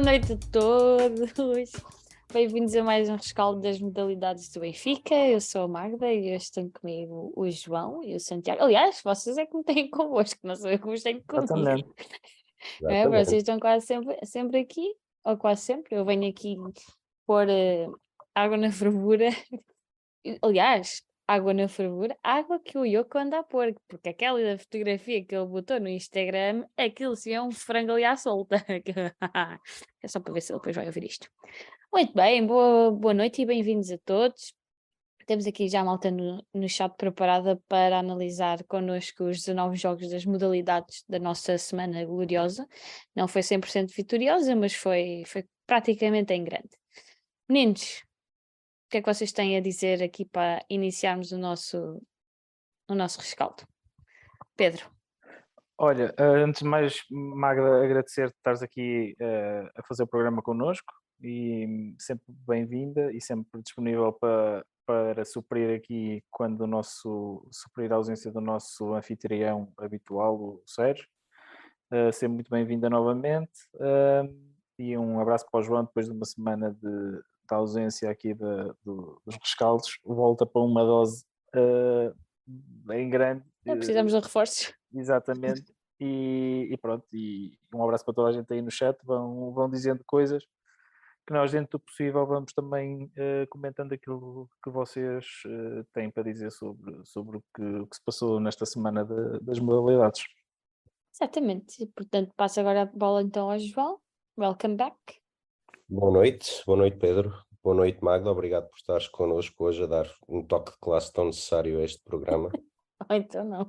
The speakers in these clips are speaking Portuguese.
Boa noite a todos. Bem-vindos a mais um rescaldo das modalidades do Benfica. Eu sou a Magda e hoje tenho comigo o João e o Santiago. Aliás, vocês é que me têm convosco, não sou eu que vos tenho comigo. É, vocês estão quase sempre, sempre aqui, ou quase sempre. Eu venho aqui pôr uh, água na fervura. Aliás, água na fervura, água que o Yoko anda a pôr, porque aquela fotografia que ele botou no Instagram, aquilo sim é um frango ali à solta. é só para ver se ele depois vai ouvir isto. Muito bem, boa, boa noite e bem-vindos a todos. Temos aqui já a malta no, no chat preparada para analisar connosco os 19 jogos das modalidades da nossa semana gloriosa. Não foi 100% vitoriosa, mas foi, foi praticamente em grande. Meninos, que é que vocês têm a dizer aqui para iniciarmos o nosso, o nosso rescaldo? Pedro. Olha, eh, antes de mais, Magda, agradecer-te estares aqui uh, a fazer o programa connosco e sempre bem-vinda e sempre disponível para, para suprir aqui quando o nosso suprir a ausência do nosso anfitrião habitual, o Sérgio. Uh, sempre muito bem-vinda novamente uh, e um abraço para o João depois de uma semana de, da ausência aqui de, dos rescaldos, volta para uma dose uh, bem grande. É, precisamos de reforços. Exatamente. E, e, pronto, e um abraço para toda a gente aí no chat, vão, vão dizendo coisas que nós, dentro do possível, vamos também uh, comentando aquilo que vocês uh, têm para dizer sobre, sobre o, que, o que se passou nesta semana de, das modalidades. Exatamente, portanto passo agora a bola então ao João. Welcome back. Boa noite, boa noite Pedro, boa noite Magda, obrigado por estares connosco hoje a dar um toque de classe tão necessário a este programa. Ou então não.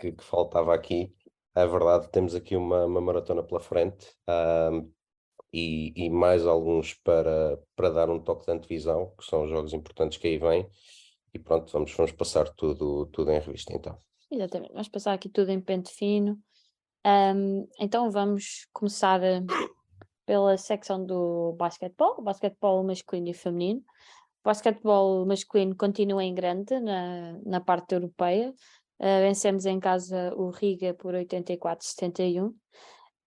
Que, que, faltava aqui. É verdade, temos aqui uma, uma maratona pela frente um, e, e, mais alguns para, para dar um toque de antevisão, que são os jogos importantes que aí vêm. E pronto, vamos, vamos passar tudo, tudo em revista então. Exatamente, vamos passar aqui tudo em pente fino. Um, então vamos começar pela secção do basquetebol, basquetebol masculino e feminino. O basquetebol masculino continua em grande na, na parte europeia. Uh, vencemos em casa o Riga por 84-71.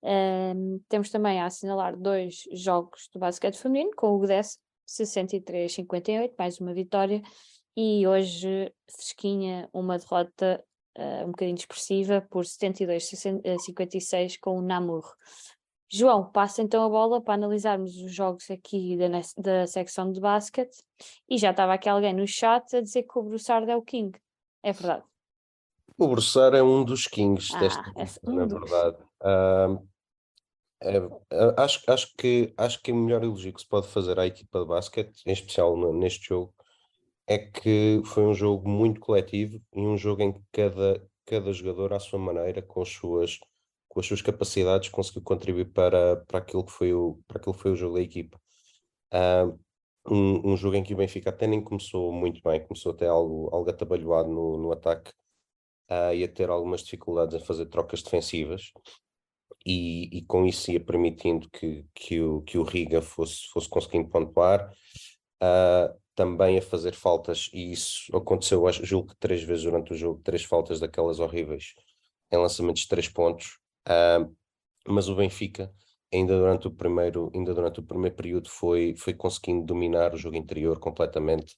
Uh, temos também a assinalar dois jogos do basquete feminino, com o GDES 63-58, mais uma vitória, e hoje fresquinha uma derrota uh, um bocadinho expressiva por 72-56 com o Namur. João, passa então a bola para analisarmos os jogos aqui da, da secção de basquete. E já estava aqui alguém no chat a dizer que o Broussard é o King. É verdade. O Broussard é um dos Kings ah, desta é um na dos... verdade. Uh, é, acho, acho, que, acho que o melhor elogio que se pode fazer à equipa de basquete, em especial neste jogo, é que foi um jogo muito coletivo e um jogo em que cada, cada jogador, à sua maneira, com as suas com as suas capacidades, conseguiu contribuir para, para, aquilo, que foi o, para aquilo que foi o jogo da equipa. Uh, um, um, jogo em que o Benfica até nem começou muito bem, começou até algo, algo atabalhoado no, no ataque uh, e a ter algumas dificuldades em fazer trocas defensivas. E, e, com isso ia permitindo que, que, o, que o Riga fosse, fosse conseguindo pontuar, uh, também a fazer faltas, e isso aconteceu, acho, julgo que três vezes durante o jogo, três faltas daquelas horríveis em lançamentos de três pontos, Uh, mas o Benfica, ainda durante o primeiro, ainda durante o primeiro período, foi, foi conseguindo dominar o jogo interior completamente,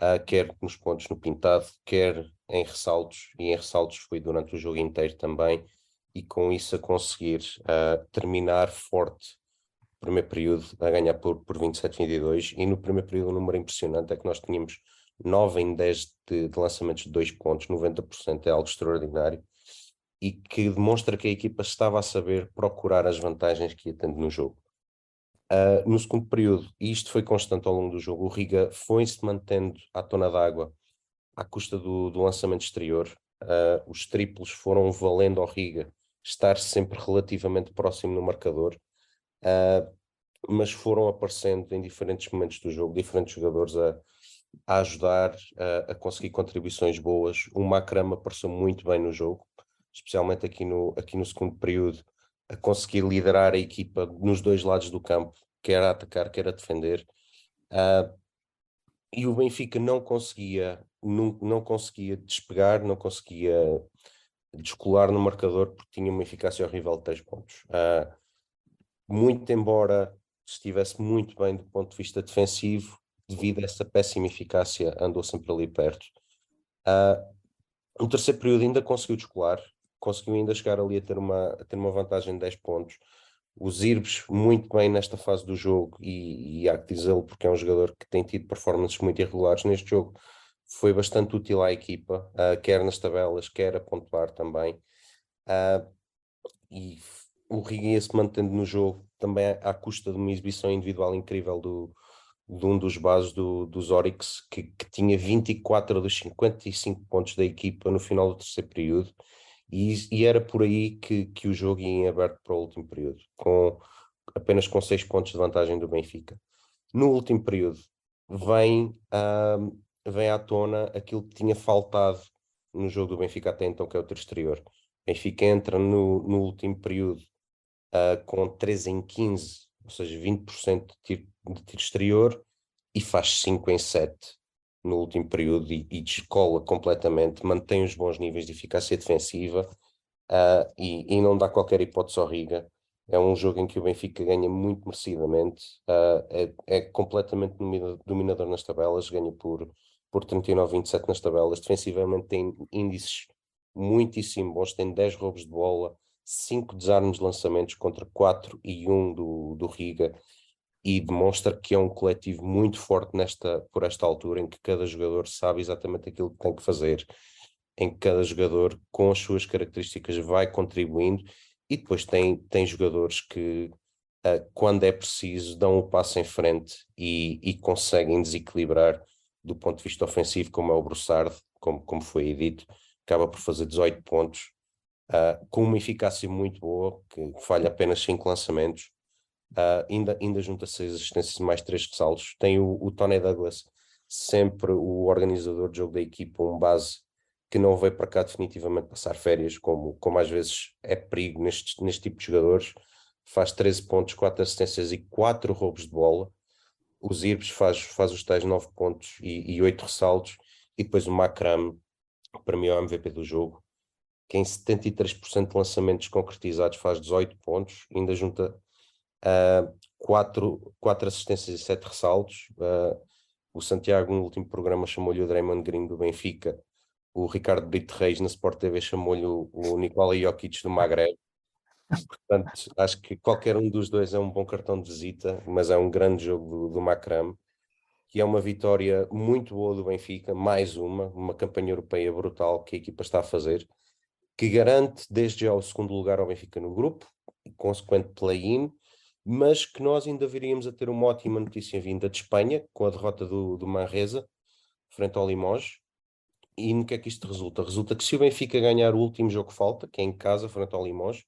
uh, quer nos pontos no pintado, quer em ressaltos, e em ressaltos foi durante o jogo inteiro também, e com isso a conseguir uh, terminar forte o primeiro período, a ganhar por, por 27-22, e no primeiro período o número impressionante é que nós tínhamos 9 em 10 de, de lançamentos de 2 pontos, 90% é algo extraordinário, e que demonstra que a equipa estava a saber procurar as vantagens que ia tendo no jogo. Uh, no segundo período, e isto foi constante ao longo do jogo, o Riga foi-se mantendo à tona d'água à custa do, do lançamento exterior. Uh, os triplos foram valendo ao Riga estar sempre relativamente próximo no marcador, uh, mas foram aparecendo em diferentes momentos do jogo, diferentes jogadores a, a ajudar a conseguir contribuições boas. O Macrama apareceu muito bem no jogo, especialmente aqui no, aqui no segundo período, a conseguir liderar a equipa nos dois lados do campo, quer a atacar, quer a defender. Uh, e o Benfica não conseguia, não, não conseguia despegar, não conseguia descolar no marcador porque tinha uma eficácia horrível de 3 pontos. Uh, muito embora estivesse muito bem do ponto de vista defensivo, devido a essa péssima eficácia, andou sempre ali perto. Uh, no terceiro período ainda conseguiu descolar, conseguiu ainda chegar ali a ter uma, a ter uma vantagem de 10 pontos. Os Irbes muito bem nesta fase do jogo e, e há que dizê-lo porque é um jogador que tem tido performances muito irregulares neste jogo. Foi bastante útil à equipa, uh, quer nas tabelas, quer a pontuar também. Uh, e o Riga ia se mantendo no jogo também à, à custa de uma exibição individual incrível do, de um dos bases do, dos Oryx, que, que, tinha 24 dos 55 pontos da equipa no final do terceiro período, e, e era por aí que, que o jogo ia em aberto para o último período, com apenas com 6 pontos de vantagem do Benfica. No último período, vem, uh, vem à tona aquilo que tinha faltado no jogo do Benfica até então, que é o exterior. Benfica entra no, no último período uh, com 13 em 15, ou seja, 20% de tiro, de tiro exterior e faz 5 em 7 no último período e, e descola completamente, mantém os bons níveis de eficácia defensiva uh, e, e, não dá qualquer hipótese ao Riga. É um jogo em que o Benfica ganha muito merecidamente, uh, é, é, completamente dominador nas tabelas, ganha por, por 39-27 nas tabelas. Defensivamente tem índices muitíssimo bons, tem 10 roubos de bola, 5 desarmes de lançamentos contra 4 e 1 do, do Riga e demonstra que é um coletivo muito forte nesta, por esta altura, em que cada jogador sabe exatamente aquilo que tem que fazer, em que cada jogador, com as suas características, vai contribuindo, e depois tem, tem jogadores que, uh, quando é preciso, dão o passo em frente e, e, conseguem desequilibrar do ponto de vista ofensivo, como é o Broussard, como, como foi dito, acaba por fazer 18 pontos, uh, com uma eficácia muito boa, que falha apenas 5 lançamentos, Uh, ainda, ainda junta seis assistências mais três ressaltos. Tem o, o, Tony Douglas, sempre o organizador de jogo da equipa, um base que não veio para cá definitivamente passar férias, como, como às vezes é perigo neste, neste tipo de jogadores. Faz 13 pontos, 4 assistências e 4 roubos de bola. Os Irbes faz, faz os tais 9 pontos e, e 8 ressaltos. E depois o Macram, para mim é o MVP do jogo, que em 73% de lançamentos concretizados faz 18 pontos, ainda junta uh, quatro, quatro assistências e sete ressaltos. Uh, o Santiago, no último programa, chamou-lhe o Draymond Green do Benfica. O Ricardo Brito Reis, na Sport TV, chamou-lhe o, o Nicola Jokic do Maghreb. Portanto, acho que qualquer um dos dois é um bom cartão de visita, mas é um grande jogo do, do Macram, que é uma vitória muito boa do Benfica, mais uma, uma campanha europeia brutal que a equipa está a fazer, que garante desde já o segundo lugar ao Benfica no grupo, consequente play-in, mas que nós ainda viríamos a ter uma ótima notícia vinda de Espanha, com a derrota do, do Manresa, frente ao Limoges. E no que é que isto resulta? Resulta que se o Benfica ganhar o último jogo que falta, que é em casa, frente ao Limoges,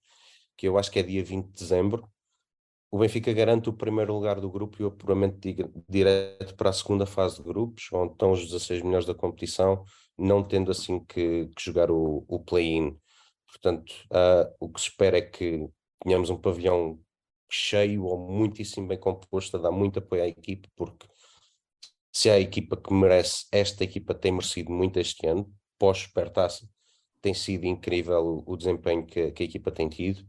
que eu acho que é dia 20 de dezembro, o Benfica garante o primeiro lugar do grupo e o apuramento direto para a segunda fase de grupos, onde estão os 16 melhores da competição, não tendo assim que, que jogar o, o play-in. Portanto, uh, o que se espera é que tenhamos um pavilhão cheio ou muitíssimo bem composto, a dar muito apoio à equipe, porque se há a equipa que merece, esta equipa tem merecido muito este ano, pós-supertaça, tem sido incrível o, desempenho que, que, a equipa tem tido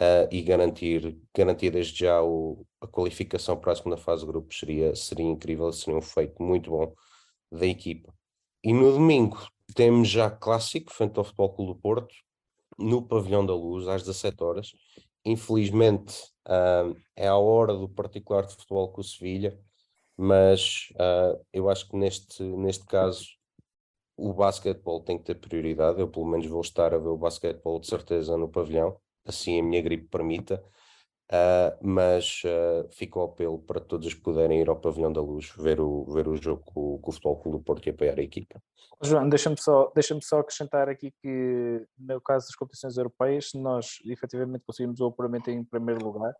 uh, e garantir, garantir desde já o, a qualificação para a segunda fase de grupos seria, seria incrível, seria um feito muito bom da equipa. E no domingo temos já clássico, frente ao Futebol Clube do Porto, no Pavilhão da Luz, às 17 horas, infelizmente uh, é a hora do particular de futebol com o Sevilha, mas uh, eu acho que neste, neste caso o basquetebol tem que ter prioridade. Eu, pelo menos, vou estar a ver o basquetebol de certeza no pavilhão, assim a minha gripe permita. Uh, mas uh, fica o apelo para todos os que puderem ir ao Pavilhão da Luz ver o, ver o jogo com, com o Futebol Clube do Porto e apoiar a equipa. João, deixa-me só, deixa só acrescentar aqui que no caso das competições europeias, nós efetivamente conseguimos o apuramento em primeiro lugar,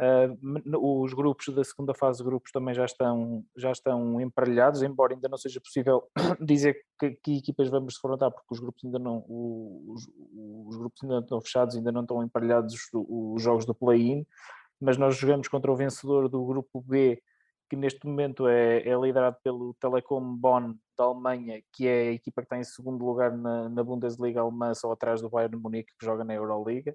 Uh, os grupos da segunda fase de grupos também já estão, já estão emparelhados, embora ainda não seja possível dizer que, que equipas vamos defrontar, porque os grupos ainda não os, os, grupos ainda estão fechados, ainda não estão emparelhados os, os jogos do play-in, mas nós jogamos contra o vencedor do grupo B, que neste momento é, é liderado pelo Telekom Bonn da Alemanha, que é a equipa que está em segundo lugar na, na Bundesliga alemã, só atrás do Bayern Munique, que joga na Euroliga.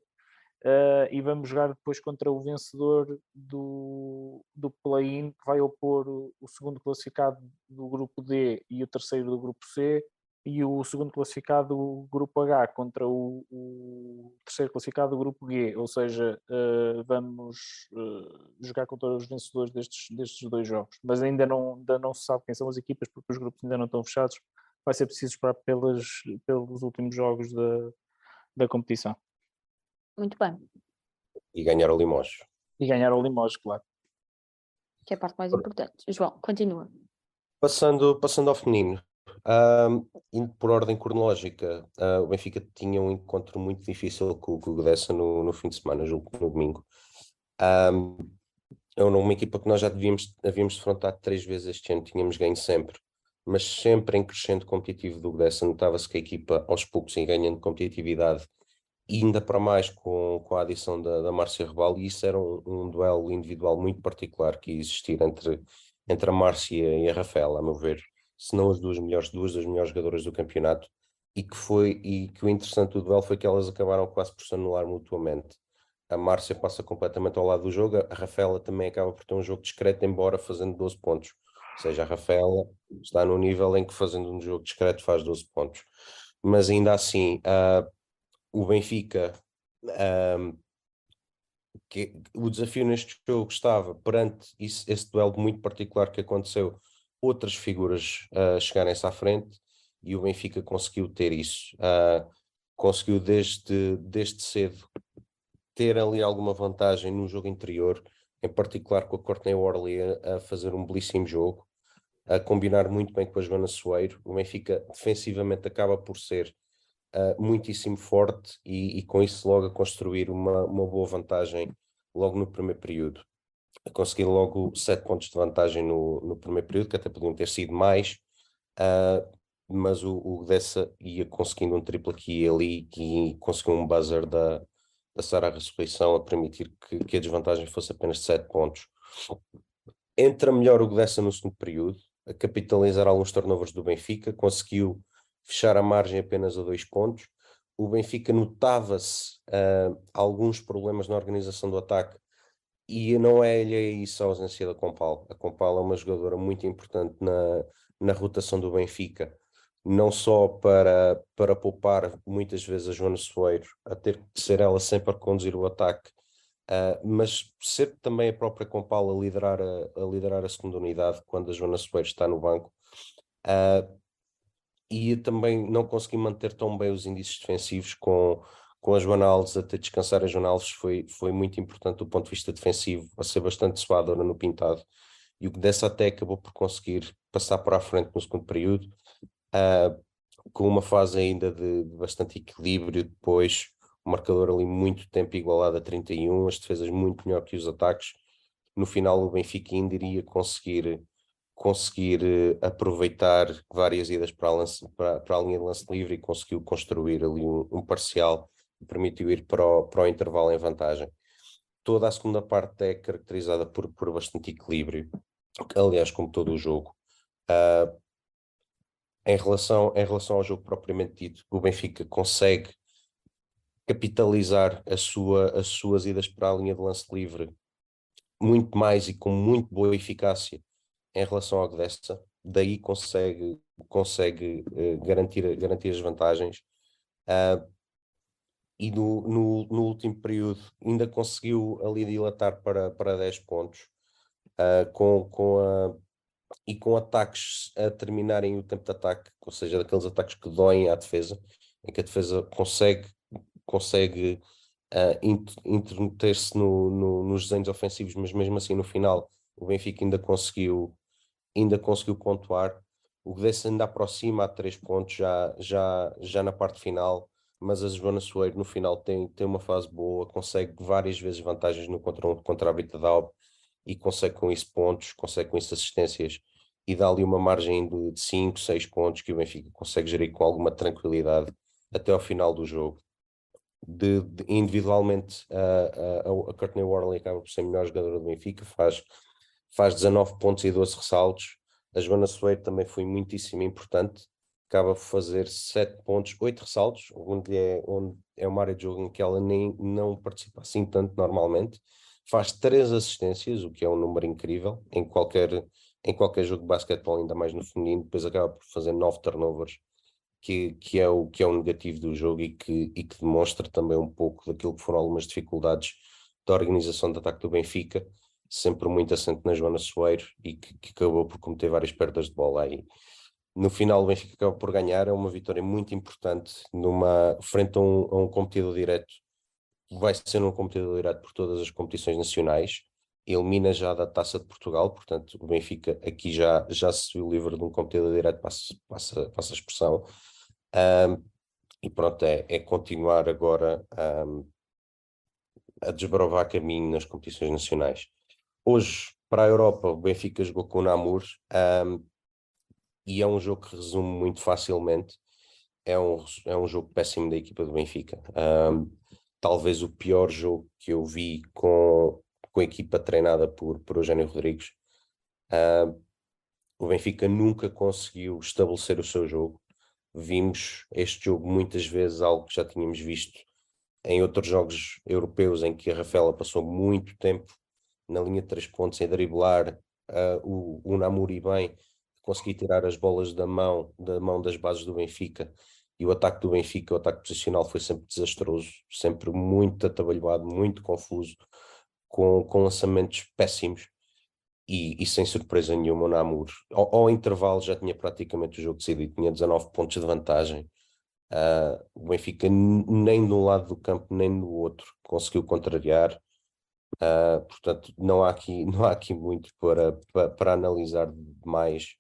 Uh, e vamos jogar depois contra o vencedor do, do play-in, que vai opor o, o, segundo classificado do grupo D e o terceiro do grupo C, e o segundo classificado do grupo H contra o, o terceiro classificado do grupo G, ou seja, uh, vamos uh, jogar contra os vencedores destes, destes dois jogos, mas ainda não, ainda não se sabe quem são as equipas, porque os grupos ainda não estão fechados, vai ser preciso esperar pelas, pelos últimos jogos da, da competição. Muito bem. E ganhar o Limoges. E ganhar o Limoges, claro. Que é a parte mais importante. João, continua. Passando, passando ao feminino, um, indo por ordem cronológica, uh, o Benfica tinha um encontro muito difícil com, com o Godessa no, no fim de semana, julgo no domingo. Um, é uma equipa que nós já devíamos, havíamos defrontado três vezes este ano, tínhamos ganho sempre, mas sempre em crescendo competitivo do Godessa, notava-se que a equipa aos poucos ia ganhando competitividade e ainda para mais com, com a adição da, da Márcia Rebal, e isso era um, um, duelo individual muito particular que ia existir entre, entre a Márcia e a Rafaela, a meu ver, se não as duas melhores, duas das melhores jogadoras do campeonato, e que foi, e que o interessante do duelo foi que elas acabaram quase por se anular mutuamente. A Márcia passa completamente ao lado do jogo, a Rafaela também acaba por ter um jogo discreto, embora fazendo 12 pontos. Ou seja, a Rafaela está no nível em que fazendo um jogo discreto faz 12 pontos. Mas ainda assim, uh, o Benfica, um, que o desafio neste jogo estava perante isso, esse duelo muito particular que aconteceu, outras figuras uh, chegarem-se à frente e o Benfica conseguiu ter isso. Uh, conseguiu desde, desde cedo ter ali alguma vantagem no jogo interior, em particular com a Courtney Worley a, a fazer um belíssimo jogo, a combinar muito bem com a Joana Soeiro. O Benfica defensivamente acaba por ser uh, muitíssimo forte e, e, com isso logo a construir uma, uma boa vantagem logo no primeiro período. A conseguir logo sete pontos de vantagem no, no primeiro período, que até podiam ter sido mais, uh, mas o, o Dessa ia conseguindo um triplo aqui e ali e conseguiu um buzzer da, da Sara Ressurreição a permitir que, que, a desvantagem fosse apenas de 7 pontos. Entra melhor o Dessa no segundo período, a capitalizar alguns turnovers do Benfica, conseguiu fechar a margem apenas a dois pontos. O Benfica notava-se uh, alguns problemas na organização do ataque e não é isso a ausência da Compal. A Compal é uma jogadora muito importante na, na rotação do Benfica, não só para, para poupar muitas vezes a Joana Soeiro, a ter que ser ela sempre a conduzir o ataque, uh, mas ser também a própria Compal a liderar a, a, liderar a segunda unidade quando a Joana Soeiro está no banco. Uh, e também não consegui manter tão bem os índices defensivos com, com a Joana Alves até descansar. A Joana Alves foi, foi muito importante do ponto de vista defensivo, a ser bastante suadora no pintado e o que dessa até acabou por conseguir passar para a frente no segundo período uh, com uma fase ainda de, de, bastante equilíbrio depois o marcador ali muito tempo igualado a 31, as defesas muito melhor que os ataques. No final o Benfica ainda iria conseguir conseguir uh, aproveitar várias idas para a, lance, para, para a, linha de lance livre e conseguiu construir ali um, um parcial que permitiu ir para o, para o intervalo em vantagem. Toda a segunda parte é caracterizada por, por bastante equilíbrio, aliás, como todo o jogo. Uh, em, relação, em relação ao jogo propriamente dito, o Benfica consegue capitalizar sua, as suas idas para a linha de lance livre muito mais e com muito boa eficácia em relação ao Gdesta, daí consegue, consegue uh, garantir, garantir as vantagens. Uh, e no, no, no, último período ainda conseguiu ali dilatar para, para 10 pontos, uh, com, com a, e com ataques a terminarem o tempo de ataque, ou seja, daqueles ataques que doem à defesa, em que a defesa consegue, consegue uh, intermeter-se no, no, nos desenhos ofensivos, mas mesmo assim no final o Benfica ainda conseguiu ainda conseguiu pontuar. O Gdessa ainda aproxima a três pontos já, já, já na parte final, mas a Joana Soeiro no final tem, tem uma fase boa, consegue várias vezes vantagens no contra, contra a Brita Daub e consegue com isso pontos, consegue com isso assistências e dá ali uma margem de 5, 6 pontos que o Benfica consegue gerir com alguma tranquilidade até ao final do jogo. De, de, individualmente, a, a, a Courtney Warley acaba por ser a melhor jogadora do Benfica, faz faz 19 pontos e 12 ressaltos. A Joana Soeiro também foi muitíssimo importante, acaba por fazer 7 pontos, 8 ressaltos, onde é, onde é uma área de jogo em que ela nem não participa assim tanto normalmente. Faz 3 assistências, o que é um número incrível em qualquer, em qualquer jogo de basquetebol, ainda mais no feminino. Depois acaba por fazer 9 turnovers, que, que, é o, que é o negativo do jogo e que, e que demonstra também um pouco daquilo que foram algumas dificuldades da organização de ataque do Benfica, sempre muito assente na Joana Soeiro e que, que acabou por cometer várias perdas de bola aí no final o Benfica acaba por ganhar, é uma vitória muito importante numa, frente a um, a um competidor direto, vai ser um competidor direto por todas as competições nacionais, elimina já da Taça de Portugal, portanto o Benfica aqui já, já se viu livre de um competidor direto, passa, passa, passa a expressão, um, e pronto, é, é continuar agora um, a desbravar caminho nas competições nacionais. Hoje, para a Europa, o Benfica jogou com o Namur, um, e é um jogo que resume muito facilmente. É um, é um jogo péssimo da equipa do Benfica. Um, talvez o pior jogo que eu vi com, com a equipa treinada por, por Eugênio Rodrigues. O Benfica nunca conseguiu estabelecer o seu jogo. Vimos este jogo muitas vezes, algo que já tínhamos visto em outros jogos europeus, em que a Rafaela passou muito tempo na linha de três pontos, em driblar uh, o, o Namuri bem, conseguir tirar as bolas da mão, da mão das bases do Benfica. E o ataque do Benfica, o ataque posicional, foi sempre desastroso, sempre muito atabalhoado, muito confuso, com, com lançamentos péssimos. E, e, sem surpresa nenhuma, o Namur, ao, ao, intervalo, já tinha praticamente o jogo decidido, tinha 19 pontos de vantagem. Uh, o Benfica, nem de um lado do campo, nem do outro, conseguiu contrariar. Uh, portanto, não há aqui, não há aqui muito para, para, para analisar mais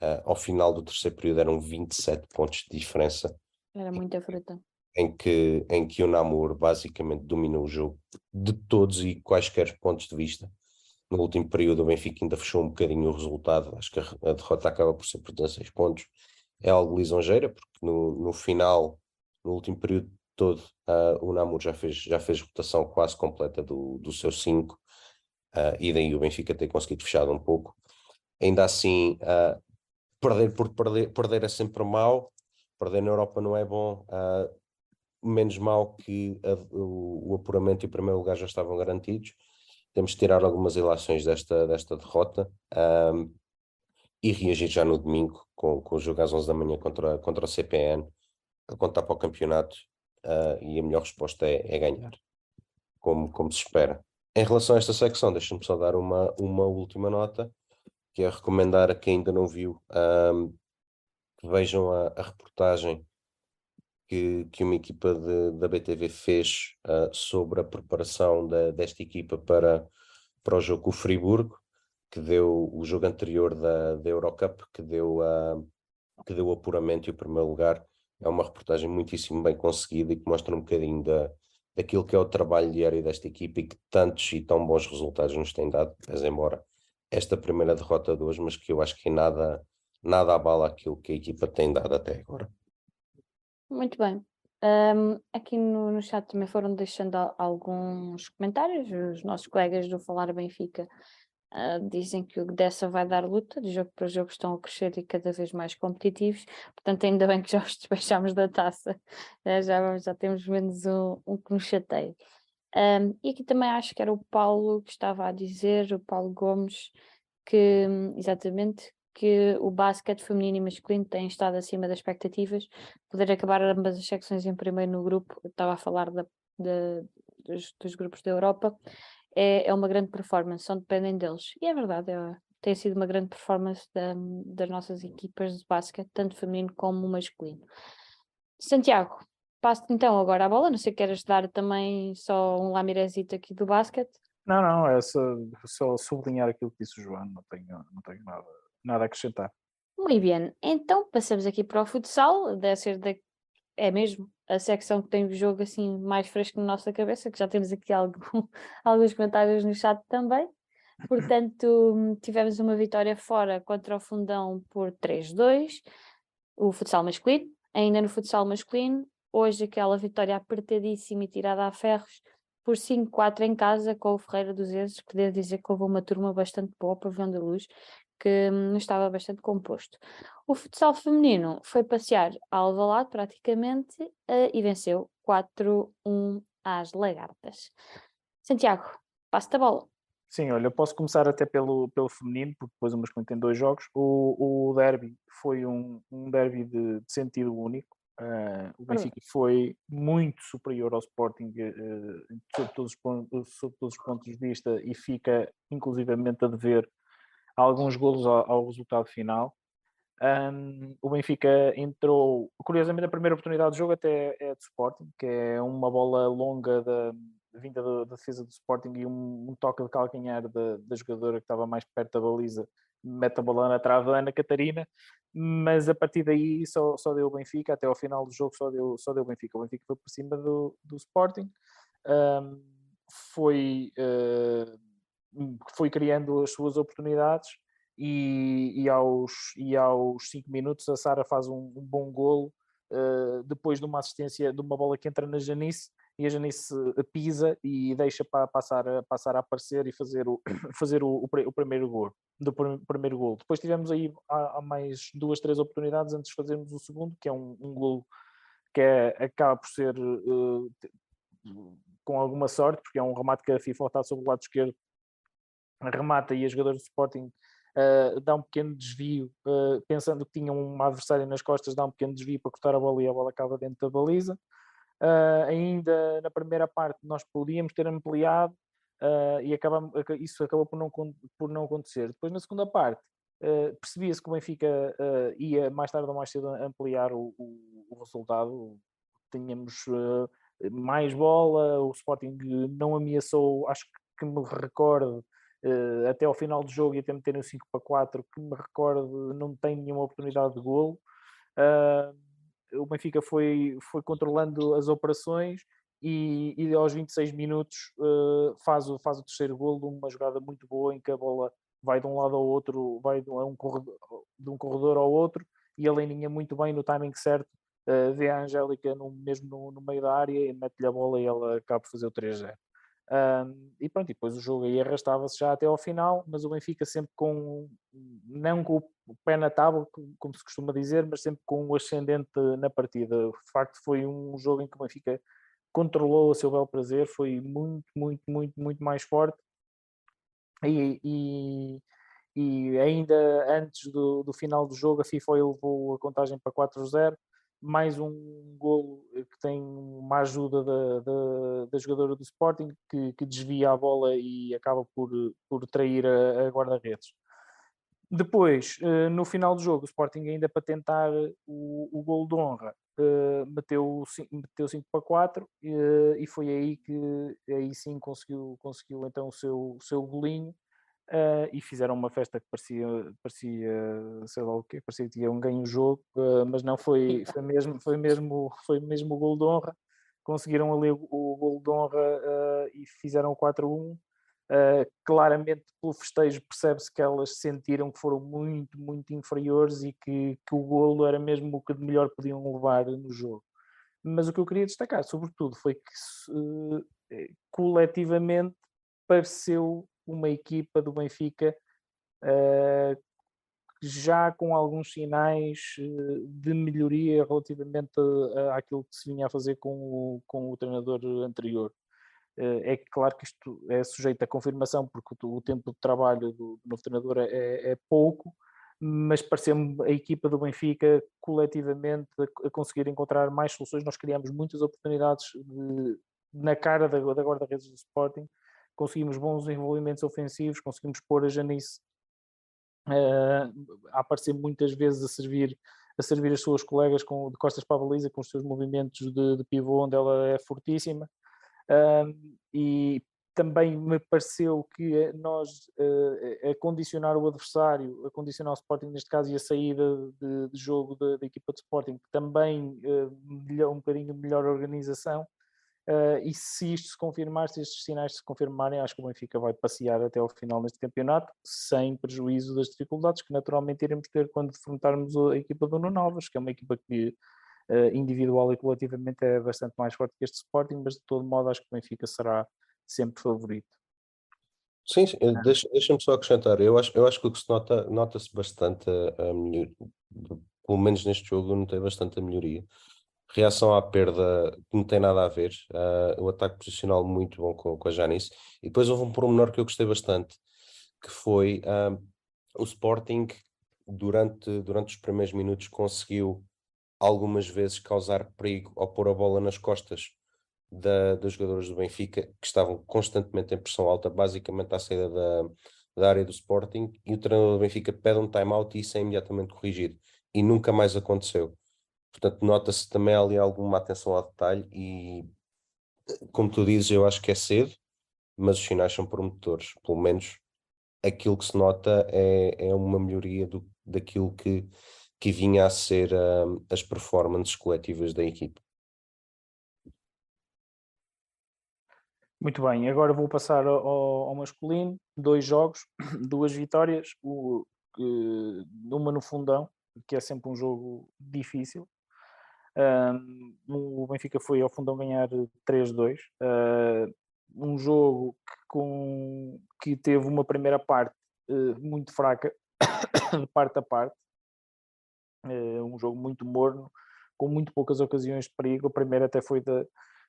Uh, ao final do terceiro período eram 27 pontos de diferença. Era muita fruta. Em que, em que o Namor basicamente dominou o jogo de todos e quaisquer pontos de vista. No último período, o Benfica ainda fechou um bocadinho o resultado. Acho que a, derrota acaba por ser por 16 pontos. É algo lisonjeira, porque no, no final, no último período todo, uh, o Namor já fez, já fez rotação quase completa do, do seu 5. Uh, ah, e daí o Benfica ter conseguido fechar um pouco. Ainda assim, uh, perder por perder, perder é sempre mau, perder na Europa não é bom, menos mal que a, o, o, apuramento e o primeiro lugar já estavam garantidos. Temos de tirar algumas ilações desta, desta derrota um, e reagir já no domingo com, com o jogo às 11 da manhã contra, contra o CPN, a contar para o campeonato uh, e a melhor resposta é, é ganhar, como, como se espera. Em relação a esta secção, deixa-me só dar uma, uma última nota que é recomendar a quem ainda não viu um, que vejam a, a, reportagem que, que uma equipa de, da BTV fez uh, sobre a preparação da, desta equipa para, para o jogo com o Friburgo, que deu o jogo anterior da, da Eurocup, que deu, uh, que deu o apuramento e o primeiro lugar. É uma reportagem muitíssimo bem conseguida e que mostra um bocadinho da, daquilo que é o trabalho diário desta equipa e que tantos e tão bons resultados nos tem dado, mas embora esta primeira derrota de hoje, mas que eu acho que nada, nada abala aquilo que a equipa tem dado até agora. Muito bem. Um, aqui no, no chat também foram deixando alguns comentários. Os nossos colegas do Falar Benfica uh, dizem que o dessa vai dar luta, de jogo para jogo estão a crescer e cada vez mais competitivos. Portanto, ainda bem que já os despechamos da taça, já, já temos menos um, um que nos chateie. Um, e aqui também acho que era o Paulo que estava a dizer, o Paulo Gomes, que exatamente que o basquete feminino e masculino tem estado acima das expectativas, poder acabar ambas as secções em primeiro no grupo, estava a falar da, da, dos, dos, grupos da Europa, é, é, uma grande performance, só dependem deles. E é verdade, é, tem sido uma grande performance da, das nossas equipas de basquete, tanto feminino como masculino. Santiago, Passo então agora a bola, não sei se queres dar também só um lamirezito aqui do basquete. Não, não, é só, só sublinhar aquilo que disse o João, não tenho, não tenho nada, nada a acrescentar. Muito bem, então passamos aqui para o futsal, deve ser da, é mesmo a secção que tem o jogo assim mais fresco na nossa cabeça, que já temos aqui algum, alguns comentários no chat também. Portanto, tivemos uma vitória fora contra o Fundão por 3-2, o futsal masculino. Ainda no futsal masculino, Hoje aquela vitória apertadíssima e tirada a ferros por 5-4 em casa com o Ferreira dos Ezes, que devo dizer que houve uma turma bastante boa para Venda Luz, que hum, estava bastante composto. O futsal feminino foi passear ao Alvalade praticamente uh, e venceu 4-1 às Lagartas. Santiago, passo-te a bola. Sim, olha, eu posso começar até pelo, pelo feminino, porque depois o masculino tem dois jogos. O, o derby foi um, um derby de, de sentido único. Uh, o Benfica foi muito superior ao Sporting uh, sob, todos os, sob todos os pontos de vista e fica inclusivamente a dever alguns golos ao, ao resultado final. Um, o Benfica entrou, curiosamente, a primeira oportunidade do jogo até é de Sporting, que é uma bola longa da, vinda da, da defesa do Sporting e um, um toque de calcanhar da, da, jogadora que estava mais perto da baliza, mete a bola na trave da Ana Catarina, mas a partir daí só, só deu o Benfica, até ao final do jogo só deu, só deu o Benfica. O Benfica foi por cima do, do Sporting, um, foi, uh, foi criando as suas oportunidades e, e, aos, e aos 5 minutos a Sara faz um, um bom golo uh, depois de uma assistência de uma bola que entra na Janice e a Janice pisa e deixa para passar, passar a aparecer e fazer o, fazer o, o, primeiro gol do primeiro gol. Depois tivemos aí há, há, mais duas, três oportunidades antes de fazermos o segundo, que é um, um gol que é, acaba por ser uh, com alguma sorte, porque é um remate que a FIFA está sobre o lado esquerdo, remata e a jogadora do Sporting uh, dá um pequeno desvio, uh, pensando que tinha uma adversária nas costas, dá um pequeno desvio para cortar a bola e a bola acaba dentro da baliza. Uh, ainda na primeira parte nós podíamos ter ampliado e acabamos, isso acabou por não, por não acontecer. Depois na segunda parte percebia-se que o Benfica ia mais tarde ou mais cedo ampliar o, o, o resultado. Tínhamos mais bola, o Sporting não ameaçou, acho que me recordo, até ao final do jogo e até meterem o 5 para 4, que me recordo, não tem nenhuma oportunidade de golo. Uh, o Benfica foi, foi controlando as operações e, e aos 26 minutos uh, faz, o, faz o terceiro gol de uma jogada muito boa em que a bola vai de um lado ao outro, vai de um corredor, de um corredor ao outro e a Leninha muito bem no timing certo uh, vê a Angélica no, mesmo no, no meio da área e mete-lhe a bola e ela acaba por fazer o 3-0. Um, e pronto, e depois o jogo aí arrastava-se já até ao final, mas o Benfica sempre com, não com o pé na tábua, como se costuma dizer, mas sempre com o ascendente na partida. De facto, foi um jogo em que o Benfica controlou a seu bel prazer, foi muito, muito, muito, muito mais forte. E, e, e ainda antes do, do final do jogo, a FIFA elevou a contagem para 4-0 mais um golo que tem uma ajuda da, da, da jogadora do Sporting que, que, desvia a bola e acaba por, por trair a, a guarda-redes. Depois, eh, no final do jogo, o Sporting ainda para tentar o, o golo de honra, eh, meteu, meteu 5 para 4 e foi aí que aí sim conseguiu, conseguiu então o seu, o seu golinho Uh, e fizeram uma festa que parecia, parecia sei lá o quê, parecia que tinha um ganho jogo, uh, mas não foi, foi mesmo, foi mesmo, foi mesmo o gol de honra. Conseguiram ali o, o gol de honra uh, e fizeram o 4-1. claramente pelo festejo percebe-se que elas sentiram que foram muito, muito inferiores e que, que o golo era mesmo o que de melhor podiam levar no jogo. Mas o que eu queria destacar, sobretudo, foi que coletivamente pareceu uma equipa do Benfica uh, já com alguns sinais eh, de melhoria relativamente àquilo que se vinha a fazer com o, com o treinador anterior. Eh, é claro que isto é sujeito a confirmação, porque o tempo de trabalho do, novo treinador é, é pouco, mas pareceu-me a equipa do Benfica coletivamente a, conseguir encontrar mais soluções. Nós criamos muitas oportunidades de, na cara da, da guarda-redes do Sporting, conseguimos bons desenvolvimentos ofensivos, conseguimos pôr a Janice uh, a aparecer muitas vezes a servir, a servir as suas colegas com, de costas para a baliza, com os seus movimentos de, de pivô, onde ela é fortíssima. Uh, e também me pareceu que nós, uh, a condicionar o adversário, a condicionar o Sporting, neste caso, e a saída de, de jogo da, equipa de Sporting, também uh, um bocadinho melhor organização, Uh, e se isto se confirmar, se estes sinais se confirmarem, acho que o Benfica vai passear até ao final neste campeonato, sem prejuízo das dificuldades que naturalmente iremos ter quando enfrentarmos a equipa do Nuno Alves, que é uma equipa que uh, individual e coletivamente é bastante mais forte que este Sporting, mas de todo modo acho que o Benfica será sempre favorito. Sim, sim, deixa, deixa-me só acrescentar. Eu acho, eu acho que o que se nota, nota-se bastante a, a melhor, pelo menos neste jogo, notei bastante a melhoria. Reação à perda que não tem nada a ver. Uh, o ataque posicional muito bom com, com a Janice. E depois houve um pormenor que eu gostei bastante, que foi uh, o Sporting, durante, durante os primeiros minutos, conseguiu algumas vezes causar perigo ao pôr a bola nas costas da, dos jogadores do Benfica, que estavam constantemente em pressão alta, basicamente à saída da, da área do Sporting, e o treinador do Benfica pede um time-out e isso é imediatamente corrigido. E nunca mais aconteceu. Portanto, nota-se também ali alguma atenção ao detalhe e, como tu dizes, eu acho que é cedo, mas os sinais são promotores. Pelo menos aquilo que se nota é, é uma melhoria do, daquilo que, que vinha a ser um, as performances coletivas da equipe. Muito bem, agora vou passar ao, ao masculino, dois jogos, duas vitórias, o, uma no fundão, que é sempre um jogo difícil. Um, o Benfica foi ao fundão ganhar 3-2. Uh, um jogo que, com, que teve uma primeira parte uh, muito fraca, parte a parte. Uh, um jogo muito morno, com muito poucas ocasiões de perigo. A primeira até foi da,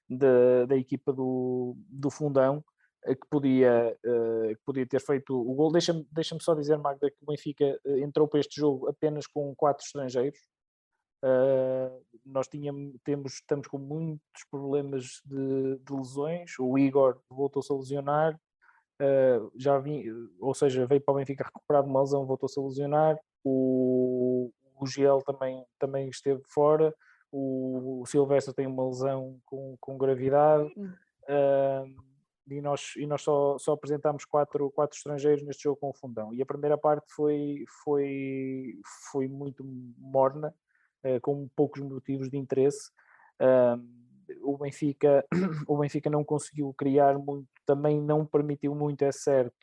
da, da equipa do, do Fundão, eh, que podia, uh, que podia ter feito o gol. Deixa-me deixa só dizer, Magda, que o Benfica eh, entrou para este jogo apenas com quatro estrangeiros. Uh, nós tínhamos, temos, estamos com muitos problemas de, de lesões. O Igor voltou-se a lesionar, uh, já vim, ou seja, veio para o Benfica recuperado de uma lesão, voltou-se a lesionar. O, o Giel também, também esteve fora o, o Silvestre tem uma lesão com, com gravidade uh, e nós, e nós só, só apresentámos quatro, quatro estrangeiros neste jogo com o fundão. E a primeira parte foi, foi, foi muito morna, com poucos motivos de interesse. O Benfica, o Benfica não conseguiu criar muito, também não permitiu muito, é certo,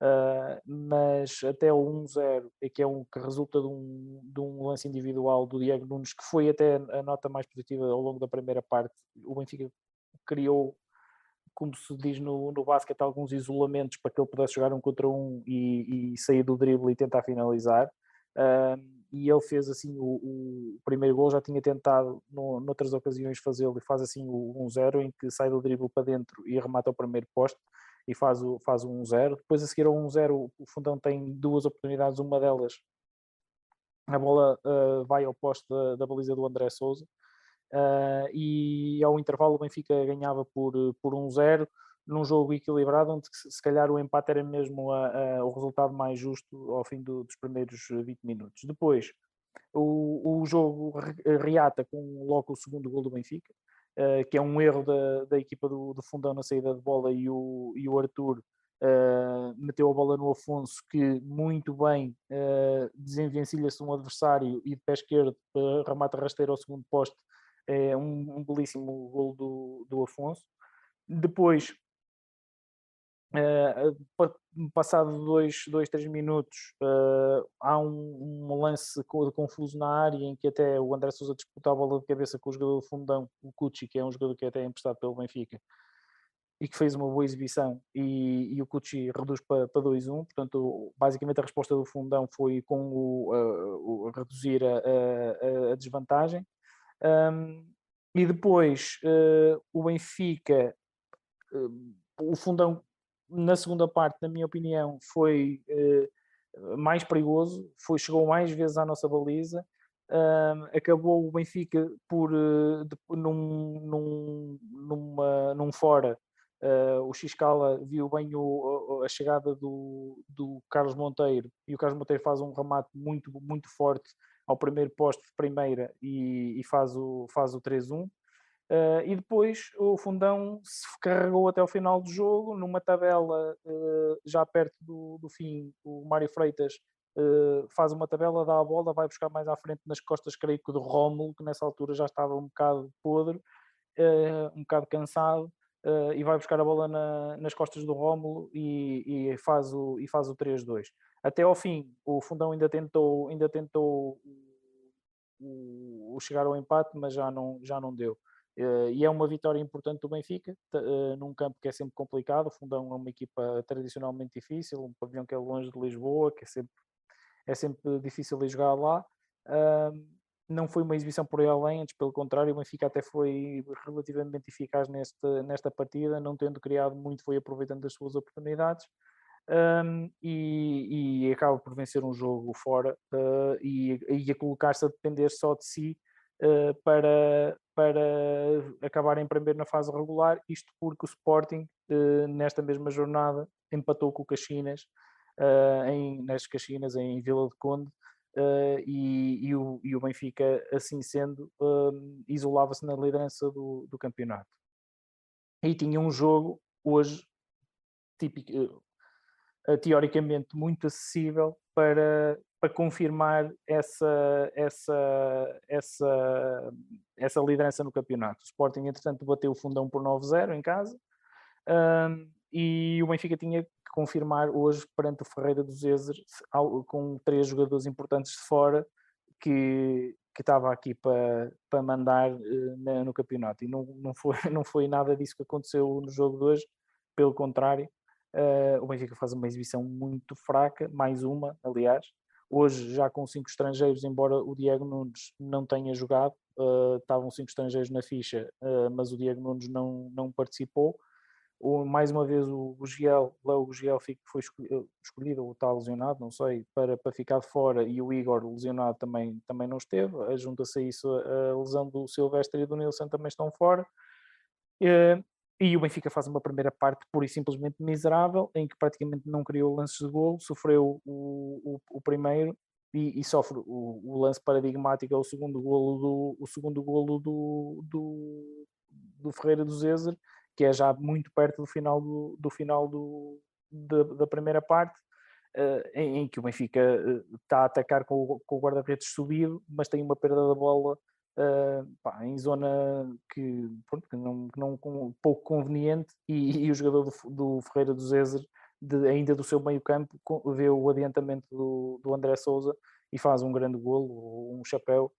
Uh, mas até o 1-0, que é um que resulta de um, de um lance individual do Diego Nunes, que foi até a nota mais positiva ao longo da primeira parte. O Benfica criou, como se diz no, no basquete, alguns isolamentos para que ele pudesse jogar um contra um e, e sair do drible e tentar finalizar. E ele fez assim o, o, primeiro gol, já tinha tentado no, noutras ocasiões fazê-lo e faz assim o 1-0 em que sai do drible para dentro e remata o primeiro poste e faz o, faz o 1-0. Depois a seguir ao 1-0 o Fundão tem duas oportunidades, uma delas a bola uh, vai ao poste da, da, baliza do André Souza uh, e ao intervalo o Benfica ganhava por, por 1-0 num jogo equilibrado onde se calhar o empate era mesmo a, a, o resultado mais justo ao fim do, dos primeiros 20 minutos. Depois o, o jogo reata com logo o segundo gol do Benfica, uh, que é um erro da, da equipa do, do, Fundão na saída de bola e o, e o Arthur uh, meteu a bola no Afonso, que muito bem uh, desenvencilha-se um adversário e de pé esquerdo uh, remata rasteiro ao segundo poste, é um, um belíssimo gol do, do Afonso. Depois, Uh, passado dois, dois, três minutos, uh, há um, um, lance confuso na área em que até o André Sousa disputa a bola de cabeça com o jogador do fundão, o Cucci, que é um jogador que é até é emprestado pelo Benfica e que fez uma boa exibição e, e o Cucci reduz para, para 2-1, portanto basicamente a resposta do fundão foi com o, uh, o reduzir a, a, a desvantagem. Um, e depois o Benfica o fundão na segunda parte, na minha opinião, foi uh, mais perigoso, foi, chegou mais vezes à nossa baliza. Uh, acabou o Benfica por uh, de, num, num, numa, num fora. Uh, o Xcala viu bem o, a chegada do, do Carlos Monteiro e o Carlos Monteiro faz um remate muito, muito forte ao primeiro posto de primeira e, e faz o, faz o 3-1. Uh, e depois o Fundão se carregou até o final do jogo, numa tabela uh, já perto do, do, fim. O Mário Freitas uh, faz uma tabela, dá a bola, vai buscar mais à frente nas costas, creio que do Rómulo, que nessa altura já estava um bocado podre, um bocado cansado, e vai buscar a bola na, nas costas do Rómulo e, e, faz o, e faz o 3-2. Até ao fim, o Fundão ainda tentou, ainda tentou o, o chegar ao empate, mas já não, já não deu e é uma vitória importante do Benfica, uh, num campo que é sempre complicado. O Fundão é uma equipa tradicionalmente difícil, um pavilhão que é longe de Lisboa, que é sempre, é sempre difícil de jogar lá. Não foi uma exibição por aí além, antes pelo contrário, o Benfica até foi relativamente eficaz nesta, nesta partida, não tendo criado muito, foi aproveitando as suas oportunidades. Um, e, e, acaba por vencer um jogo fora uh, e, e, a colocar-se a depender só de si uh, para, para acabar em primeiro na fase regular, isto porque o Sporting, uh, nesta mesma jornada, empatou com o Caxinas, em, nas Caxinas, em Vila de Conde, e, e, o, e o Benfica, assim sendo, isolava-se na liderança do, do campeonato. E tinha um jogo hoje típico, teoricamente muito acessível para, para confirmar essa, essa, essa, essa liderança no campeonato. O Sporting, entretanto, bateu o fundão por 9-0 em casa um, e o Benfica tinha que confirmar hoje perante o Ferreira do Zezer com três jogadores importantes de fora que, que estava aqui para, para mandar uh, no campeonato e não, não, foi, não foi nada disso que aconteceu no jogo de hoje, pelo contrário, Uh, o Benfica faz uma exibição muito fraca, mais uma, aliás. Hoje, já com cinco estrangeiros, embora o Diego Nunes não tenha jogado, uh, estavam cinco estrangeiros na ficha, uh, mas o Diego Nunes não, não participou. O, mais uma vez, o Giel, lá o Giel foi escolhido, ou está lesionado, não sei, para, para ficar de fora, e o Igor, lesionado, também, também não esteve. Junta-se a isso a, lesão do Silvestre e do Nilson também estão fora. E o Benfica faz uma primeira parte pura e simplesmente miserável, em que praticamente não criou lances de golo, sofreu o, o, o primeiro e, e sofre o, o, lance paradigmático, é o segundo golo do, o segundo golo do, do, do Ferreira do Zezer, que é já muito perto do final, do, do final do, da, da primeira parte, uh, em, em, que o Benfica uh, está a atacar com, com o guarda-redes subido, mas tem uma perda da bola uh, pá, em zona que, pronto, que não, que não com, pouco conveniente e, e, o jogador do, do Ferreira do Zezer de, ainda do seu meio campo vê o adiantamento do, do André Souza e faz um grande golo, um chapéu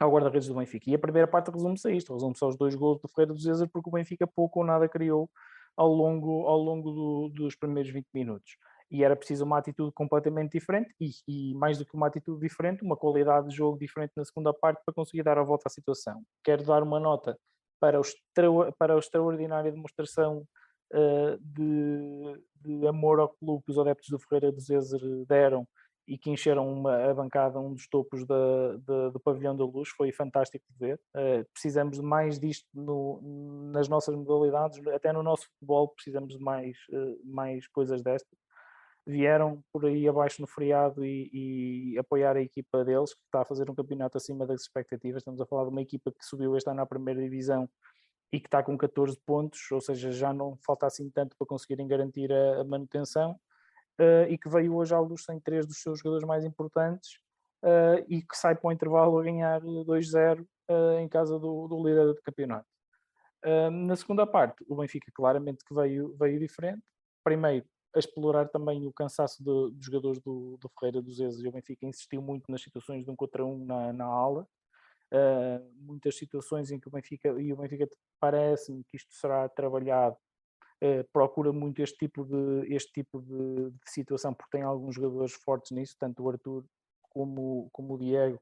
ao guarda-redes do Benfica. E a primeira parte resume-se a isto, resume-se aos dois golos do Ferreira do Zezer porque o Benfica pouco ou nada criou ao longo, ao longo do, dos primeiros 20 minutos e era preciso uma atitude completamente diferente e, e, mais do que uma atitude diferente, uma qualidade de jogo diferente na segunda parte para conseguir dar a volta à situação. Quero dar uma nota para o, extra, para a extraordinária demonstração uh, de, de, amor ao clube que os adeptos do Ferreira do Zezer deram e que encheram uma, a bancada, um dos topos da, da, do pavilhão da luz, foi fantástico de ver. Uh, precisamos de mais disto no, nas nossas modalidades, até no nosso futebol precisamos de mais, uh, mais coisas destas vieram por aí abaixo no feriado e, e, apoiar a equipa deles, que está a fazer um campeonato acima das expectativas. Estamos a falar de uma equipa que subiu este ano à primeira divisão e que está com 14 pontos, ou seja, já não falta assim tanto para conseguirem garantir a, a manutenção, uh, e que veio hoje à luz sem três dos seus jogadores mais importantes uh, e que sai para o intervalo a ganhar 2-0 uh, eh, em casa do, do líder do campeonato. na segunda parte, o Benfica claramente que veio, veio diferente. Primeiro, a explorar também o cansaço dos jogadores do, do Ferreira dos Ezes. O Benfica insistiu muito nas situações de um contra um na, na ala. Uh, muitas situações em que o Benfica, e o Benfica parece-me que isto será trabalhado, uh, procura muito este tipo, de, este tipo de, de, situação, porque tem alguns jogadores fortes nisso, tanto o Arthur como, como o Diego,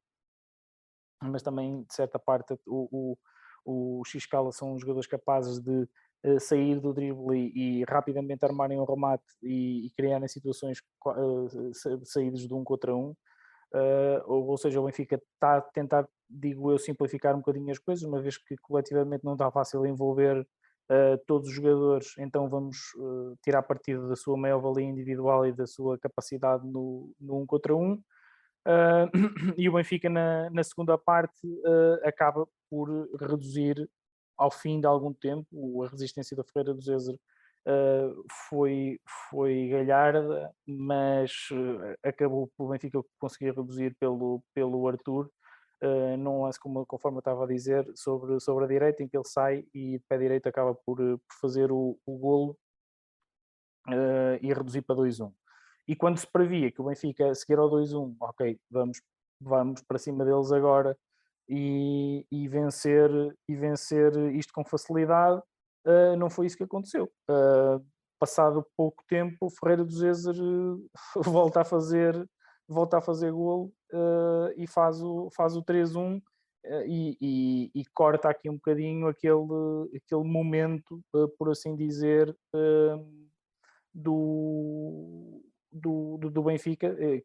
mas também, de certa parte, o, o, o Xcala são jogadores capazes de sair do drible e, rapidamente armarem um remate e, e criarem situações uh, saídas de um contra um. Uh, ou, ou, seja, o Benfica está a tentar, digo eu, simplificar um bocadinho as coisas, uma vez que coletivamente não está fácil envolver uh, todos os jogadores, então vamos uh, tirar partido da sua maior valia individual e da sua capacidade no, no um contra um. e o Benfica, na, na segunda parte, acaba por reduzir ao fim de algum tempo, a resistência da Ferreira do Zezer uh, foi, foi galharda, mas uh, acabou por Benfica conseguir reduzir pelo, pelo Arthur, uh, num lance, como, conforme eu estava a dizer, sobre, sobre a direita, em que ele sai e de pé direito acaba por, por fazer o, o golo uh, e reduzir para 2-1. E quando se previa que o Benfica seguir ao 2-1, ok, vamos, vamos para cima deles agora e, e, vencer, e vencer isto com facilidade, uh, não foi isso que aconteceu. Uh, passado pouco tempo, Ferreira do Zezer volta a fazer, volta a fazer golo e faz o, faz o 3-1 e, e, e, corta aqui um bocadinho aquele, aquele momento, por assim dizer, do, do, do, do Benfica, eh,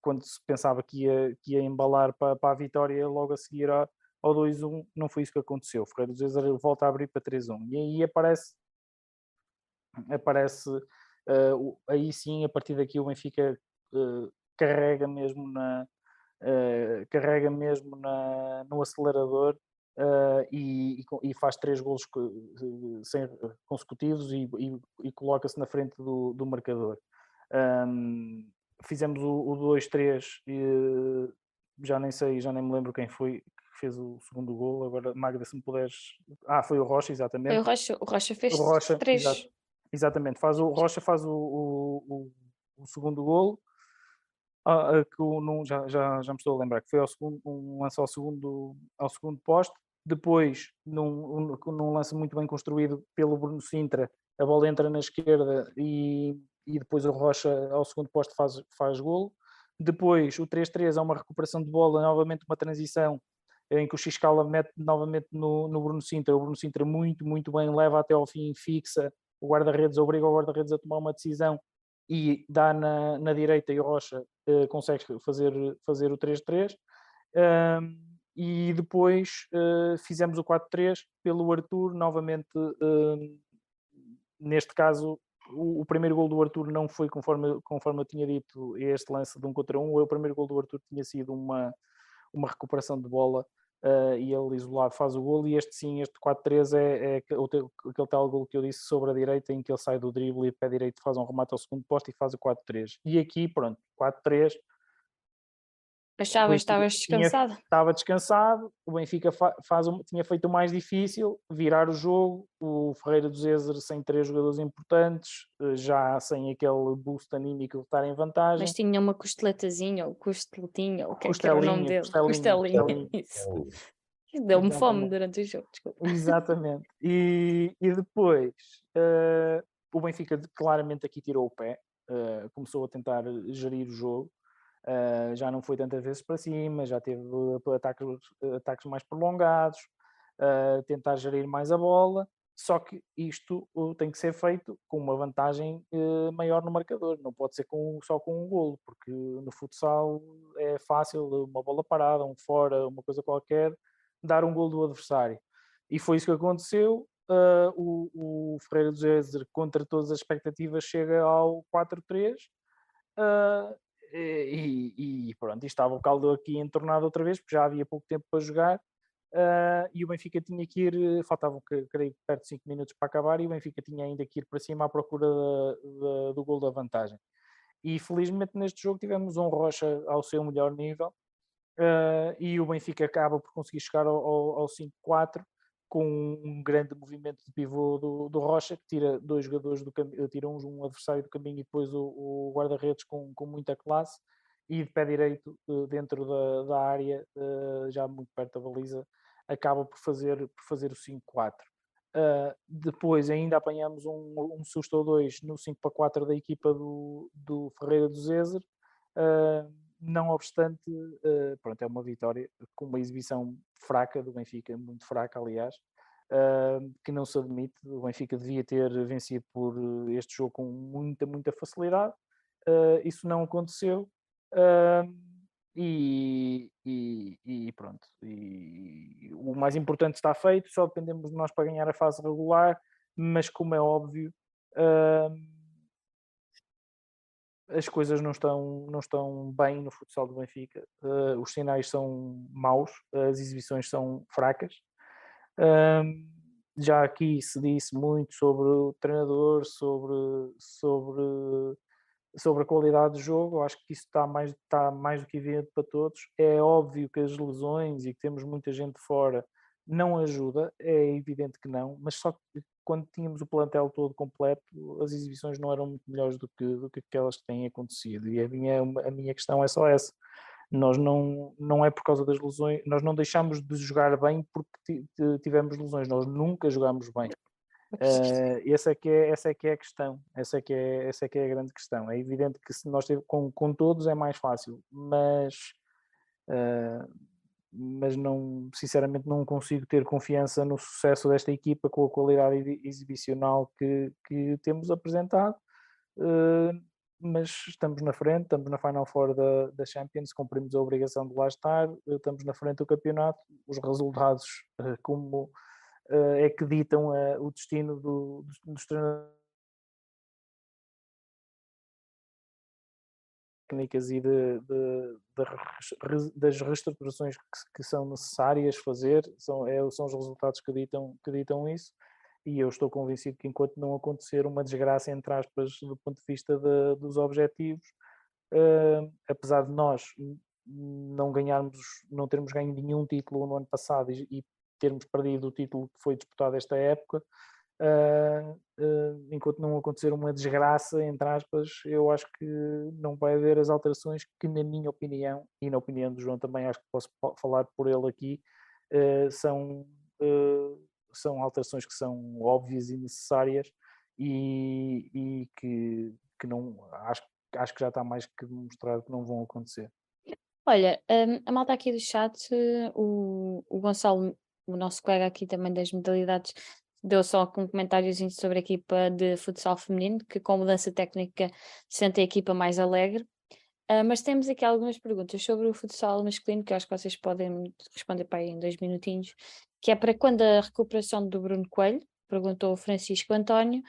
quando se pensava que ia, que ia embalar para, para a vitória logo a seguir ao, ao 2-1, não foi isso que aconteceu. Ferreira dos volta a abrir para 3-1 e aí aparece, aparece uh, aí sim, a partir daqui o Benfica uh, carrega mesmo na uh, carrega mesmo na, no acelerador Uh, e, e, faz três golos sem, consecutivos e, e, e coloca-se na frente do, do marcador. Um, fizemos o, o 2-3 e já nem sei, já nem me lembro quem foi que fez o segundo gol. Agora, Magda, se me puderes. Ah, foi o Rocha, exatamente. Foi o Rocha, o Rocha fez o Rocha, três. exatamente, faz o, Rocha faz o, o, o segundo gol. Ah, ah, que já, já, já me estou a lembrar que foi ao segundo, um lance ao segundo, ao segundo poste. Depois, num, num lance muito bem construído pelo Bruno Sintra, a bola entra na esquerda e, e depois o Rocha ao segundo posto faz, faz golo. Depois o 3-3 é uma recuperação de bola, novamente uma transição em que o Xcala mete novamente no, no Bruno Sintra. O Bruno Sintra muito, muito bem, leva até ao fim, fixa o guarda-redes, obriga o guarda-redes a tomar uma decisão e dá na, na direita e o Rocha uh, consegue fazer, fazer o 3-3. Um, e depois uh, fizemos o 4-3 pelo Arthur, novamente, uh, neste caso, o, o, primeiro gol do Arthur não foi conforme, conforme eu tinha dito, este lance de um contra um. O primeiro gol do Arthur tinha sido uma, uma recuperação de bola uh, e ele isolado faz o gol. E este sim, este 4-3 é, é aquele tal gol que eu disse sobre a direita, em que ele sai do drible e pé direito faz um remate ao segundo posto e faz o 4-3. E aqui, pronto, 4-3 Achavas que estavas descansado? Estava descansado, o Benfica faz um, tinha feito o mais difícil, virar o jogo, o Ferreira do Zezer sem três jogadores importantes, eh, já sem aquele boost anímico de estar em vantagem. Mas tinha uma costeletazinha, ou costeletinha, o que é que era o nome dele? Costelinha, costelinha. isso. Deu-me fome durante o jogo, desculpa. Exatamente. E, e depois, uh, o Benfica claramente aqui tirou o pé, uh, começou a tentar gerir o jogo, Uh, já não foi tantas vezes para cima, já teve ataques, ataques mais prolongados, uh, tentar gerir mais a bola, só que isto tem que ser feito com uma vantagem maior no marcador, não pode ser com, só com um golo, porque no futsal é fácil uma bola parada, um fora, uma coisa qualquer, dar um golo do adversário. E foi isso que aconteceu. o, o Ferreira do Zezer, contra todas as expectativas, chega ao 4-3. Uh, e, e, pronto, estava o caldo aqui entornado outra vez, porque já havia pouco tempo para jogar, uh, e o Benfica tinha que ir, faltavam creio perto de 5 minutos para acabar, e o Benfica tinha ainda que ir para cima à procura do gol da vantagem. E felizmente neste jogo tivemos um Rocha ao seu melhor nível, uh, e o Benfica acaba por conseguir chegar ao, ao, ao 5-4, com um grande movimento de pivô do, do Rocha, que tira dois jogadores do caminho, tira um, um, adversário do caminho e depois o, o guarda-redes com, com muita classe, e de pé direito eh, dentro da, da área, eh, já muito perto da baliza, acaba por fazer, por fazer o 5-4. Uh, eh, depois ainda apanhamos um, um susto ou dois no 5 para 4 da equipa do, do Ferreira do Zezer. Uh, não obstante, uh, pronto, é uma vitória com uma exibição fraca do Benfica, muito fraca, aliás, uh, que não se admite. O Benfica devia ter vencido por este jogo com muita, muita facilidade. Uh, isso não aconteceu. E, e, e, pronto. E o mais importante está feito, só dependemos de nós para ganhar a fase regular, mas como é óbvio as coisas não estão, não estão bem no futsal do Benfica. Uh, os sinais são maus, as exibições são fracas. Uh, já aqui se disse muito sobre o treinador, sobre, sobre, sobre a qualidade do jogo. Acho que isso está mais, está mais do que evidente para todos. É óbvio que as lesões e que temos muita gente fora não ajuda, é evidente que não, mas só quando tínhamos o plantel todo completo, as exibições não eram muito melhores do que, do que aquelas que têm acontecido. E a minha, a minha questão é só essa. nós não, não é por causa das lesões, nós não deixamos de jogar bem porque tivemos lesões, nós nunca jogamos bem. Uh, essa, é que é, essa é que é a questão, essa é que é, essa é que é a grande questão. É evidente que se nós teve, com, com todos é mais fácil, mas, uh, mas não, sinceramente não consigo ter confiança no sucesso desta equipa com a qualidade exibicional que, que temos apresentado. Uh, mas estamos na frente, estamos na Final Four da, da Champions, cumprimos a obrigação de lá estar, estamos na frente do campeonato, os resultados como é que ditam o destino do, dos treinadores técnicas e de, de, de, das reestruturações que, que, são necessárias fazer, são, é, são os resultados que ditam, que ditam isso, e eu estou convencido que enquanto não acontecer uma desgraça, entre aspas, do ponto de vista dos objetivos, uh, apesar de nós não ganharmos, não termos ganho nenhum título no ano passado e, e termos perdido o título que foi disputado esta época, uh, uh, enquanto não acontecer uma desgraça, entre aspas, eu acho que não vai haver as alterações que, na minha opinião, e na opinião do João também, acho que posso falar por ele aqui, uh, são, são alterações que são óbvias e necessárias e, e que, que não acho, acho que já está mais que demonstrado que não vão acontecer. Olha, um, a malta aqui do chat, o, o Gonçalo o nosso colega aqui também das modalidades deu só um comentário sobre a equipa de futsal feminino, que com mudança técnica sente a equipa mais alegre. Uh, mas temos aqui algumas perguntas sobre o futsal masculino, que acho que vocês podem responder para aí em dois minutinhos, que é para quando a recuperação do Bruno Coelho, perguntou o Francisco António,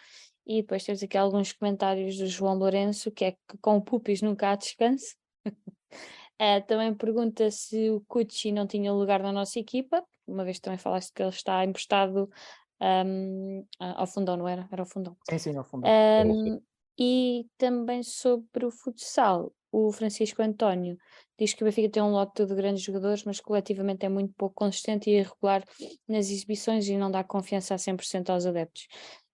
e depois temos aqui alguns comentários do João Lourenço, que é que com Pupis nunca há descanso. uh, também pergunta se o Cucci não tinha lugar na nossa equipa, uma vez também falaste que ele está emprestado um, ao fundão, não era? Era ao fundão. Sim, sim, ao fundão. Um, e também sobre o futsal, o Francisco António diz que o Benfica tem um lote de grandes jogadores, mas coletivamente é muito pouco consistente e irregular nas exibições e não dá confiança a 100% aos adeptos.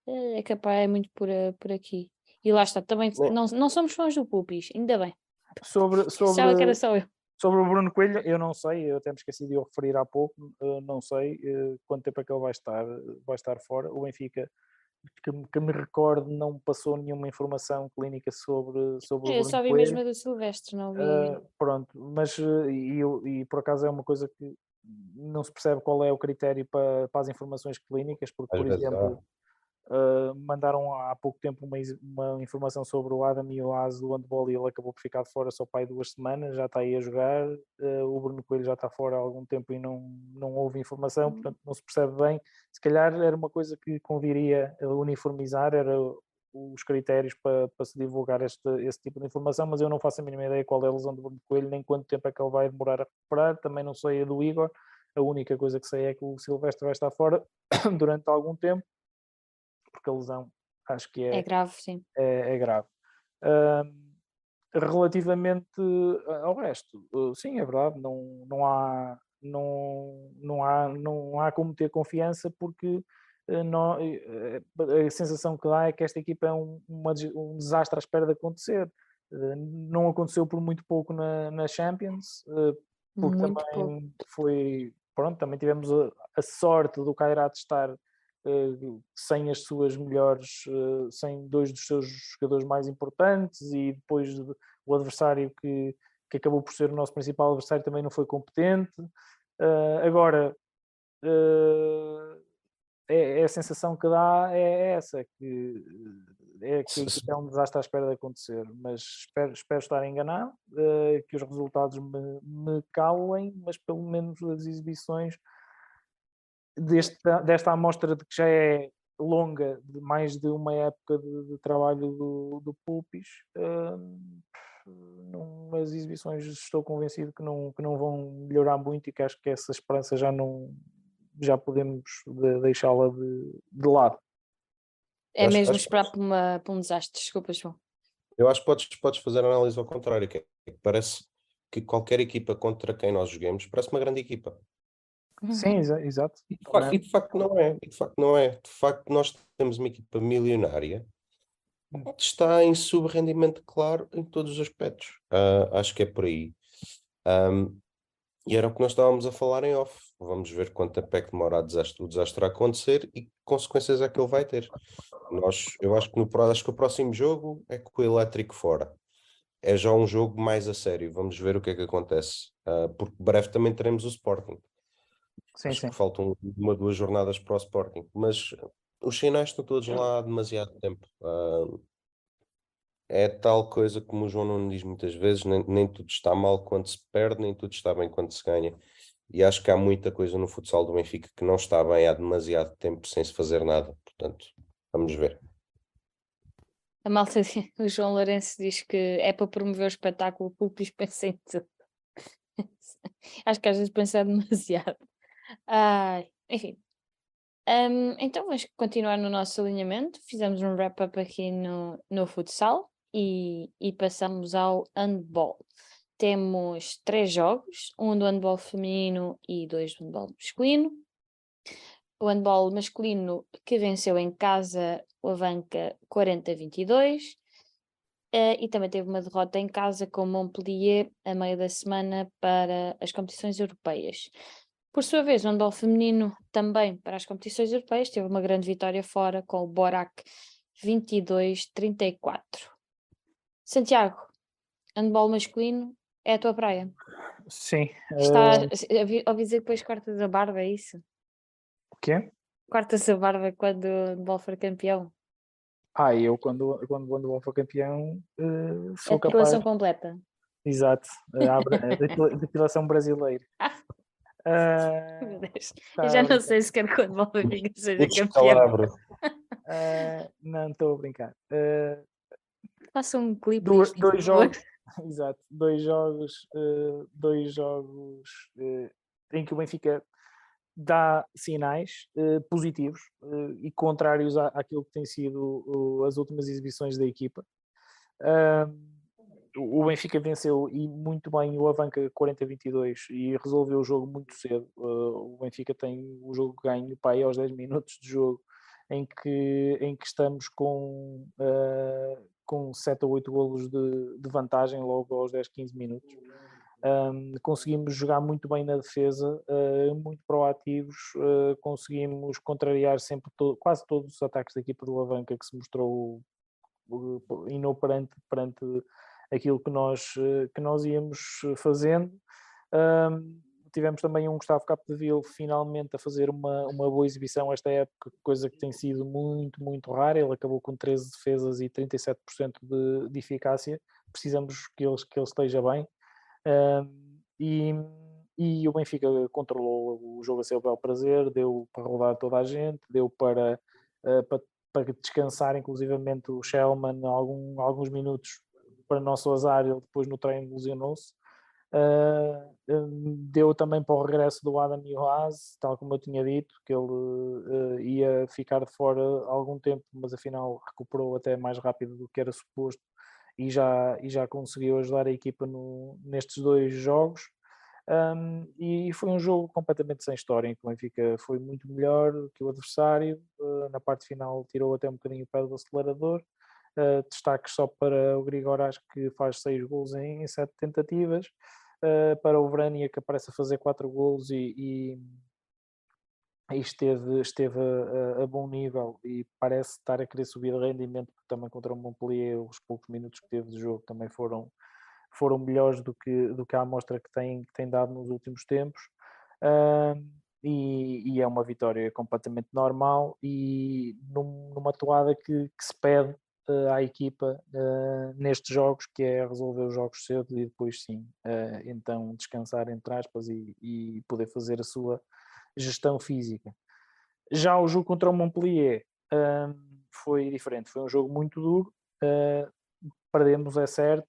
Eh, é capaz, é muito por, eh, por aqui. E lá está, também não, não somos fãs do Pupis, ainda bem. Sobre, sobre, que era só eu. Sobre o Bruno Coelho, eu não sei, eu até me esqueci de o referir há pouco, não sei quanto tempo é que ele vai estar, vai estar fora. O Benfica, que, que me recordo, não passou nenhuma informação clínica sobre, sobre é, eu o Bruno só vi Coelho. mesmo a do Silvestre, não vi. Uh, pronto, mas e, e por acaso é uma coisa que não se percebe qual é o critério para, para as informações clínicas, porque, por exemplo, Uh, mandaram há pouco tempo uma, uma, informação sobre o Adam e o Az do handball e ele acabou por ficar fora só para aí duas semanas, já está aí a jogar. Uh, o Bruno Coelho já está fora há algum tempo e não, não houve informação, uhum. portanto não se percebe bem. Se calhar era uma coisa que conviria uniformizar, era os critérios para, para se divulgar este, esse tipo de informação, mas eu não faço a mínima ideia qual é a lesão do Bruno Coelho, nem quanto tempo é que ele vai demorar a recuperar, também não sei a do Igor. A única coisa que sei é que o Silvestre vai estar fora durante algum tempo porque a lesão acho que é, é grave, sim. É, é grave. Uh, relativamente ao resto, uh, sim, é verdade, não, não, há, não, não, há, não há como ter confiança porque uh, não, a sensação que dá é que esta equipa é um, uma, um desastre à espera de acontecer. não aconteceu por muito pouco na, na Champions, porque muito também pouco. foi. Pronto, também tivemos a, a sorte do Kairat estar eh, sem as suas melhores, eh, sem dois dos seus jogadores mais importantes e depois o adversário que, que acabou por ser o nosso principal adversário também não foi competente. Eh, agora, é, é, a sensação que dá é essa, que é que, que é um desastre à espera de acontecer, mas espero, espero estar enganado, que os resultados me, me calem, mas pelo menos as exibições desta, desta amostra de que já é longa, de mais de uma época de, de trabalho do, do Pulpis, uh, as exibições estou convencido que não, que não vão melhorar muito e que acho que essa esperança já não já podemos de, deixá-la de, de lado. É acho, mesmo acho, esperar por, uma, por um desastre, desculpa João. Eu acho que podes, podes fazer a análise ao contrário, que, é, que parece que qualquer equipa contra quem nós joguemos parece uma grande equipa. Sim, uhum. exa exato. E de, facto, e de, facto, não é. E de facto não é. De facto nós temos uma equipa milionária que está em subrendimento claro em todos os aspectos. Uh, acho que é por aí. Um, e era o que nós estávamos a falar em off. Vamos ver quanto tempo é que demora desastre, o desastre a acontecer e que consequências é que ele vai ter. Nós, eu acho que, no, acho que o próximo jogo é com o elétrico fora. É já um jogo mais a sério. Vamos ver o que é que acontece. Uh, porque breve também teremos o Sporting. Sim, acho sim. que faltam uma, duas jornadas para o Sporting. Mas os sinais estão todos lá há demasiado tempo. Uh, é tal coisa como o João não diz muitas vezes, nem, nem tudo está mal quando se perde, nem tudo está bem quando se ganha. E acho que há muita coisa no futsal do Benfica que não está bem há demasiado tempo sem se fazer nada. Portanto, vamos ver. A malta, o João Lourenço diz que é para promover o espetáculo, o público pensa em tudo. Acho que às vezes pensa demasiado. Ai, enfim. Então vamos continuar no nosso alinhamento. Fizemos um wrap-up aqui no, no futsal e, e passamos ao handball. Temos três jogos, um do handball feminino e dois do handball masculino. O handball masculino que venceu em casa o Avanca 40-22 uh, eh, e também teve uma derrota em casa com Montpellier a meio da semana para as competições europeias. Por sua vez, o handball feminino também para as competições europeias teve uma grande vitória fora com o Borac 22-34. Santiago, handball masculino é a tua praia? Sim. Está, uh... ouvi dizer que depois cortas a barba, é isso? O quê? Cortas a barba quando o handball for campeão? Ah, eu quando, quando o handball for campeão uh, sou é capaz... depilação completa. Exato, a depilação brasileira. Uh. Tá, eu já não sei se quero que o Benfica seja campeão. Uh, não, estou a brincar. Uh, Faça um clipe. Dois, dois jogos, exato, dois jogos, uh, dois jogos uh, em que o Benfica dá sinais uh, positivos e contrários à, àquilo que tem sido as últimas exibições da equipa. O Benfica venceu e muito bem o Avanca 40-22 e resolveu o jogo muito cedo. o Benfica tem o jogo ganho para aí aos 10 minutos de jogo em que, em que estamos com, uh, com 7 ou 8 golos de, de vantagem logo aos 10, 15 minutos. Um, conseguimos jogar muito bem na defesa, uh, muito proativos, uh, conseguimos contrariar sempre todo, quase todos os ataques da equipa do Lavanca que se mostrou uh, inoperante perante aquilo que nós, que nós íamos fazendo. Um, tivemos também um Gustavo Capdeville finalmente a fazer uma, uma boa exibição esta época, coisa que tem sido muito, muito rara. Ele acabou com 13 defesas e 37% de, de eficácia. Precisamos que ele, que ele esteja bem. Um, e, e o Benfica controlou o jogo a seu bel prazer, deu para rodar toda a gente, deu para, uh, para, para descansar, inclusivamente o Shellman, algum, alguns minutos para nosso azar, ele depois no treino lesionou-se. Uh, deu também para o regresso do Adam Yohaz, tal como eu tinha dito, que ele uh, ia ficar fora algum tempo, mas afinal recuperou até mais rápido do que era suposto e já, e já conseguiu ajudar a equipa no, nestes dois jogos. Um, e foi um jogo completamente sem história, em que o Benfica foi muito melhor que o adversário. Uh, na parte final tirou até um bocadinho o pé do acelerador. Uh, destaques só para o Grigoras que faz seis gols em, em sete tentativas uh, para o Vrania que aparece a fazer quatro golos e, e, e esteve, esteve a, a, bom nível e parece estar a querer subir de rendimento porque também contra o Montpellier os poucos minutos que teve de jogo também foram, foram melhores do que, do que a amostra que tem, que tem dado nos últimos tempos. Uh, e, e, é uma vitória completamente normal e num, numa toada que, que se pede à equipa uh, nestes jogos, que é resolver os jogos cedo e depois sim, uh, então descansar entre aspas e, e, poder fazer a sua gestão física. Já o jogo contra o Montpellier foi diferente, foi um jogo muito duro, perdemos é certo,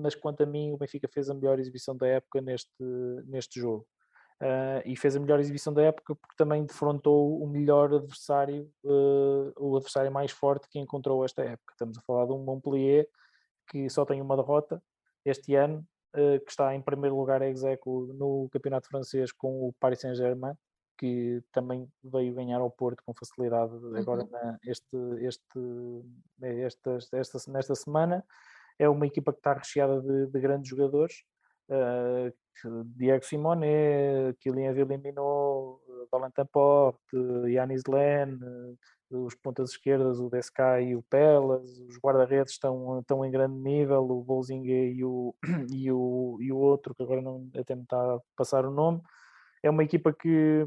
mas quanto a mim o Benfica fez a melhor exibição da época neste, neste jogo. Uh, e fez a melhor exibição da época porque também defrontou o melhor adversário, uh, o adversário mais forte que encontrou esta época. Estamos a falar de um Montpellier que só tem uma derrota este ano, uh, que está em primeiro lugar a execo no campeonato francês com o Paris Saint-Germain, que também veio ganhar ao Porto com facilidade agora uhum. na, este, este, esta, esta, nesta semana. É uma equipa que está recheada de, de grandes jogadores uh, Diego Simone, Kylian Villamino, Valentin Porte, Yanis Len, os pontas esquerdas, o Descai e o Pelas, os guarda-redes estão, estão em grande nível, o Bolzinga e o, e, o, e o outro, que agora não, até me está a passar o nome. É uma equipa que,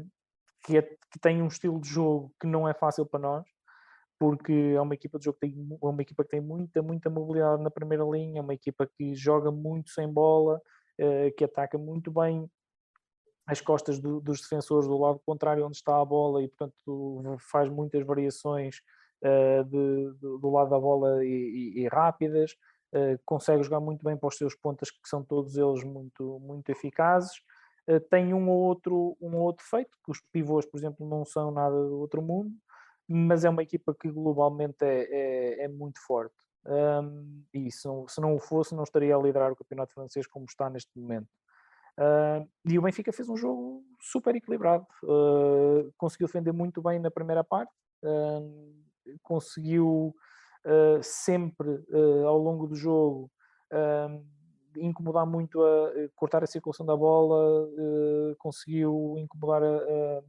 que, é, que tem um estilo de jogo que não é fácil para nós, porque é uma equipa de jogo que tem, é uma equipa que tem muita, muita mobilidade na primeira linha, é uma equipa que joga muito sem bola, eh, que ataca muito bem as costas do, dos defensores do lado contrário onde está a bola e portanto faz muitas variações uh, de, de, do lado da bola e, e, e rápidas, uh, consegue jogar muito bem para os seus pontas que são todos eles muito, muito eficazes. Uh, tem um ou outro, um ou outro feito, que os pivôs, por exemplo, não são nada do outro mundo, mas é uma equipa que globalmente é, é, é muito forte. Um, e se não, se não o fosse, não estaria a liderar o campeonato francês como está neste momento. Uh, e o Benfica fez um jogo super equilibrado, uh, conseguiu defender muito bem na primeira parte, uh, conseguiu sempre ao longo do jogo incomodar muito a cortar a circulação da bola, conseguiu incomodar a, a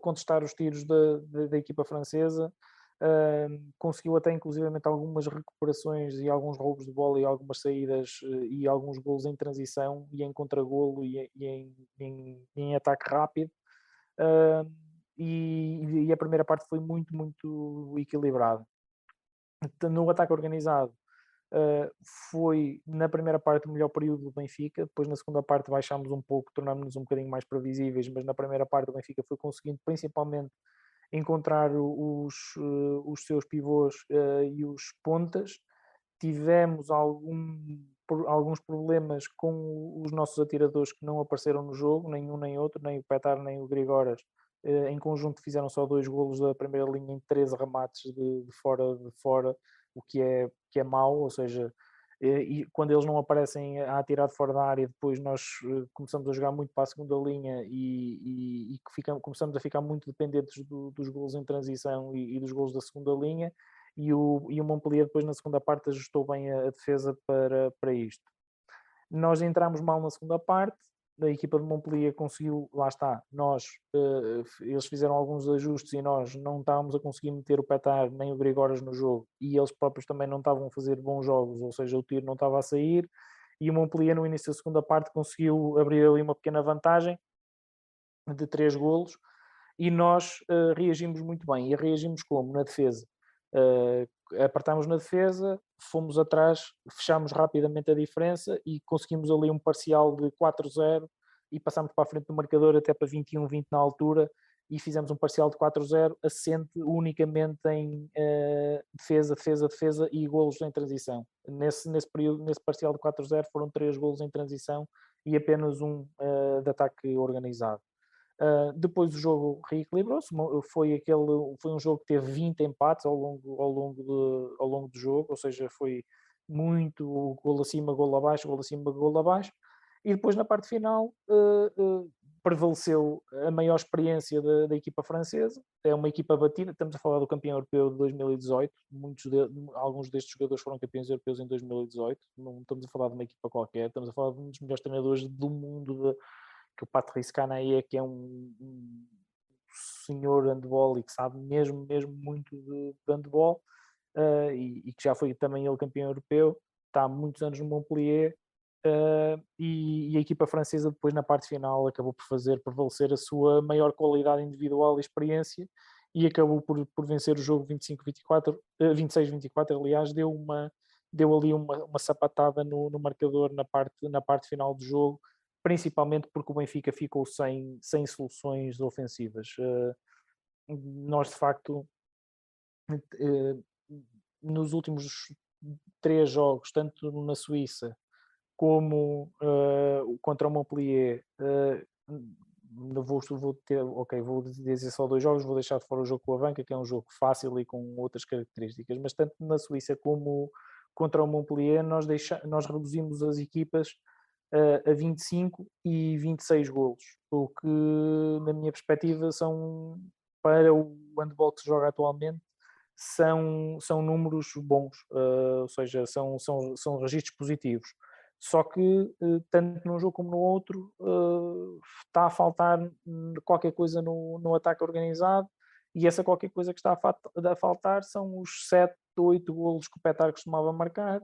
contestar os tiros da, da, da equipa francesa. Uh, conseguiu até inclusivamente algumas recuperações e alguns roubos de bola e algumas saídas uh, e alguns golos em transição e em contragolo e, e, em, em, em, ataque rápido uh, e, e, a primeira parte foi muito, muito equilibrada. No ataque organizado ah, foi na primeira parte o melhor período do Benfica, depois na segunda parte baixámos um pouco, tornámos-nos um bocadinho mais previsíveis, mas na primeira parte o Benfica foi conseguindo principalmente encontrar os, eh, os seus pivôs uh, e os pontas. Tivemos algum, alguns problemas com os nossos atiradores que não apareceram no jogo, nem um nem outro, nem o Petar nem o Grigoras. Uh, em conjunto fizeram só dois golos da primeira linha em 13 remates de, de, fora de fora, o que é, que é mau, ou seja, e quando eles não aparecem a atirar de fora da área, depois nós eh, começamos a jogar muito para a segunda linha e, e, e ficamos, começamos a ficar muito dependentes do, dos gols em transição e, e, dos gols da segunda linha. E o, e o Montpellier depois na segunda parte ajustou bem a, a defesa para, para isto. Nós entramos mal na segunda parte, a equipa de Montpellier conseguiu, lá está, nós, uh, eles fizeram alguns ajustes e nós não estávamos a conseguir meter o Petar nem o Grigoras no jogo e eles próprios também não estavam a fazer bons jogos, ou seja, o tiro não estava a sair e o Montpellier no início da segunda parte conseguiu abrir ali uma pequena vantagem de três golos e nós uh, reagimos muito bem. E reagimos como? Na defesa. Apertámos na defesa, fomos atrás, fechámos rapidamente a diferença e conseguimos ali um parcial de 4-0 e passámos para a frente do marcador até para 21-20 na altura e fizemos um parcial de 4-0 assente unicamente em uh, defesa, defesa, defesa e golos em transição. Nesse, nesse período, nesse parcial de 4-0 foram três golos em transição e apenas um uh, de ataque organizado. Uh, depois o jogo reequilibrou-se, foi, foi um jogo que teve 20 empates ao longo, ao, longo de, ao longo do jogo, ou seja, foi muito gol acima, gol abaixo, gol acima, gol abaixo, e depois na parte final uh, uh, prevaleceu a maior experiência da, da, equipa francesa, é uma equipa batida, estamos a falar do campeão europeu de 2018, muitos de, alguns destes jogadores foram campeões europeus em 2018, não estamos a falar de uma equipa qualquer, estamos a falar de um dos melhores treinadores do mundo de, que o Patrice Canaia, que é um, um senhor handball e que sabe mesmo, mesmo muito de, de handball, uh, e, e, que já foi também ele campeão europeu, está há muitos anos no Montpellier, uh, e, e, a equipa francesa depois na parte final acabou por fazer prevalecer a sua maior qualidade individual e experiência, e acabou por, por vencer o jogo 25-24, uh, 26-24, aliás, deu uma deu ali uma, uma sapatada no, no marcador na parte, na parte final do jogo, principalmente porque o Benfica ficou sem, sem soluções ofensivas. Uh, nós, de facto, uh, nos últimos três jogos, tanto na Suíça como uh, contra o Montpellier, vou, vou ter, ok, vou dizer só dois jogos, vou deixar de fora o jogo com a banca, que é um jogo fácil e com outras características, mas tanto na Suíça como contra o Montpellier, nós, deixa, nós reduzimos as equipas a 25 e 26 golos, o que, na minha perspectiva, são para o handball que se joga atualmente são, são números bons, uh, ou seja, são, são, são registros positivos. Só que, tanto num jogo como no outro, está a faltar qualquer coisa no, no ataque organizado, e essa qualquer coisa que está a, faltar são os 7, 8 golos que o Petar costumava marcar,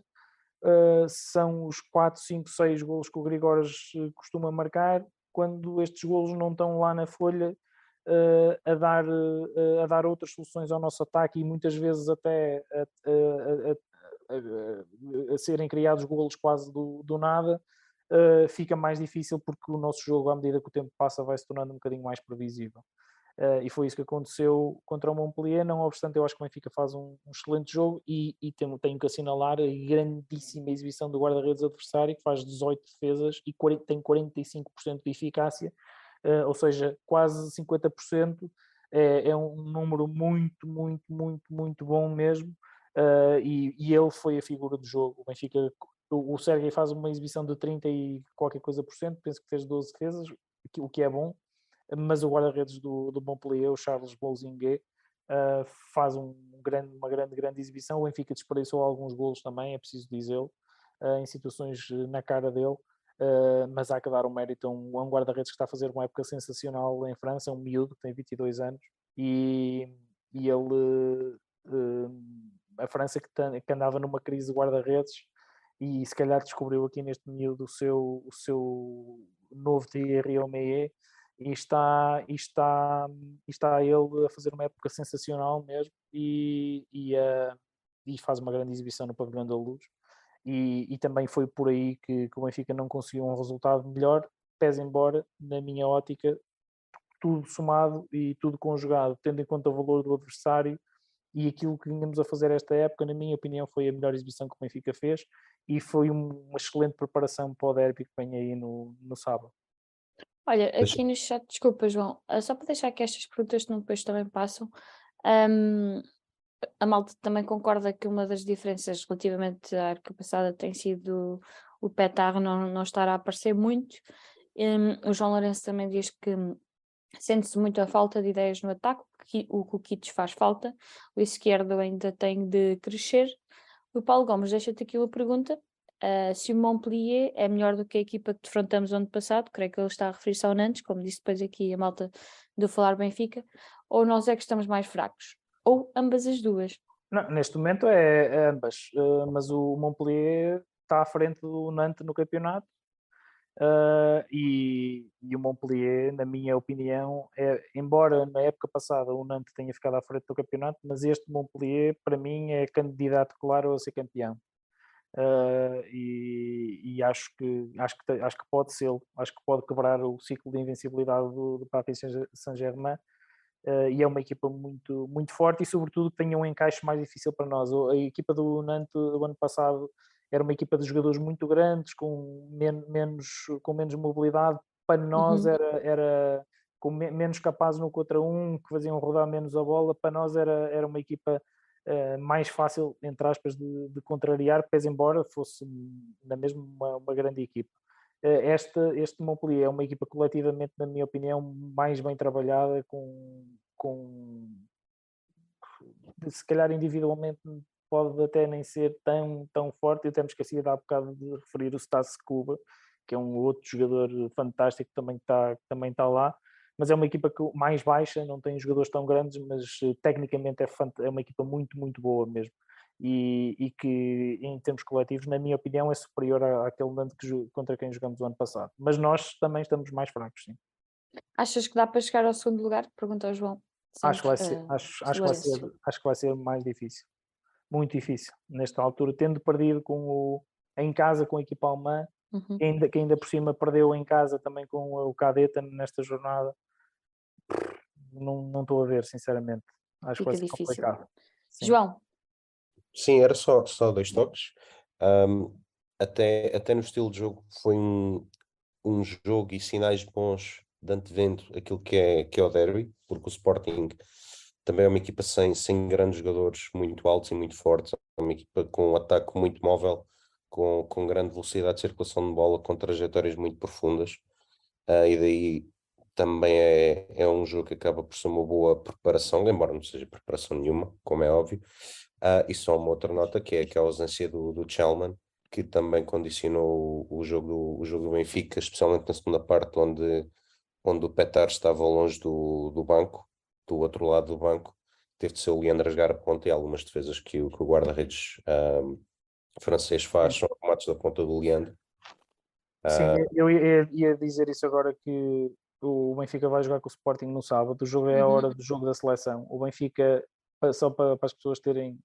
são os 4, 5, 6 golos que o Grigores costuma marcar, quando estes golos não estão lá na folha uh, a, dar, uh, a dar outras soluções ao nosso ataque e muitas vezes até a, a, a serem criados golos quase do, do nada, uh, fica mais difícil porque o nosso jogo, à medida que o tempo passa, vai se tornando um bocadinho mais previsível. Uh, e foi isso que aconteceu contra o Montpellier. Não obstante, eu acho que o Benfica faz um, um excelente jogo e, e tenho, tenho, que assinalar a grandíssima exibição do guarda-redes adversário, que faz 18 defesas e 40, tem 45% de eficácia, uh, ou seja, quase 50%. É, é, um número muito, muito, muito, muito bom mesmo. Uh, e, e, ele foi a figura do jogo. O Benfica, o, o Sérgio faz uma exibição de 30 e qualquer coisa por cento, penso que fez 12 defesas, o que é bom mas o guarda-redes do, do Montpellier, o Charles Blouzinguet, uh, faz um grande, uma grande, grande exibição. O Benfica desperdiçou alguns golos também, é preciso dizê-lo, uh, em situações na cara dele, uh, mas há que dar um mérito a um, um guarda-redes que está a fazer uma época sensacional em França, um miúdo tem 22 anos, e, e ele, a França que, que andava numa crise de guarda-redes, e se calhar descobriu aqui neste miúdo o seu, o seu novo Thierry Omeyer, e está, e está, e está ele a fazer uma época sensacional mesmo e, e, uh, e faz uma grande exibição no Pavilhão da Luz e, e também foi por aí que, que, o Benfica não conseguiu um resultado melhor, pese embora, na minha ótica, tudo somado e tudo conjugado, tendo em conta o valor do adversário e aquilo que vínhamos a fazer esta época, na minha opinião, foi a melhor exibição que o Benfica fez e foi uma excelente preparação para o derby que vem aí no, no sábado. Olha, aqui no chat, desculpa, João, ah, só para deixar que estas perguntas não depois também passam. Um, a malta também concorda que uma das diferenças relativamente à época passada tem sido o Petar não, não estar a aparecer muito. Um, o João Lourenço também diz que sente-se muito a falta de ideias no ataque, que o Kukic faz falta, o esquerdo ainda tem de crescer. O Paulo Gomes deixa-te aqui uma pergunta: Uh, se o Montpellier é melhor do que a equipa que defrontamos ano passado, creio que ele está a referir-se ao Nantes, como disse depois aqui a malta do Falar Benfica, ou nós é que estamos mais fracos? Ou ambas as duas? Não, neste momento é, é ambas, uh, mas o Montpellier está à frente do Nantes no campeonato uh, e, e, o Montpellier, na minha opinião, é, embora na época passada o Nantes tenha ficado à frente do campeonato, mas este Montpellier, para mim, é candidato claro a ser campeão. Uh, e, e, acho que acho que acho que pode ser acho que pode quebrar o ciclo de invencibilidade do, do Paris Saint-Germain uh, e é uma equipa muito muito forte e sobretudo que tenha um encaixe mais difícil para nós. A equipa do Nantes do ano passado era uma equipa de jogadores muito grandes com men menos com menos mobilidade. Para nós uhum. era era com me menos capazes no contra um que faziam rodar menos a bola. Para nós era era uma equipa uh, mais fácil, entre aspas, de, de, contrariar, pese embora fosse na mesma uma, uma grande equipa. Uh, este, este Montpellier é uma equipa coletivamente, na minha opinião, mais bem trabalhada, com, com se calhar individualmente pode até nem ser tão, tão forte. Eu até me esqueci de há bocado de referir o Stas Cuba, que é um outro jogador fantástico que também está, também está lá mas é uma equipa que, mais baixa, não tem jogadores tão grandes, mas eh, tecnicamente é, é uma equipa muito, muito boa mesmo. E, e, que em termos coletivos, na minha opinião, é superior à, àquele Nantes que, contra quem jogamos o ano passado. Mas nós também estamos mais fracos, sim. Achas que dá para chegar ao segundo lugar? Pergunta ao João. acho que, vai ser, uh, acho, acho, que vai ser, acho que vai ser mais difícil. Muito difícil, nesta altura, tendo perdido com o, em casa com a equipa alemã, uhum. que, ainda, que ainda por cima perdeu em casa também com o Cadeta nesta jornada não, não estou a ver, sinceramente. Acho Fica que vai ser difícil. complicado. Sim. João. Sim, era só, só dois toques. Um, até, até no estilo de jogo foi um, um jogo e sinais bons de antevendo aquilo que é, que é o derby, porque o Sporting também é uma equipa sem, sem grandes jogadores muito altos e muito fortes, é uma equipa com um ataque muito móvel, com, com grande velocidade de circulação de bola, com trajetórias muito profundas, uh, e daí também é, é um jogo que acaba por ser uma boa preparação, embora não seja preparação nenhuma, como é óbvio. Uh, e só uma outra nota que é, que a ausência do, do Chalman, que também condicionou o, o jogo, o jogo do Benfica, especialmente na segunda parte, onde, onde o Petar estava longe do, do banco, do outro lado do banco, teve de ser o Leandro a jogar a ponta e algumas defesas que o, que o guarda-redes um, francês faz são remates da ponta do Leandro. Sim, uh, eu ia, ia, dizer isso agora que o Benfica vai jogar com o Sporting no sábado, o jogo é a uhum. hora do jogo da seleção. O Benfica, só para, para as pessoas terem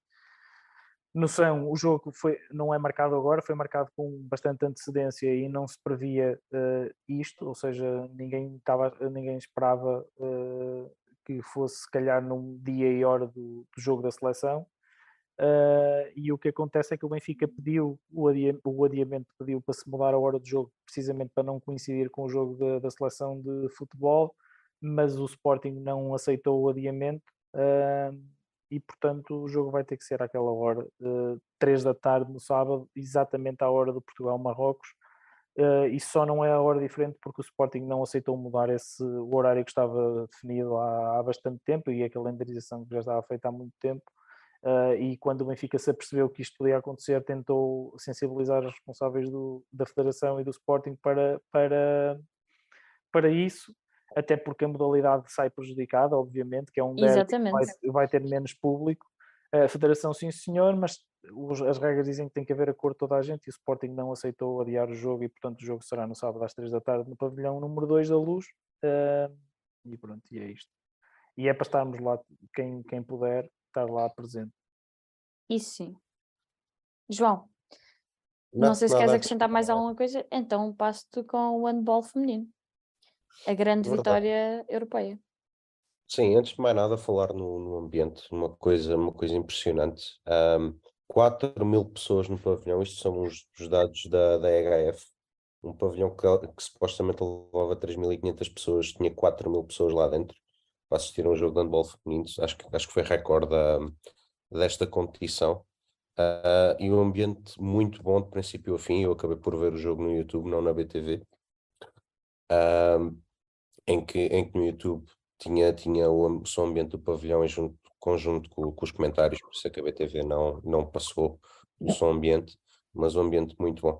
noção, o jogo foi, não é marcado agora, foi marcado com bastante antecedência e não se previa uh, isto, ou seja, ninguém, estava, ninguém esperava uh, que fosse se calhar num dia e hora do, do jogo da seleção. Uh, e o que acontece é que o Benfica pediu o, adia, o, adiamento pediu para se mudar a hora do jogo, precisamente para não coincidir com o jogo da, da seleção de futebol, mas o Sporting não aceitou o adiamento uh, e, portanto, o jogo vai ter que ser àquela hora, uh, 3 da tarde no sábado, exatamente à hora do Portugal-Marrocos. Uh, e só não é a hora diferente porque o Sporting não aceitou mudar esse, o horário que estava definido há, há bastante tempo e a calendarização que já estava feita há muito tempo. Uh, e quando o Benfica se apercebeu que isto podia acontecer, tentou sensibilizar os responsáveis do, da Federação e do Sporting para, para, para isso até porque a modalidade sai prejudicada, obviamente, que é um derby que vai, vai, ter menos público. A Federação, sim senhor, mas os, as regras dizem que tem que haver acordo de toda a gente e o Sporting não aceitou adiar o jogo e, portanto, o jogo será no sábado às 3 da tarde no pavilhão número 2 da Luz. Uh, e pronto, e é isto. E é para estarmos lá, quem, quem puder, estar lá presente. Isso sim. João, não, não sei se queres acrescentar mais alguma coisa, então passo-te com o handball feminino a grande Verdade. vitória europeia. Sim, antes de mais nada, falar no, no ambiente, uma coisa, uma coisa impressionante. Um, 4 mil pessoas no pavilhão, isto são os, os dados da, da EHF. Um pavilhão que, que supostamente levava 3.500 pessoas, tinha 4 mil pessoas lá dentro para assistir a um jogo de handball feminino. Acho que, acho que foi recorde da, desta competição. Uh, e um ambiente muito bom de princípio a fim. Eu acabei por ver o jogo no YouTube, não na BTV em, que, em que no YouTube tinha, tinha o som ambiente do pavilhão em junto, conjunto com, com, os comentários, por isso é que a BTV não, não passou o som ambiente, mas um ambiente muito bom.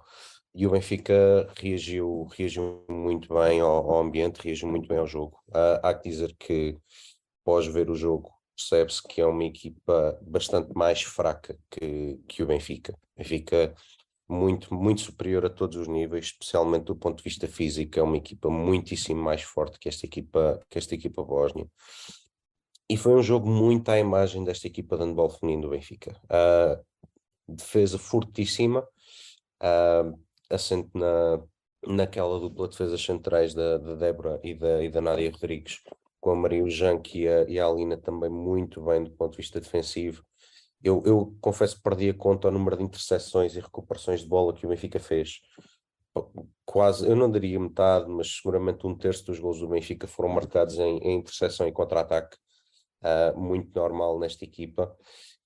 E o Benfica reagiu, reagiu muito bem ao, ao ambiente, reagiu muito bem ao jogo. Uh, há que dizer que, após ver o jogo, percebe-se que é uma equipa bastante mais fraca que, que o Benfica. Benfica muito, muito superior a todos os níveis, especialmente do ponto de vista físico, é uma equipa muitíssimo mais forte que esta equipa, que esta equipa bósnia. E foi um jogo muito à imagem desta equipa de handball feminino do Benfica. Uh, defesa fortíssima, uh, assente na, naquela dupla defesa centrais da, da Débora e da, e da Nádia Rodrigues, com a Maria Janque e a, e a Alina também muito bem do ponto de vista defensivo eu, eu confesso que perdi a conta ao número de interseções e recuperações de bola que o Benfica fez. Quase, eu não daria metade, mas seguramente um terço dos gols do Benfica foram marcados em, em interseção e contra-ataque, uh, muito normal nesta equipa,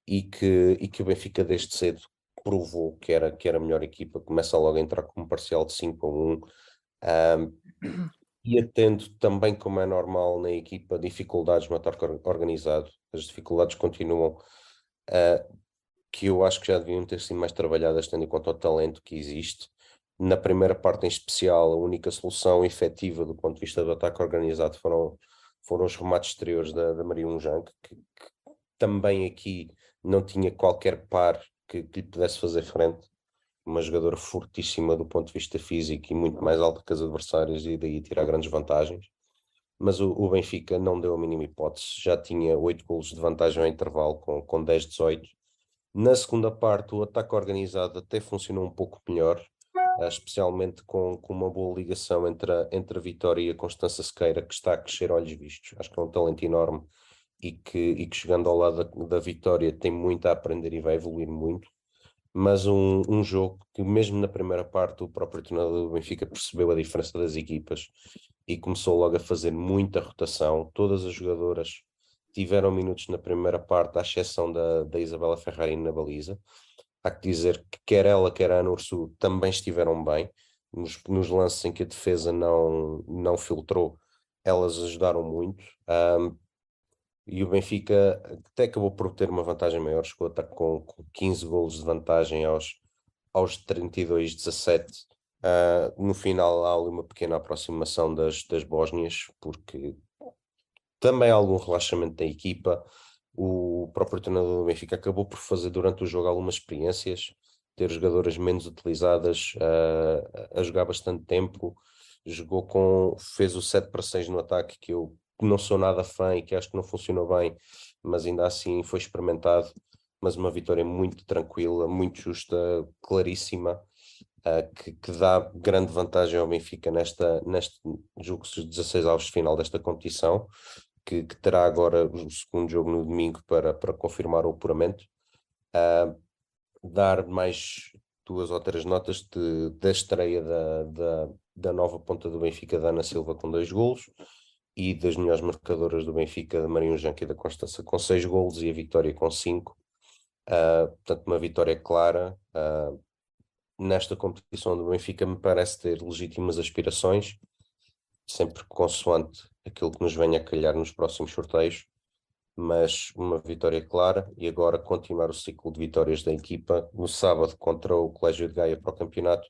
e que, e que o Benfica desde cedo provou que era, que era a melhor equipa, começa logo a entrar com um parcial de 5 a 1. Um, e atendo também, como é normal na equipa, dificuldades no ataque organizado. As dificuldades continuam uh, que eu acho que já deviam ter sido mais trabalhadas, tendo em conta o talento que existe. Na primeira parte, em especial, a única solução efetiva do ponto de vista do ataque organizado foram, foram os remates exteriores da, da Maria Unjan, que, que, também aqui não tinha qualquer par que, que lhe pudesse fazer frente. Uma jogadora fortíssima do ponto de vista físico e muito mais alta que os adversários, e daí tirar grandes vantagens mas o, o, Benfica não deu a mínima hipótese, já tinha 8 golos de vantagem ao intervalo, com, com 10-18. Na segunda parte, o ataque organizado até funcionou um pouco melhor, eh, especialmente com, com uma boa ligação entre a, entre a Vitória e a Constança Sequeira, que está a crescer olhos vistos. Acho que é um talento enorme e que, e que chegando ao lado da, da Vitória tem muito a aprender e vai evoluir muito mas um, um jogo que mesmo na primeira parte o próprio treinador do Benfica percebeu a diferença das equipas e começou logo a fazer muita rotação. Todas as jogadoras tiveram minutos na primeira parte, à exceção da, da Isabela Ferrari na baliza. Há que dizer que quer ela, quer a Ana Ursu também estiveram bem. Nos, nos lances em que a defesa não, não filtrou, elas ajudaram muito. Um, e o Benfica até acabou por ter uma vantagem maior, chegou a estar com, com 15 golos de vantagem aos, aos 32-17. Uh, no final há ali uma pequena aproximação das, das Bósnias, porque também há algum relaxamento da equipa. O próprio treinador do Benfica acabou por fazer durante o jogo algumas experiências, ter jogadoras menos utilizadas, uh, a jogar bastante tempo. Jogou com, fez o 7 para 6 no ataque, que eu não sou nada fã e que acho que não funcionou bem, mas ainda assim foi experimentado. Mas uma vitória muito tranquila, muito justa, claríssima. Uh, que, que, dá grande vantagem ao Benfica nesta, neste jogo 16 aos de final desta competição que, que, terá agora o segundo jogo no domingo para, para confirmar o apuramento. Uh, dar mais duas ou três notas de, da estreia da, da, da, nova ponta do Benfica, da Ana Silva, com dois golos, e das melhores marcadoras do Benfica, Marinho Janque da Constança, com seis golos, e a Vitória com cinco. Uh, portanto, uma vitória clara. Uh, nesta competição do Benfica me parece ter legítimas aspirações, sempre consoante aquilo que nos venha a calhar nos próximos sorteios, mas uma vitória clara e agora continuar o ciclo de vitórias da equipa no sábado contra o Colégio de Gaia para o campeonato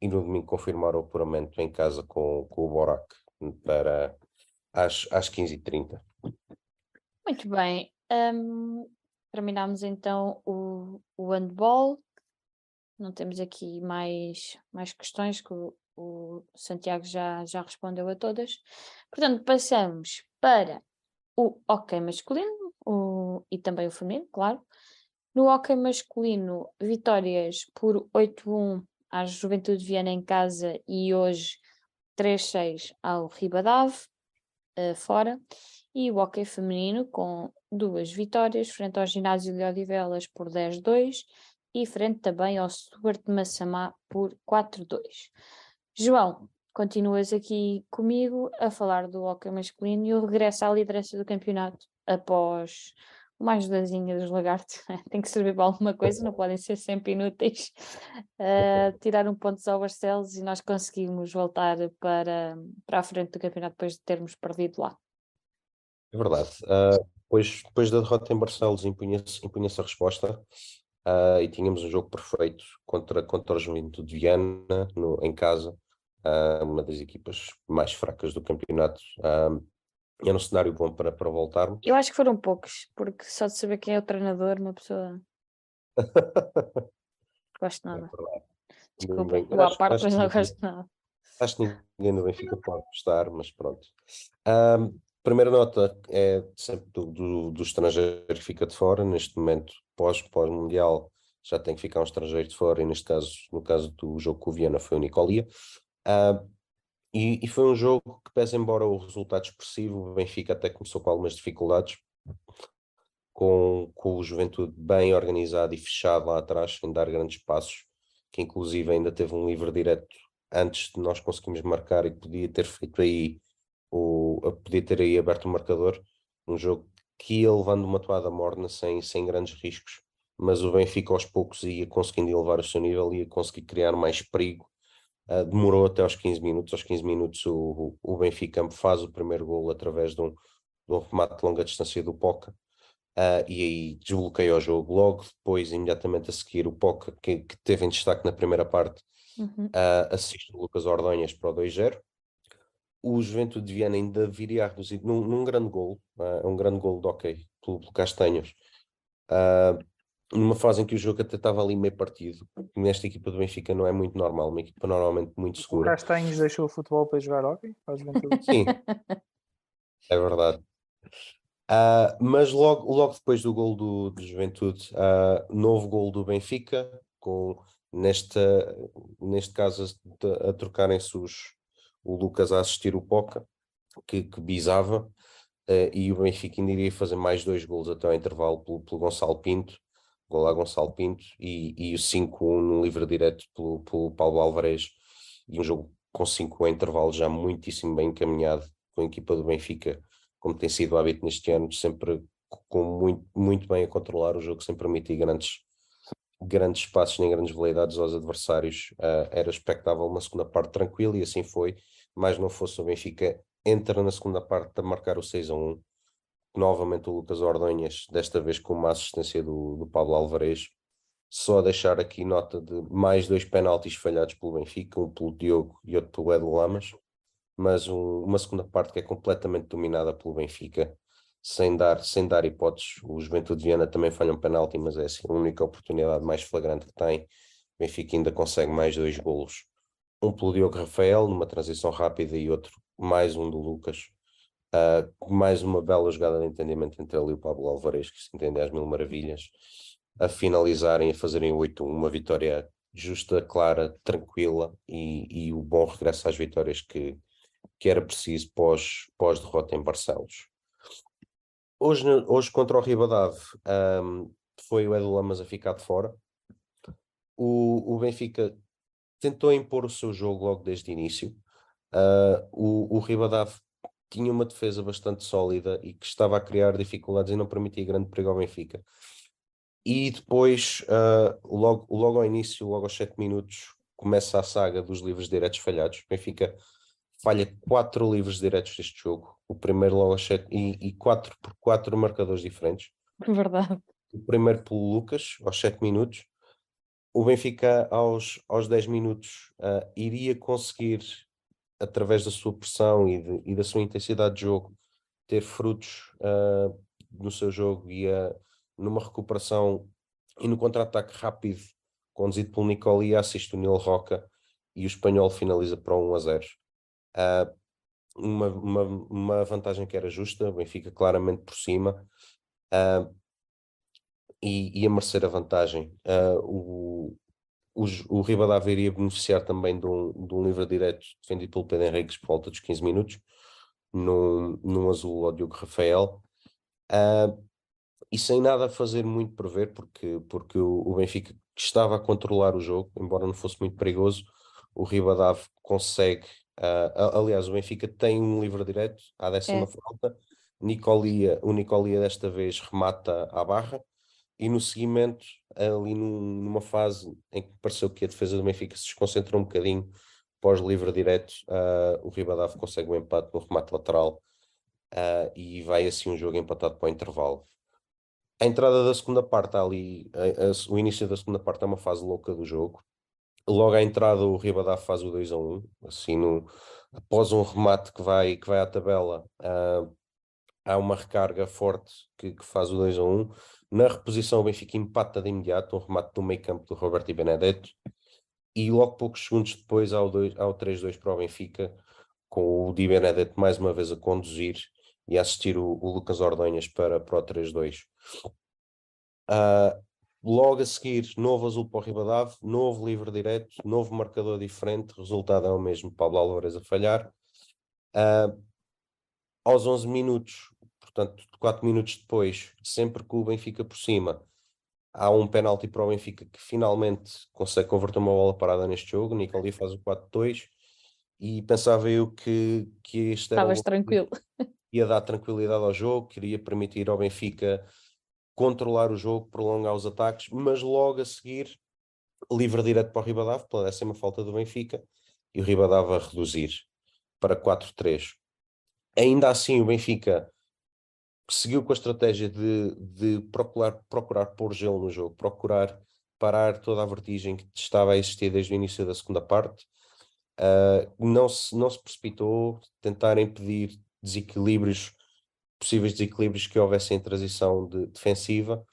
e no domingo confirmar o apuramento em casa com, com o Borac para às, às 15h30. Muito bem. Um, terminamos então o, o handball. Não temos aqui mais, mais questões que o, o Santiago já, já respondeu a todas. Portanto, passamos para o hockey masculino o, e também o feminino, claro. No hockey masculino, vitórias por 8-1 à Juventude Viana em casa e hoje 3-6 ao Ribadave, uh, fora. E o hockey feminino com duas vitórias, frente ao ginásio de Odivelas por 10-2 e frente também ao Stuart Massamá por 4-2. João, continuas aqui comigo a falar do hockey masculino e o regresso à liderança do campeonato após uma ajudazinha dos lagartos. Tem que servir para alguma coisa, não podem ser sempre inúteis. Uh, tirar um ponto ao Barcelos e nós conseguimos voltar para, para a frente do campeonato depois de termos perdido lá. É verdade. Uh, depois, depois da derrota em Barcelos impunha-se impunha a resposta uh, e tínhamos um jogo perfeito contra, contra o Juventude de Viana no, em casa uma das equipas mais fracas do campeonato. É um cenário bom para, para voltarmos. Eu acho que foram poucos, porque só de saber quem é o treinador, uma pessoa. gosto é nada. É Desculpem, eu à parte, mas não gosto nada. Acho que ninguém no Benfica pode gostar, mas pronto. Um, primeira nota é sempre do, do, do, estrangeiro que fica de fora. Neste momento, pós-mundial, pós já tem que ficar um estrangeiro de fora, e neste caso, no caso do jogo com o Viana, foi o Nicolia. Uh, e, e, foi um jogo que, pese embora o resultado expressivo, o Benfica até começou com algumas dificuldades, com, com o Juventude bem organizado e fechado lá atrás, sem dar grandes passos, que inclusive ainda teve um livre direto antes de nós conseguirmos marcar e podia ter feito aí, o, podia ter aí aberto o marcador, um jogo que ia levando uma toada morna sem, sem grandes riscos, mas o Benfica aos poucos ia conseguindo elevar o seu nível, ia conseguir criar mais perigo Uh, demorou até aos 15 minutos. Aos 15 minutos, o, o Benfica faz o primeiro gol através de um, de um remate de longa distância do Poca. Uh, e aí desbloqueia o jogo. Logo depois, imediatamente a seguir, o Poca, que, que teve em destaque na primeira parte, uhum. uh, assiste o Lucas Ordonhas para o 2-0. O Juventude de Viana ainda viria a reduzir num, num grande gol, uh, um grande gol de ok pelo, pelo Castanhos. Numa fase em que o jogo até estava ali meio partido. Nesta equipa do Benfica não é muito normal, uma equipa normalmente muito segura. O Castanhos deixou o futebol para jogar hockey? Sim, é verdade. Uh, mas logo, logo depois do gol do, do Juventude, uh, novo gol do Benfica, com nesta, neste caso a, a trocarem-se o Lucas a assistir o Poca, que, que bisava, uh, e o Benfica ainda iria fazer mais dois gols até ao intervalo pelo, pelo Gonçalo Pinto, gol a Gonçalo Pinto e, e o 5-1 no livre direto pelo, pelo Paulo Alvarez. E um jogo com 5 intervalos já muitíssimo bem encaminhado com a equipa do Benfica, como tem sido o hábito neste ano, sempre com muito, muito bem a controlar o jogo, sem permitir grandes, grandes espaços nem grandes veleidades aos adversários. Uh, era expectável uma segunda parte tranquila e assim foi, mas não fosse o Benfica entra na segunda parte a marcar o 6 a 1 novamente o Lucas Ordonhas, desta vez com uma assistência do, do Pablo Alvarez, Só deixar aqui nota de mais dois penaltis falhados pelo Benfica, um pelo Diogo e outro pelo Edu Lamas, mas um, uma segunda parte que é completamente dominada pelo Benfica, sem dar, sem dar hipóteses. O Juventude de Viana também falha um penalti, mas é assim, a única oportunidade mais flagrante que tem. O Benfica ainda consegue mais dois golos. Um pelo Diogo Rafael, numa transição rápida, e outro, mais um do Lucas. Uh, mais uma bela jogada de entendimento entre ele e o Pablo Alvarez, que se entende às mil maravilhas, a finalizarem, a fazerem 8-1, uma vitória justa, clara, tranquila e, e, o bom regresso às vitórias que, que era preciso pós, pós derrota em Barcelos. Hoje, hoje contra o Ribadave um, foi o Edu Lamas a ficar de fora. O, o Benfica tentou impor o seu jogo logo desde o início. Uh, o, o Ribadave tinha uma defesa bastante sólida e que estava a criar dificuldades e não permitia grande perigo ao Benfica. E depois, uh, logo, logo ao início, logo aos 7 minutos, começa a saga dos livros diretos falhados. O Benfica falha quatro livros diretos deste jogo. O primeiro logo sete, e, e quatro por quatro marcadores diferentes. Verdade. O primeiro pelo Lucas, aos 7 minutos. O Benfica, aos, aos 10 minutos, uh, iria conseguir, através da sua pressão e, de, e, da sua intensidade de jogo, ter frutos uh, no seu jogo e uh, numa recuperação e no contra-ataque rápido, conduzido pelo Nicoli, assiste o Nil Roca e o espanhol finaliza para 1 a 0 uh, uma, uma, uma, vantagem que era justa, o Benfica claramente por cima, uh, e, e, a merecer a vantagem. O, o, o Ribadavia iria beneficiar também de um, de um livre direto defendido pelo Pedro Henriques por volta dos 15 minutos, num, num azul ao Diogo Rafael. Uh, e sem nada a fazer muito prever, porque, porque o, o Benfica estava a controlar o jogo, embora não fosse muito perigoso, o Ribadav consegue Uh, aliás, o Benfica tem um livre direto à décima é. falta. Nicolia, o Nicolia desta vez remata à barra e no seguimento, ali num, numa fase em que pareceu que a defesa do Benfica se desconcentrou um bocadinho pós livre direto, uh, o Ribadav consegue um empate no remate lateral uh, e vai assim um jogo empatado para o intervalo. A entrada da segunda parte ali, a, a, o início da segunda parte é uma fase louca do jogo, logo à entrada o Ribadá faz o 2 a 1, assim no, após um remate que vai, que vai à tabela, uh, há uma recarga forte que, que, faz o 2 a 1. Na reposição o Benfica empata de imediato, um remate do meio campo do Roberto e Benedetto, e logo poucos segundos depois há o, 2, há o 3-2 para o Benfica, com o Di Benedetto mais uma vez a conduzir e a assistir o, o Lucas Ordonhas para, para o 3-2. Uh, ah, Logo a seguir, novo azul para o Ribadave, novo livre direto, novo marcador diferente, resultado é o mesmo, Pablo Álvares a falhar. Uh, aos 11 minutos, portanto, 4 minutos depois, sempre que o Benfica por cima, há um penalti para o Benfica que finalmente consegue converter uma bola parada neste jogo. O Nicoli faz o 4-2 e pensava eu que, que este era Estavas tranquilo. Ia dar tranquilidade ao jogo, queria permitir ao Benfica controlar o jogo, prolongar os ataques, mas logo a seguir, livre direto para o Ribadave, pela décima falta do Benfica, e o Ribadave a reduzir para 4-3. Ainda assim, o Benfica seguiu com a estratégia de, de procurar, procurar pôr gelo no jogo, procurar parar toda a vertigem que estava a existir desde o início da segunda parte. Uh, não, se, não se precipitou, tentar impedir desequilíbrios possíveis desequilíbrios que houvessem em transição de defensiva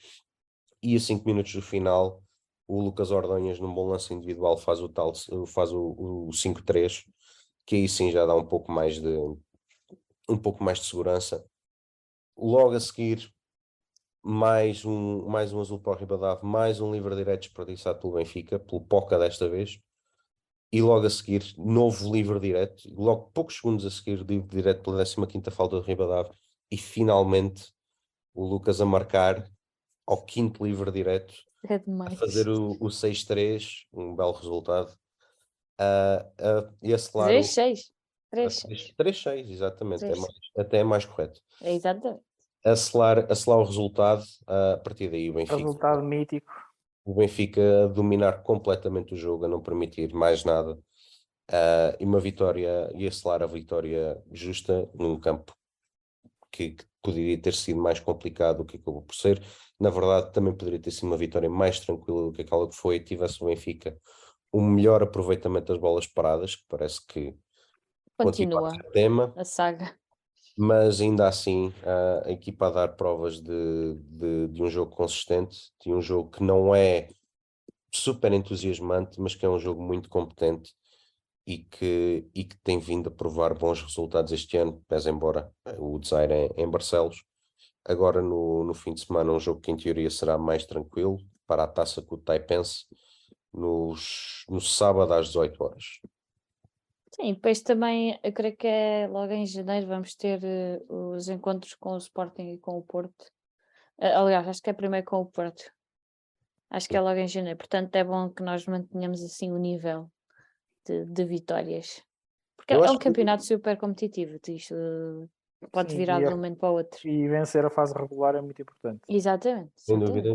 e a 5 minutos do final o Lucas Ordonhas num bom lance individual faz o tal faz o, o 5-3 que aí sim já dá um pouco mais de um pouco mais de segurança logo a seguir mais um, mais um azul para o Ribadave, mais um livre direto desperdiçado pelo Benfica, pelo Poca desta vez, e logo a seguir, novo livre direto, logo poucos segundos a seguir, livre direto pela 15ª falta do Ribadave, e finalmente o Lucas a marcar ao quinto livre direto, é a fazer o, o 6-3, um belo resultado. Uh, uh, e acelar 3-6. 3-6, exatamente, 3. É mais, até é mais correto. É exatamente. Acelar, acelar o resultado, a partir daí o Benfica. Resultado mítico. O Benfica a dominar completamente o jogo, a não permitir mais nada. Uh, e uma vitória, e acelar a vitória justa num campo que, que, poderia ter sido mais complicado do que acabou por ser. Na verdade, também poderia ter sido uma vitória mais tranquila do que aquela que foi. Tivesse o Benfica um melhor aproveitamento das bolas paradas, que parece que continua, a, tema, a saga. Mas ainda assim, a, a equipa a dar provas de, de, de um jogo consistente, de um jogo que não é super entusiasmante, mas que é um jogo muito competente e que, e que tem vindo a provar bons resultados este ano, pese embora eh, o Desire em, em Barcelos. Agora no, no fim de semana um jogo que em teoria será mais tranquilo para a taça com o Taipense nos, no sábado às 18 horas. Sim, depois também eu creio que é logo em janeiro vamos ter uh, os encontros com o Sporting e com o Porto. Uh, aliás, acho que é primeiro com o Porto. Acho que é logo em janeiro, portanto é bom que nós mantenhamos assim o nível de, de vitórias. Porque eu é um campeonato que... super competitivo, isto pode Sim, virar de um momento para o outro. E vencer a fase regular é muito importante. Exatamente. Sem dúvida.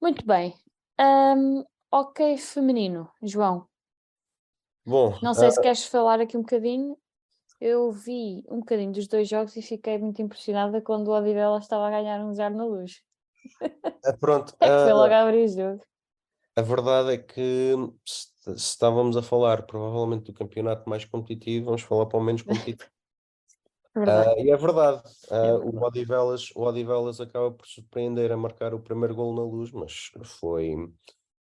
Muito bem. Um, ok, feminino, João. Bom, não sei uh... se queres falar aqui um bocadinho. Eu vi um bocadinho dos dois jogos e fiquei muito impressionada quando o Odivela estava a ganhar um zero na luz. Uh, pronto. é que foi logo a abrir o jogo. A verdade é que se, estávamos a falar provavelmente do campeonato mais competitivo, vamos falar para o menos competitivo. Uh, e é verdade, uh, é verdade. o Odivelas, o Odivelas acaba por surpreender a marcar o primeiro gol na luz, mas foi,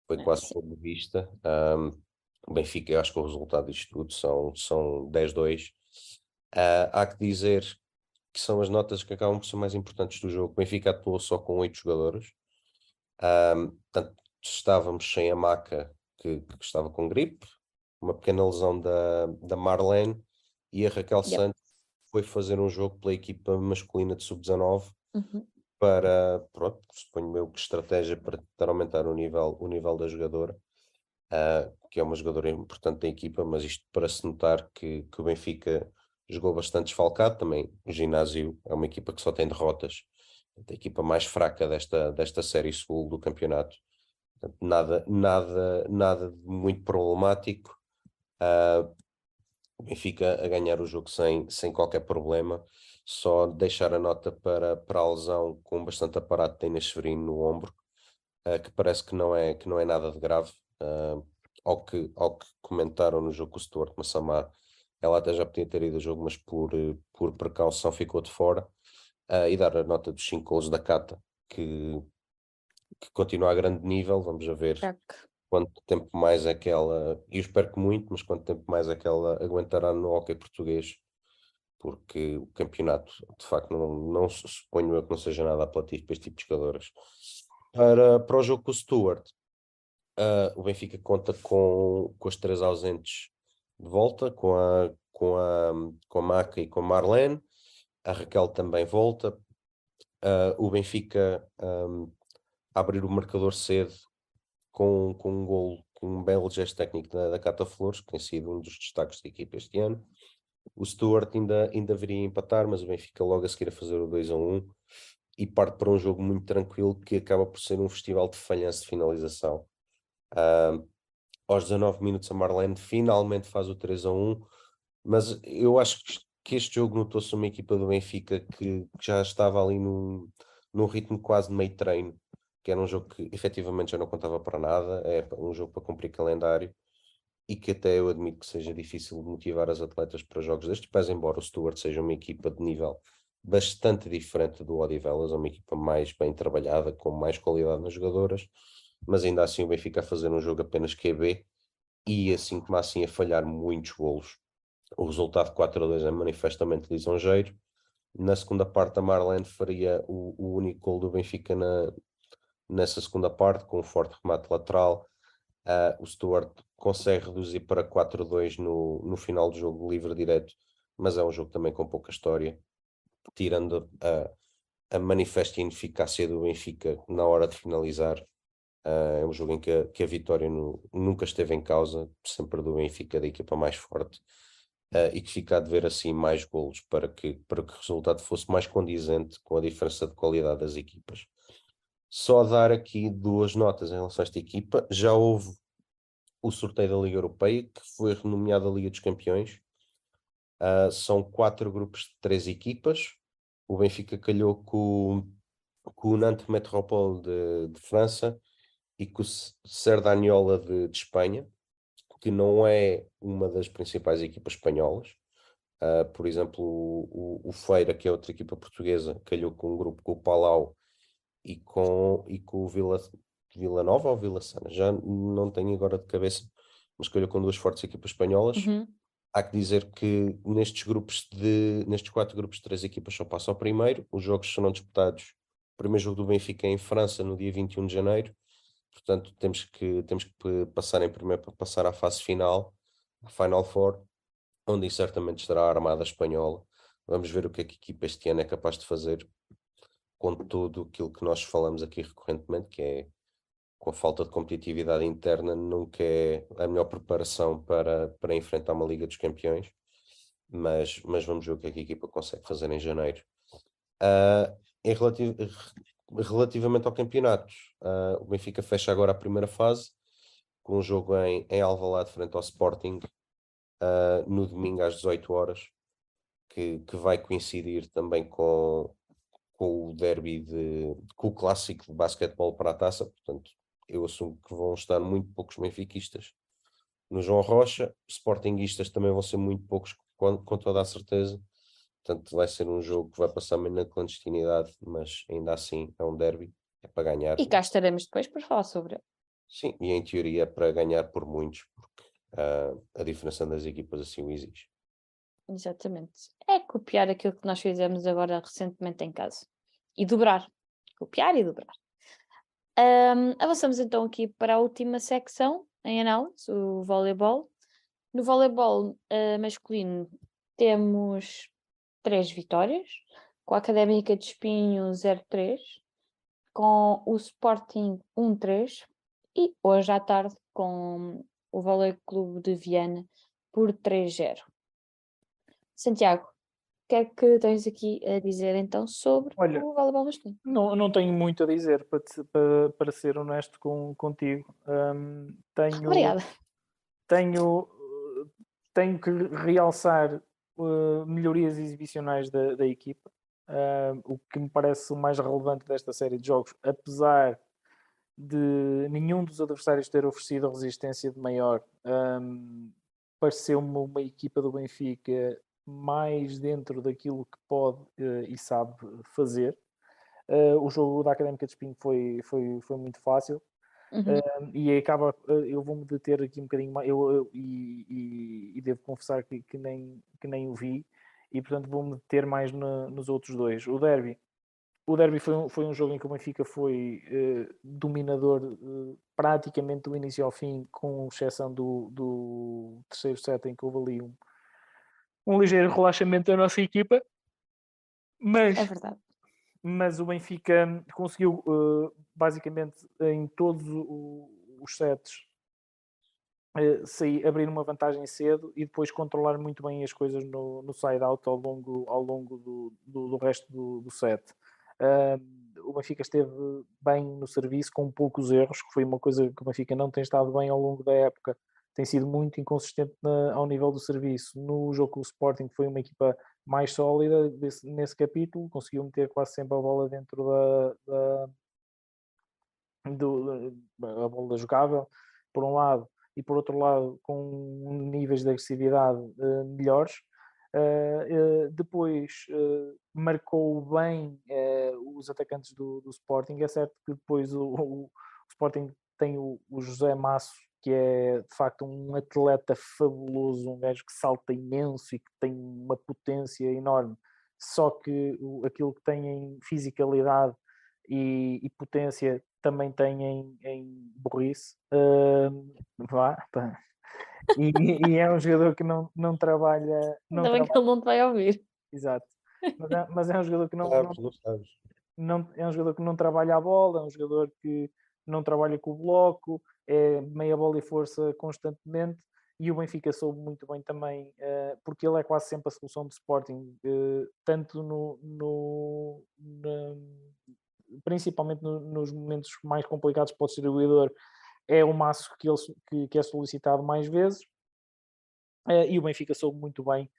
foi é, quase sob vista. Um, o Benfica, eu acho que o resultado disto tudo são, são 10-2. Uh, há que dizer que são as notas que acabam por ser mais importantes do jogo. O Benfica atuou só com oito jogadores. Um, portanto, estávamos sem a Maca, que, que, estava com gripe, uma pequena lesão da, da Marlene e a Raquel. Santos foi fazer um jogo pela equipa masculina de sub-19 uhum. para, pronto, suponho eu que estratégia para tentar aumentar o nível, o nível da jogadora, uh, que é uma jogadora importante da equipa, mas isto para se notar que, que o Benfica jogou bastante desfalcado também. O ginásio é uma equipa que só tem derrotas, a equipa mais fraca desta, desta série sul do campeonato. nada, nada, nada muito problemático. Uh, Benfica a ganhar o jogo sem, sem qualquer problema, só deixar a nota para, para a lesão com bastante aparato tem na Severino no ombro, uh, que parece que não é, que não é nada de grave. Uh, ao, que, ao que comentaram no jogo com o Stuart Massamá, ela até já podia ter ido ao jogo, mas por, por precaução ficou de fora. Uh, e dar a nota dos 5 gols da Cata, que, que continua a grande nível. Vamos a ver quanto tempo mais é que ela, e eu espero que muito, mas quanto tempo mais é que ela aguentará no hockey português, porque o campeonato, de facto, não, não suponho eu que não seja nada apelativo para este tipo de jogadoras. Para, para o jogo com o Stuart, uh, o Benfica conta com, com as três ausentes de volta, com a, com a, com a Maca e com a Marlene, a Raquel também volta, uh, o Benfica um, abrir o marcador cedo com, com um gol, com um belo gesto técnico da, da Cata Flores, que tem sido um dos destaques da equipa este ano. O Stuart ainda, ainda viria empatar, mas o Benfica logo a seguir a fazer o 2 a 1 e parte para um jogo muito tranquilo que acaba por ser um festival de falhanço de finalização. Uh, aos 19 minutos a Marlene finalmente faz o 3 a 1, mas eu acho que este jogo notou-se uma equipa do Benfica que, que já estava ali num, num ritmo quase de meio treino que era um jogo que efetivamente já não contava para nada, é um jogo para cumprir calendário e que até eu admito que seja difícil motivar as atletas para jogos destes, mas embora o Stuart seja uma equipa de nível bastante diferente do Odivelas, é uma equipa mais bem trabalhada, com mais qualidade nas jogadoras, mas ainda assim o Benfica a fazer um jogo apenas QB e assim como assim a falhar muitos golos. O resultado 4 a 2 é manifestamente lisonjeiro. Na segunda parte, a Marlene faria o, o único gol do Benfica na, nessa segunda parte, com um forte remate lateral. Uh, o Stuart consegue reduzir para 4-2 no, no final do jogo livre direto, mas é um jogo também com pouca história, tirando a, a manifesta ineficácia do Benfica na hora de finalizar. Uh, é um jogo em que a, que a vitória no, nunca esteve em causa, sempre do Benfica, da equipa mais forte, uh, e que fica a dever assim mais golos para que, para que o resultado fosse mais condizente com a diferença de qualidade das equipas. Só dar aqui duas notas em relação a esta equipa. Já houve o sorteio da Liga Europeia, que foi renomeada Liga dos Campeões. Uh, são quatro grupos de três equipas. O Benfica calhou com, com o Nantes Metropole de, de França e com o Cerdaniola de, de Espanha, que não é uma das principais equipas espanholas. Uh, por exemplo, o, o, Feira, que é outra equipa portuguesa, calhou com um grupo com o Palau e com, e com o Vila, Vila Nova ou Vila Sana, já não tenho agora de cabeça, mas calhou com duas fortes equipas espanholas. Uhum. Há que dizer que nestes grupos de nestes quatro grupos de três equipas só passa ao primeiro. Os jogos serão disputados. O primeiro jogo do Benfica é em França no dia 21 de janeiro. Portanto, temos que, temos que passar em primeiro para passar à fase final, a Final Four, onde certamente estará a Armada Espanhola. Vamos ver o que é que a equipa este ano é capaz de fazer com tudo aquilo que nós falamos aqui recorrentemente, que é com a falta de competitividade interna, nunca é a melhor preparação para, para enfrentar uma Liga dos Campeões, mas, mas vamos ver o que é que a equipa consegue fazer em janeiro. Uh, em relativo, relativamente ao campeonato, uh, o Benfica fecha agora a primeira fase, com um jogo em, em Alvalade frente ao Sporting, uh, no domingo às 18 horas, que, que vai coincidir também com, com o derby de, com o clássico de basquetebol para a taça, portanto eu assumo que vão estar muito poucos benfiquistas no João Rocha, sportinguistas também vão ser muito poucos, com, com toda a certeza. Portanto, vai ser um jogo que vai passar meio na clandestinidade, mas ainda assim é um derby, é para ganhar. E cá estaremos depois para falar sobre. Sim, e em teoria é para ganhar por muitos, porque uh, a diferença das equipas assim o exige. Exatamente. É copiar aquilo que nós fizemos agora recentemente em casa. E dobrar. Copiar e dobrar. Um, avançamos então aqui para a última secção em análise, o voleibol. No voleibol uh, masculino temos três vitórias, com a Académica de Espinho 0-3, com o Sporting 1-3 e hoje à tarde com o Volley Clube de Viana por 3-0. Santiago, que é que tens aqui a dizer então sobre Olha, o voleibol masculino? Não, não tenho muito a dizer, para, te, para, para ser honesto com, contigo. Um, tenho, Obrigada. Tenho, tenho que realçar uh, melhorias exibicionais da, da equipa, uh, o que me parece o mais relevante desta série de jogos, apesar de nenhum dos adversários ter oferecido resistência de maior. Um, pareceu-me uma equipa do Benfica mais dentro daquilo que pode uh, e sabe fazer. Uh, o jogo da Académica de Espinho foi, foi, foi muito fácil. Uhum. Uh, e acaba, eu vou-me deter aqui um bocadinho mais, eu, eu e, e, e, devo confessar que, que, nem, que nem o vi, e portanto vou-me deter mais no, nos outros dois. O Derby, o Derby foi um, foi um jogo em que o Benfica foi uh, dominador uh, praticamente do início ao fim, com exceção do, do terceiro set em que houve ali um, um ligeiro relaxamento da nossa equipa, mas, é verdade. Mas o Benfica conseguiu uh, basicamente em todos os sets uh, sair, abrir uma vantagem cedo e depois controlar muito bem as coisas no, no side-out ao longo, ao longo do, do, do resto do, do set. O Benfica esteve bem no serviço, com poucos erros, que foi uma coisa que o Benfica não tem estado bem ao longo da época tem sido muito inconsistente na, ao nível do serviço. No jogo com o Sporting foi uma equipa mais sólida desse, nesse capítulo, conseguiu meter quase sempre a bola dentro da, da do, a bola jogável, por um lado, e por outro lado com níveis de agressividade uh, melhores. Uh, uh, depois marcou bem os atacantes do, do, Sporting. É certo que depois o, o, o Sporting tem o, o José Masso que é de facto um atleta fabuloso, um gajo que salta imenso e que tem uma potência enorme, só que o, aquilo que tem em fisicalidade e, e potência também tem em, em burrice. Uh, vá, e, e, é um jogador que não, não trabalha. Não Ainda bem que ele não te vai ouvir. Exato. Mas é, mas é um jogador que não, não, não, é um jogador que não trabalha a bola, é um jogador que não trabalha com o bloco, é meia bola e força constantemente e o Benfica soube muito bem também, uh, porque ele é quase sempre a solução de Sporting, uh, tanto no, no principalmente no, nos momentos mais complicados para o distribuidor, é o maço que, ele, que, que é solicitado mais vezes, uh, e o Benfica soube muito bem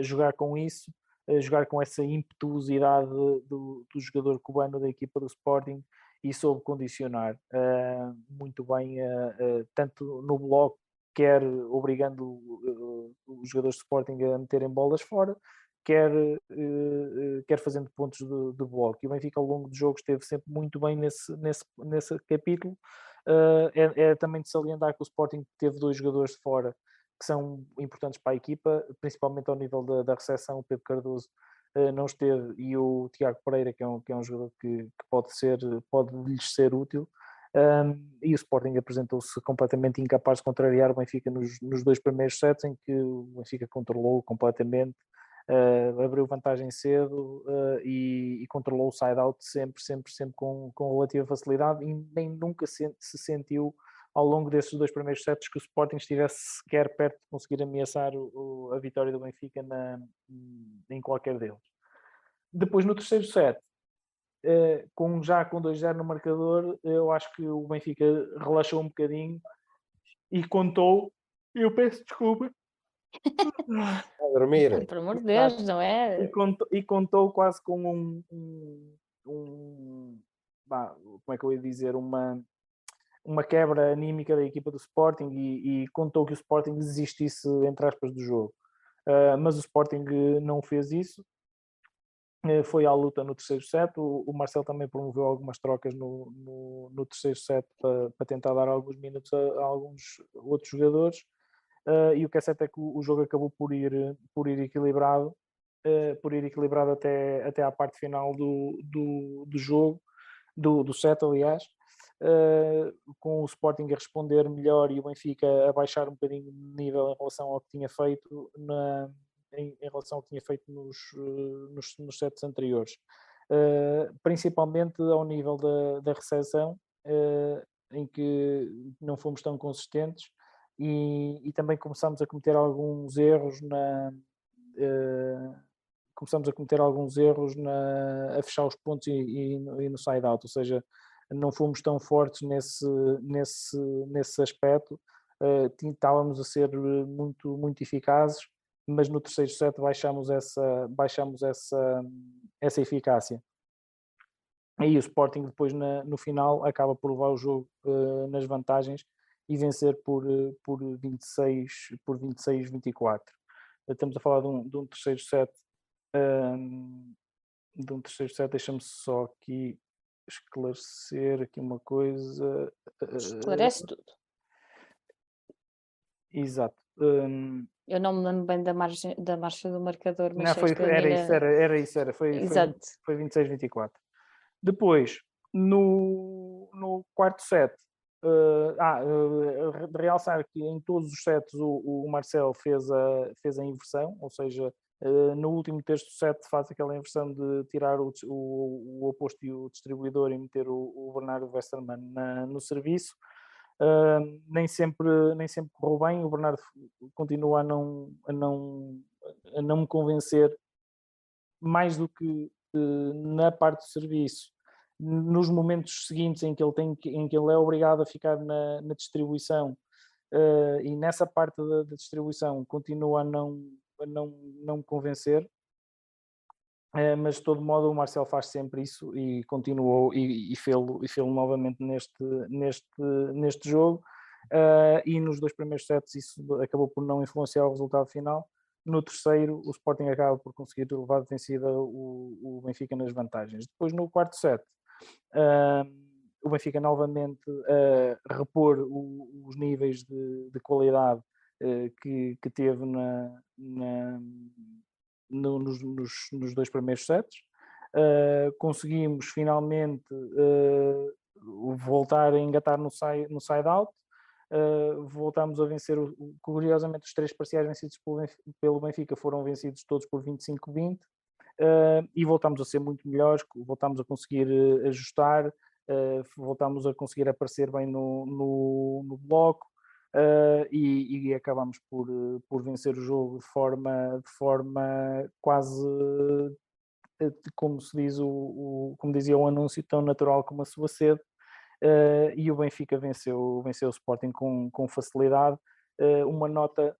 jogar com isso, jogar com essa impetuosidade do, do jogador cubano da equipa do Sporting e soube condicionar muito bem, tanto no bloco, quer obrigando os jogadores de Sporting a meterem bolas fora, quer, quer fazendo pontos de, de bloco. E o Benfica ao longo do jogo esteve sempre muito bem nesse, nesse, nesse capítulo. é, é também de salientar que o Sporting teve dois jogadores de fora que são importantes para a equipa, principalmente ao nível da, da recepção. O Pedro Cardoso uh, não esteve e o Tiago Pereira, que é um, que é um jogador que, que pode, ser, pode lhes ser útil. Um, e o Sporting apresentou-se completamente incapaz de contrariar o Benfica nos, nos, dois primeiros sets, em que o Benfica controlou completamente, uh, abriu vantagem cedo uh, e, e, controlou o side-out sempre, sempre, sempre com, com relativa facilidade e nem nunca se, se sentiu ao longo desses dois primeiros sets que o Sporting estivesse sequer perto de conseguir ameaçar o, o, a vitória do Benfica na, em qualquer deles. Depois no terceiro set, eh, com, já com 2-0 no marcador, eu acho que o Benfica relaxou um bocadinho e contou, eu peço desculpa. A dormir. Por amor de Deus, não é? E contou, e contou quase com um, um, um bah, como é que eu ia dizer, uma uma quebra anímica da equipa do Sporting e, e, contou que o Sporting desistisse, entre aspas, do jogo. Uh, mas o Sporting não fez isso, uh, foi à luta no terceiro set. O, o Marcel também promoveu algumas trocas no, no, no terceiro set para, para, tentar dar alguns minutos a, a alguns outros jogadores. Uh, e o que é certo é que o, o, jogo acabou por ir, por ir equilibrado, por ir equilibrado até, até à parte final do, do, do jogo, do, do set, aliás com o Sporting a responder melhor e o Benfica a baixar um bocadinho de nível em relação ao que tinha feito na, em, em, relação ao que tinha feito nos, uh, nos, nos sets anteriores. Uh, principalmente ao nível da, da recepção, em que não fomos tão consistentes e, e, também começámos a cometer alguns erros na começamos a cometer alguns erros na, a fechar os pontos e, e, e no side-out, ou seja, não fomos tão fortes nesse, nesse, nesse aspecto, uh, estávamos a ser muito, muito eficazes, mas no terceiro set baixamos essa, baixamos essa, essa eficácia. Aí o Sporting depois na, no final acaba por levar o jogo uh, nas vantagens e vencer por, por 26 por 26 24 estamos a falar de um, de um terceiro set um, de um terceiro set deixa-me só aqui esclarecer aqui uma coisa. Esclarece uh, tudo. Exato. Um, eu não me lembro bem da, margem, da marcha do marcador, mas não, foi, era, isso, era, era isso, era, foi, Exato. foi, foi 26-24. Depois, no, no quarto set, uh, ah, uh, realçar que em todos os sets o, o Marcel fez a, fez a inversão, ou seja, no último texto 7 faz aquela inversão de tirar o, o, o oposto e o distribuidor e meter o, o Bernardo Westermann na, no serviço. Uh, nem, sempre, nem sempre correu bem, o Bernardo continua a não, a não, a não me convencer mais do que uh, na parte do serviço. Nos momentos seguintes em que ele, tem, em que ele é obrigado a ficar na, na distribuição e nessa parte da, da distribuição continua a não, não, não me convencer, é, mas de todo modo o Marcel faz sempre isso e continuou e, e fê-lo fê novamente neste, neste, neste jogo. Uh, e nos dois primeiros sets isso acabou por não influenciar o resultado final. No terceiro o Sporting acaba por conseguir levar de vencida o, o Benfica nas vantagens. Depois no quarto set uh, o Benfica novamente uh, repor o, os níveis de, de qualidade eh, que, que teve na, na no, nos, nos, dois primeiros sets. Uh, conseguimos finalmente uh, voltar a engatar no side, no side out. Uh, voltámos a vencer, o, curiosamente, os três parciais vencidos pelo, pelo Benfica foram vencidos todos por 25-20 e voltámos a ser muito melhores, voltámos a conseguir ajustar, voltámos a conseguir aparecer bem no, no, no bloco, uh, e, e acabamos por, por vencer o jogo de forma, de forma quase eh, como se diz o, o, como dizia o anúncio tão natural como a sua sede. Uh, e o Benfica venceu venceu o Sporting com, com facilidade. Uh, uma nota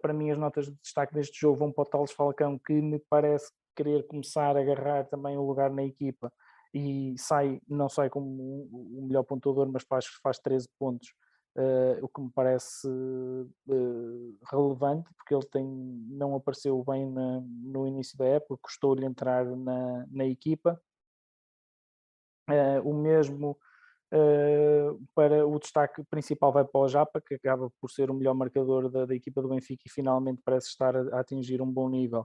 para mim as notas de destaque deste jogo vão para o Tales Falcão, que me parece querer começar a agarrar também o lugar na equipa. E sai, não sai como o melhor pontuador, mas faz, faz 13 pontos, uh, o que me parece uh, relevante, porque ele tem, não apareceu bem na, no início da época, custou-lhe entrar na, na equipa. Uh, o mesmo para o destaque principal vai para o Japa, que acaba por ser o melhor marcador da, da equipa do Benfica e finalmente parece estar a, a atingir um bom nível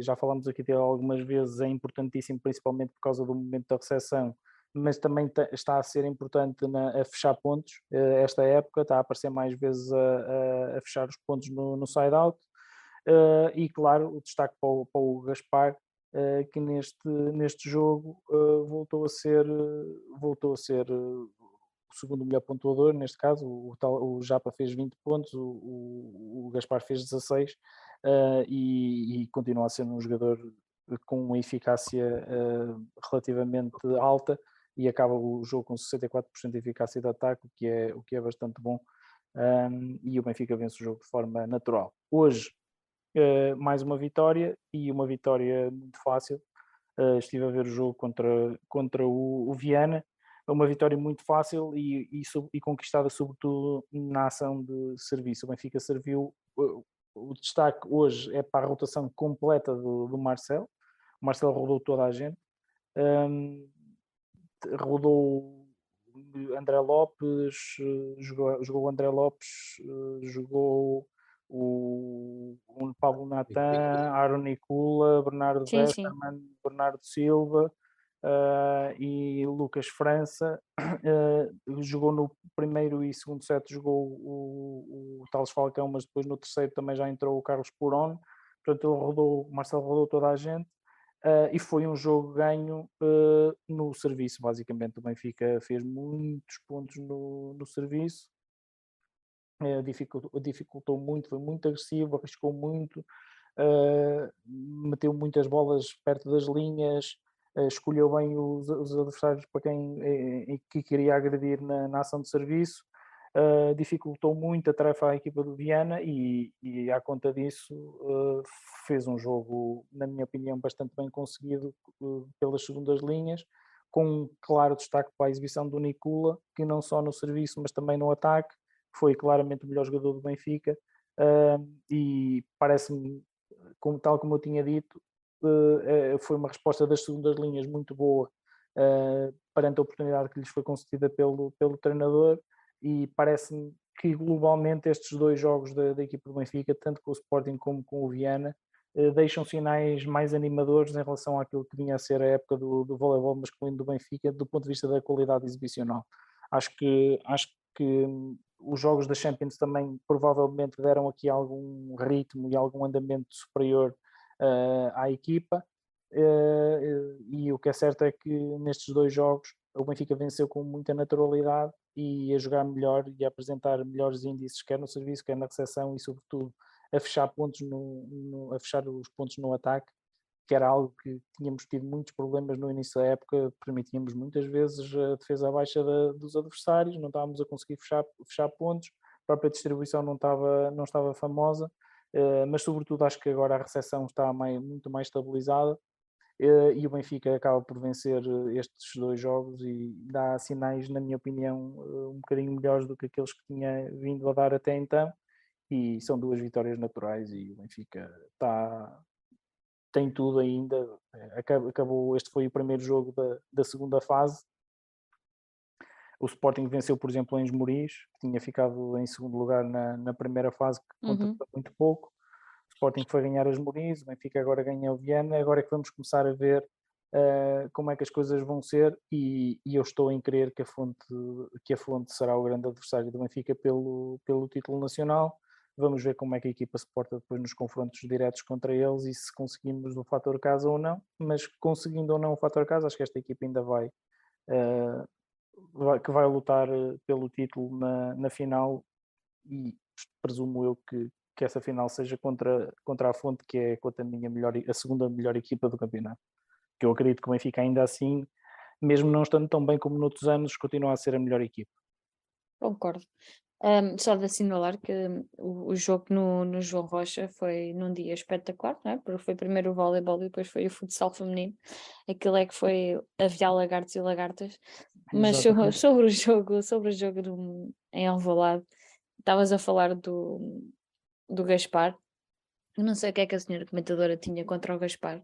já falamos aqui dele algumas vezes, é importantíssimo, principalmente por causa do momento da recessão, mas também está a ser importante na, a fechar pontos. Eh, esta época está a aparecer mais vezes a, a fechar os pontos no, no side-out. Uh, e claro, o destaque para o, para o Gaspar, uh, que neste, neste jogo uh, voltou a ser, voltou a ser o segundo melhor pontuador, neste caso, o, o Japa fez 20 pontos, o, o, o Gaspar fez 16, uh, e, e, continua a ser um jogador com uma eficácia uh, relativamente alta e acaba o jogo com 64% de eficácia de ataque, o que é, o que é bastante bom. Um, e o Benfica vence o jogo de forma natural. Hoje, uh, mais uma vitória e uma vitória muito fácil. Uh, estive a ver o jogo contra, contra o, o Viana, uma vitória muito fácil e, e, e, conquistada sobretudo na ação de serviço. O Benfica serviu o destaque hoje é para a rotação completa do, do Marcel. O Marcel rodou toda a gente. Um, rodou André Lopes, jogou, jogou André Lopes, jogou o, o Pablo Natan, Aaron Nicula, Bernardo Westermann, Bernardo Silva, uh, e Lucas França. Uh, jogou no primeiro e segundo set jogou o, o Tales Falcão, mas depois no terceiro também já entrou o Carlos Puron, portanto ele rodou, o Marcelo rodou toda a gente uh, e foi um jogo ganho no serviço, basicamente o Benfica fez muitos pontos no, no serviço. Dificultou, dificultou muito, foi muito agressivo, arriscou muito, Uh, meteu muitas bolas perto das linhas, eh, escolheu bem os, os adversários para quem eh, que queria agredir na, na ação de serviço, uh, dificultou muito a tarefa à equipa do Viana e, e à conta disso uh, fez um jogo, na minha opinião, bastante bem conseguido uh, pelas segundas linhas, com um claro destaque para a exibição do Nicula, que não só no serviço, mas também no ataque, foi claramente o melhor jogador do Benfica, e parece-me, como, tal como eu tinha dito, eh, foi uma resposta das segundas linhas muito boa perante a oportunidade que lhes foi concedida pelo, pelo treinador e parece-me que globalmente estes dois jogos da, da equipa do Benfica, tanto com o Sporting como com o Viana, eh, deixam sinais mais animadores em relação àquilo que vinha a ser a época do, do voleibol masculino do Benfica do ponto de vista da qualidade exibicional. Acho que, acho que hum, os jogos da Champions também provavelmente deram aqui algum ritmo e algum andamento superior uh, à equipa. Uh, e o que é certo é que nestes dois jogos o Benfica venceu com muita naturalidade e a jogar melhor e a apresentar melhores índices, quer no serviço, quer na recepção e, sobretudo, a fechar pontos no, no, a fechar os pontos no ataque, que era algo que tínhamos tido muitos problemas no início da época, permitíamos muitas vezes a defesa baixa da, dos adversários, não estávamos a conseguir fechar, fechar pontos, a própria distribuição não estava, não estava famosa eh, mas sobretudo acho que agora a recepção está mais, muito mais estabilizada e o Benfica acaba por vencer eh, estes dois jogos e dá sinais, na minha opinião, um bocadinho melhores do que aqueles que tinha vindo a dar até então e são duas vitórias naturais e o Benfica está tem tudo ainda acabou, este foi o primeiro jogo da, da segunda fase o Sporting venceu, por exemplo, em Esmoriz, que tinha ficado em segundo lugar na, na primeira fase, que conta uhum. muito pouco. Sporting foi ganhar as Esmoriz, o Benfica agora ganha o Viana, agora é que vamos começar a ver uh, como é que as coisas vão ser e, e, eu estou em crer que a, fonte, que a Fonte será o grande adversário do Benfica pelo, pelo título nacional. Vamos ver como é que a equipa se porta depois nos confrontos diretos contra eles e se conseguimos o fator casa ou não, mas conseguindo ou não o fator casa, acho que esta equipa ainda vai uh, que vai lutar eh, pelo título na, na final e presumo eu que, que essa final seja contra, contra a Fonte, que é contra a, minha melhor, a segunda melhor equipa do campeonato. Que eu acredito que o Benfica ainda assim, mesmo não estando tão bem como noutros anos, continua a ser a melhor equipa. Concordo. Um, só de assinalar que o, o jogo no, no, João Rocha foi num dia espetacular, não é? porque foi primeiro o voleibol e depois foi o futsal feminino. Aquilo é que foi aviar lagartos e lagartas. Mas sobre, sobre, o jogo, sobre o jogo do, em Alvalade, estavas a falar do, do Gaspar. Eu não sei o que é que a senhora comentadora tinha contra o Gaspar,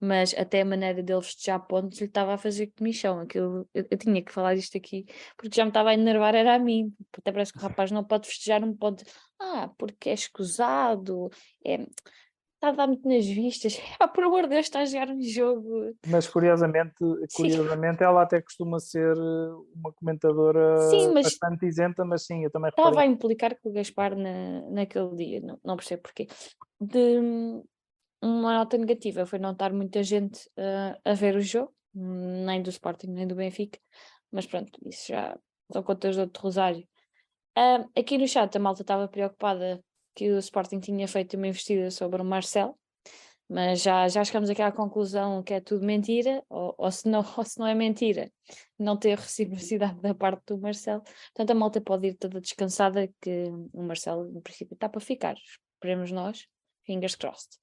mas até a maneira dele festejar pontos lhe estava a fazer comichão. Aquilo, eu, eu, tinha que falar isto aqui, porque já me estava a enervar, era a mim. Até parece que o rapaz não pode festejar um ponto. Ah, porque é escusado, é, está a dar muito nas vistas. Ah, por amor de Deus, está a jogar um jogo. Mas curiosamente, curiosamente ela até costuma ser eh, uma comentadora sim, mas bastante isenta, mas sim, eu também Estava a implicar com o Gaspar na, naquele dia, não, não percebo porquê. De, uma nota negativa foi não estar muita gente uh, a ver o jogo, nem do Sporting, nem do Benfica, mas pronto, isso já são contas de outro rosário. Uh, aqui no chat a malta estava preocupada que o Sporting tinha feito uma investida sobre o Marcel, mas já, já chegamos aqui à conclusão que é tudo mentira, ou, ou, se, não, ou se não é mentira, não ter reciprocidade da parte do Marcel. Portanto, a malta pode ir toda descansada que o Marcel, no princípio, está para ficar. Esperemos nós, fingers crossed.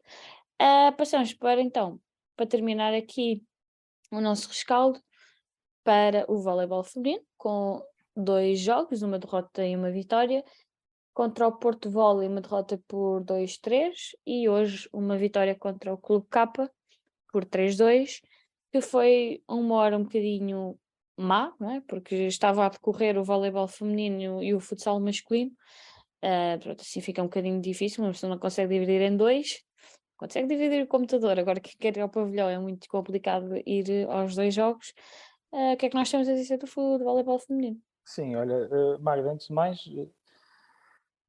Uh, passamos para então, para terminar aqui o nosso rescaldo para o voleibol feminino, com dois jogos, uma derrota e uma vitória, contra o Porto Volley, uma derrota por 2-3, e hoje uma vitória contra o Clube K por 3-2, que foi uma hora um bocadinho má, não é? porque estava a decorrer o voleibol feminino e o futsal masculino, uh, pronto, assim fica um bocadinho difícil, uma pessoa não consegue dividir em dois, consegue dividir o computador, agora que quer ir ao pavilhão é muito complicado ir aos dois jogos. Uh, o que é que nós temos a dizer do, do voleibol feminino? Sim, olha, uh, antes de mais,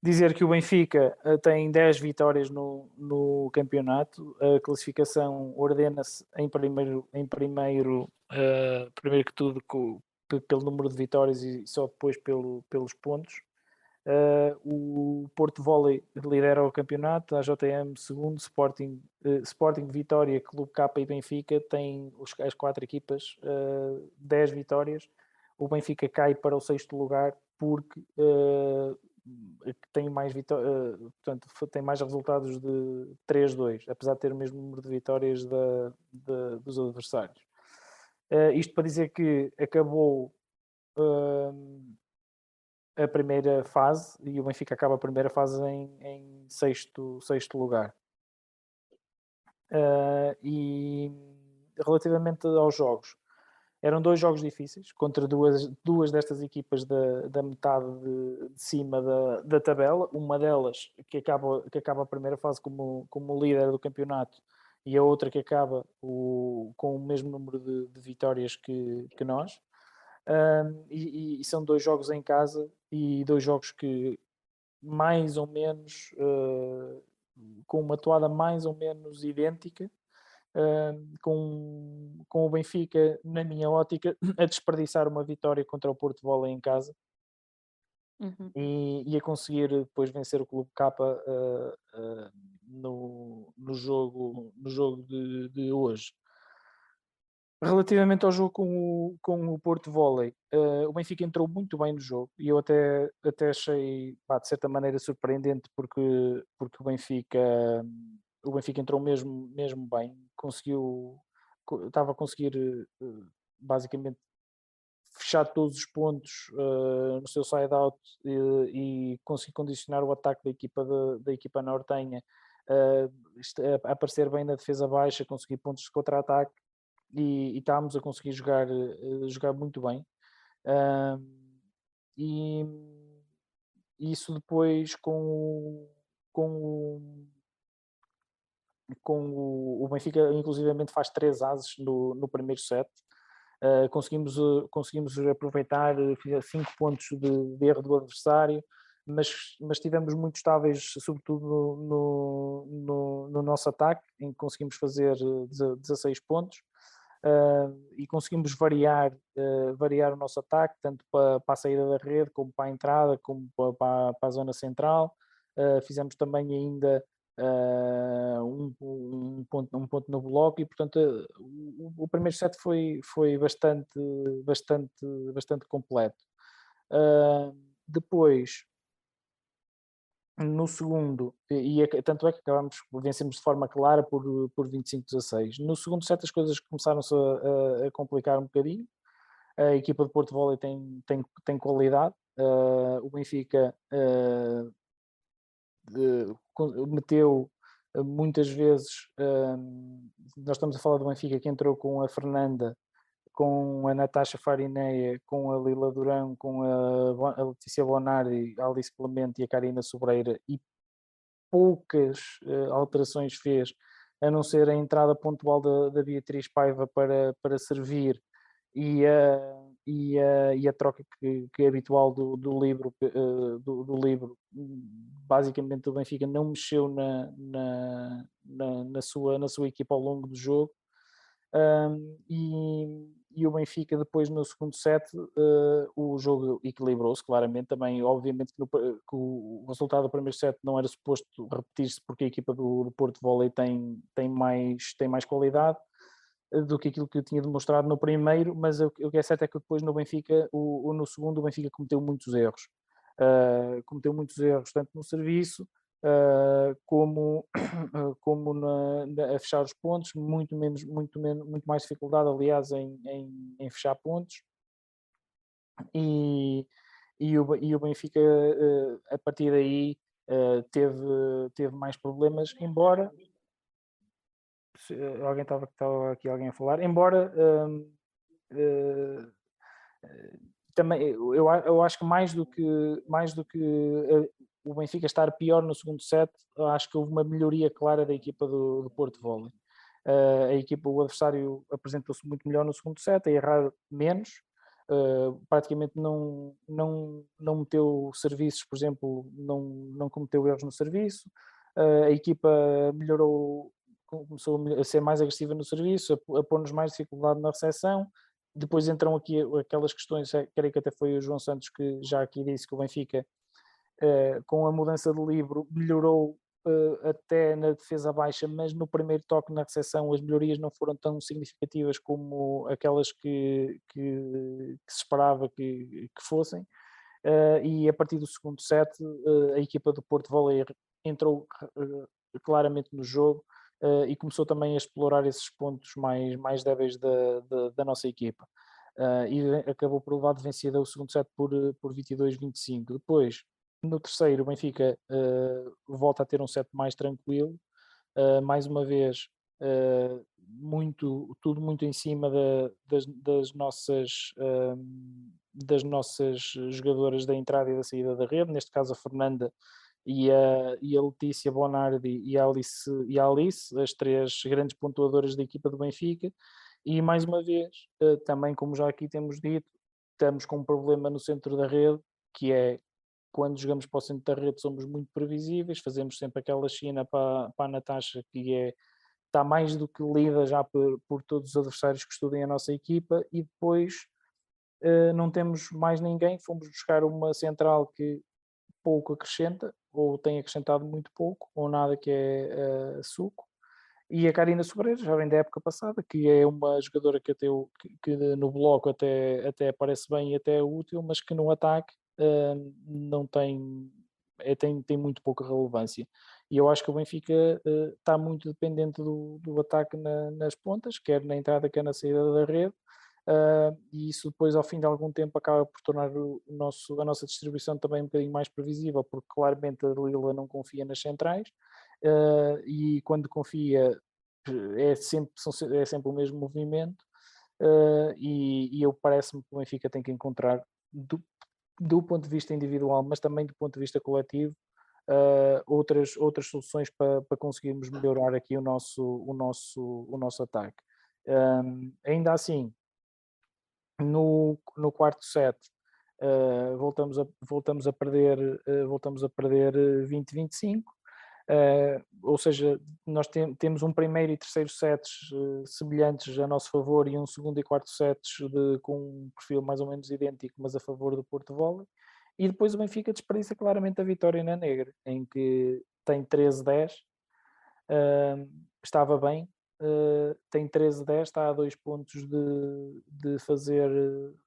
dizer que o Benfica uh, tem 10 vitórias no, no campeonato, a classificação ordena-se em primeiro, em primeiro, uh, primeiro que tudo, com, pelo número de vitórias e só depois pelo, pelos pontos. Uh, o Porto Volley lidera o campeonato, a JM segundo, Sporting, uh, Sporting Vitória, Clube K e Benfica têm os, as quatro equipas uh, 10 vitórias. O Benfica cai para o sexto lugar porque uh, tem mais vitórias, portanto, tem mais resultados de 3-2, apesar de ter o mesmo número de vitórias da, da, dos adversários. isto para dizer que acabou a primeira fase e o Benfica acaba a primeira fase em, em sexto, sexto lugar. Uh, e relativamente aos jogos, eram dois jogos difíceis contra duas, duas destas equipas da, da metade de, de cima da, da tabela. Uma delas que acaba, que acaba a primeira fase como, como líder do campeonato e a outra que acaba o, com o mesmo número de, de vitórias que, que nós. Um, e, e, são dois jogos em casa e dois jogos que mais ou menos uh, com uma toada mais ou menos idêntica uh, com, com o Benfica na minha ótica a desperdiçar uma vitória contra o Porto Volley em casa. Uhum. e, e, a conseguir depois vencer o Clube K uh, no, no jogo, no jogo de, de hoje. Relativamente ao jogo com o, com o Porto Volley, uh, o Benfica entrou muito bem no jogo e eu até, até achei, pá, de certa maneira, surpreendente porque, porque o, Benfica, o Benfica entrou mesmo, mesmo bem, conseguiu, estava a conseguir uh, basicamente fechar todos os pontos uh, no seu side-out e, e conseguir condicionar o ataque da equipa, de, da equipa nortenha a aparecer bem na defesa baixa, conseguir pontos de contra-ataque e, e estávamos a conseguir jogar, uh, jogar muito bem. Uh, e isso depois com o, com o, com o, o Benfica inclusivamente faz três ases no, no primeiro set. Uh, conseguimos, uh, conseguimos aproveitar cinco pontos de, de, erro do adversário, mas, mas estivemos muito estáveis, sobretudo no, no, no, nosso ataque, em que conseguimos fazer 16 pontos uh, e conseguimos variar, uh, variar o nosso ataque, tanto para, para, a saída da rede, como para a entrada, como para, para a zona central. Uh, fizemos também ainda um, um, ponto, um ponto no bloco e, portanto, o, o, primeiro set foi, foi bastante, bastante, bastante completo. depois, no segundo, e, e tanto é que acabamos, vencemos de forma clara por, por 25-16. No segundo set as coisas começaram-se a, a, complicar um bocadinho. A equipa de Porto Volley tem, tem, tem qualidade. Uh, o Benfica uh, uh, meteu muitas vezes, nós estamos a falar do Benfica que entrou com a Fernanda com a Natasha Farineia, com a Lila Durão, com a, Letícia Bonari, a Alice Clemente e a Karina Sobreira e poucas uh, alterações fez, a não ser a entrada pontual da, da Beatriz Paiva para, para servir. E a, e a, e a troca que, que é habitual do, do livro, uh, do, do, livro, basicamente o Benfica não mexeu na, na, na, na, sua, na sua equipa ao longo do jogo. Um, e, e o Benfica depois no segundo set uh, o jogo equilibrou-se claramente também obviamente que, no, que, o resultado do primeiro set não era suposto repetir-se porque a equipa do, do, Porto Volley tem, tem, mais, tem mais qualidade do que aquilo que eu tinha demonstrado no primeiro mas o, que é certo é que depois no Benfica o, no segundo o Benfica cometeu muitos erros uh, cometeu muitos erros tanto no serviço Uh, como, como na, na, a fechar os pontos, muito, menos, muito, menos, muito mais dificuldade, aliás, em, em, em fechar pontos. E, e, o, e o Benfica, uh, a partir daí, teve, teve mais problemas, embora. Alguém estava, aqui alguém a falar, embora. também eu, eu acho que mais do que mais do que o Benfica estar pior no segundo set, acho que houve uma melhoria clara da equipa do, do Porto Volley. Uh, a equipa, o adversário apresentou-se muito melhor no segundo set, a errar menos, uh, praticamente não, não, não meteu serviços, por exemplo, não, não cometeu erros no serviço, uh, a equipa melhorou, começou a ser mais agressiva no serviço, a, a pôr-nos mais dificuldade na recepção, depois entram aqui aquelas questões, creio que até foi o João Santos que já aqui disse que o Benfica uh, com a mudança de livro, melhorou uh, até na defesa baixa, mas no primeiro toque na recepção as melhorias não foram tão significativas como aquelas que, que, que se esperava que, que fossem. Uh, e a partir do segundo set, a equipa do Porto Volley entrou claramente no jogo uh, e começou também a explorar esses pontos mais, mais débeis da, da, da nossa equipa. Uh, e acabou por levar de vencida o segundo set por, por 22-25. Depois, no terceiro, o Benfica uh, volta a ter um set mais tranquilo, uh, mais uma vez, uh, muito, tudo muito em cima da, das, das, nossas, das nossas jogadoras da entrada e da saída da rede, neste caso a Fernanda e a, e a Letícia Bonardi e a, Alice, e a Alice, as três grandes pontuadoras da equipa do Benfica. E mais uma vez, também como já aqui temos dito, estamos com um problema no centro da rede, que é quando jogamos para o centro da rede somos muito previsíveis, fazemos sempre aquela China para, para a Natasha que é, está mais do que lida já por, por todos os adversários que estudem a nossa equipa e depois uh, não temos mais ninguém, fomos buscar uma central que pouco acrescenta, ou tem acrescentado muito pouco, ou nada que é uh, suco. E a Karina Sobreira, já vem da época passada, que é uma jogadora que, até, que, que no bloco até, até aparece bem e até é útil, mas que no ataque uh, não tem, é, tem, tem muito pouca relevância. E eu acho que o Benfica uh, está muito dependente do, do ataque na, nas pontas, quer na entrada, quer na saída da rede. Uh, e isso depois ao fim de algum tempo acaba por tornar o nosso, a nossa distribuição também um bocadinho mais previsível, porque claramente a Lila não confia nas centrais uh, e quando confia é sempre, é sempre o mesmo movimento uh, e, e eu parece-me que o Benfica tem que encontrar do, do ponto de vista individual, mas também do ponto de vista coletivo, outras, outras soluções para, para conseguirmos melhorar aqui o nosso, o nosso, o nosso ataque. Um, ainda assim, no, no quarto set, uh, voltamos, a, voltamos a perder, uh, voltamos a perder 20-25. Uh, ou seja, nós te temos um primeiro e terceiro sets semelhantes a nosso favor e um segundo e quarto sets de, com um perfil mais ou menos idêntico, mas a favor do Porto Volley. E depois o Benfica desperdiça claramente a vitória na Negra, em que tem 13-10, uh, estava bem, tem 13-10, está a dois pontos de, de fazer,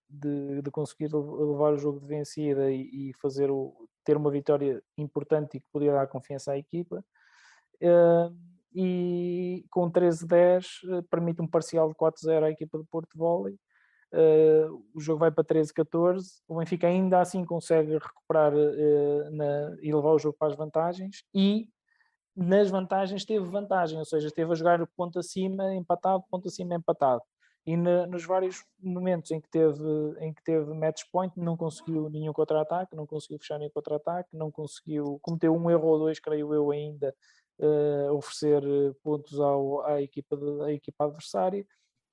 de, de conseguir levar o jogo de vencida e, e fazer o, ter uma vitória importante e que podia dar confiança à equipa. Uh, e com 13-10 permite um parcial de 4-0 à equipa de Porto Volley. Uh, o jogo vai para 13-14. O Benfica ainda assim consegue recuperar uh, na, e levar o jogo para as vantagens. E nas vantagens teve vantagem, ou seja, esteve a jogar ponto acima, empatado, ponto acima, empatado. E na, nos vários momentos em que teve em que teve match point, não conseguiu nenhum contra-ataque, não conseguiu fechar nenhum contra-ataque, não conseguiu, cometeu um erro ou dois, creio eu, ainda, uh, oferecer pontos ao, à, equipa de, à equipa adversária.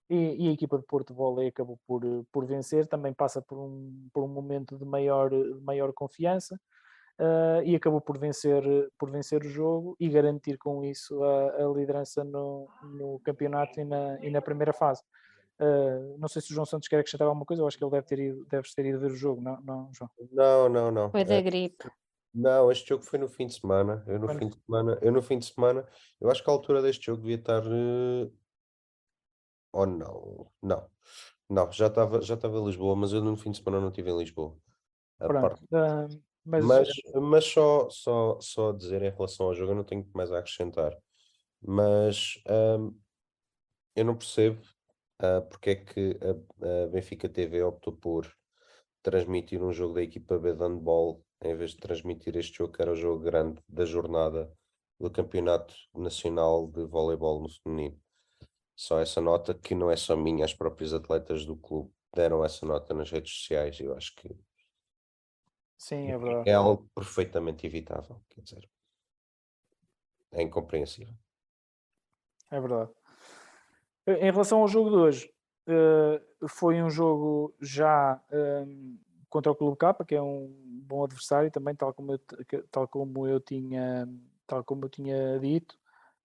E, e, a equipa de Porto Volley acabou por, por vencer, também passa por um, por um momento de maior, de maior confiança uh, e acabou por vencer, por vencer o jogo e garantir com isso a, a liderança no, no campeonato e na, e na primeira fase. Uh, não sei se o João Santos quer acrescentar alguma coisa, eu acho que ele deve ter ido, deves ter ido ver o jogo, não, não João? Não, não, não. Foi da é, gripe. Não, este jogo foi no fim de semana. Eu no fim de semana, eu no fim de semana, eu acho que a altura deste jogo devia estar uh... ou não, não, não, já estava já estava em Lisboa, mas eu no fim de semana não estive em Lisboa. A Pronto, parte... uh, mas, mas, mas só, só, só dizer em relação ao jogo, eu não tenho mais a acrescentar. Mas um, eu não percebo uh, porque é que a, a, Benfica TV optou por transmitir um jogo da equipa B de handball em vez de transmitir este jogo que era o jogo grande da jornada do Campeonato Nacional de Voleibol no feminino. Só essa nota que não é só minha, as próprias atletas do clube deram essa nota nas redes sociais. Eu acho que Sim, é verdade. É algo perfeitamente evitável, quer dizer. É incompreensível. É verdade. Em relação ao jogo de hoje, eh, foi um jogo já ehm, contra o Clube K, que é um bom adversário também, tal como eu, tal como eu tinha, tal como eu tinha dito.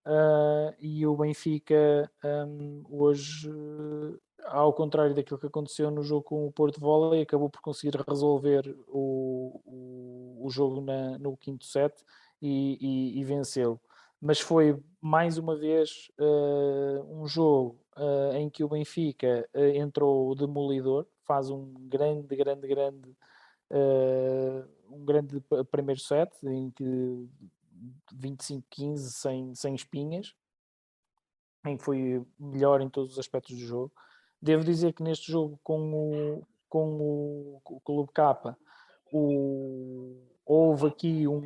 Uh, e o Benfica um, hoje ao contrário daquilo que aconteceu no jogo com o Porto Volley, acabou por conseguir resolver o, o, o jogo na, no quinto set e, e, e. Mas foi mais uma vez uh, um jogo uh, em que o Benfica uh, entrou demolidor, faz um grande, grande, grande, um grande primeiro set em que 25-15 sem, sem espinhas, em que foi melhor em todos os aspectos do jogo. Devo dizer que neste jogo com o, com o, o Clube K o, houve aqui um,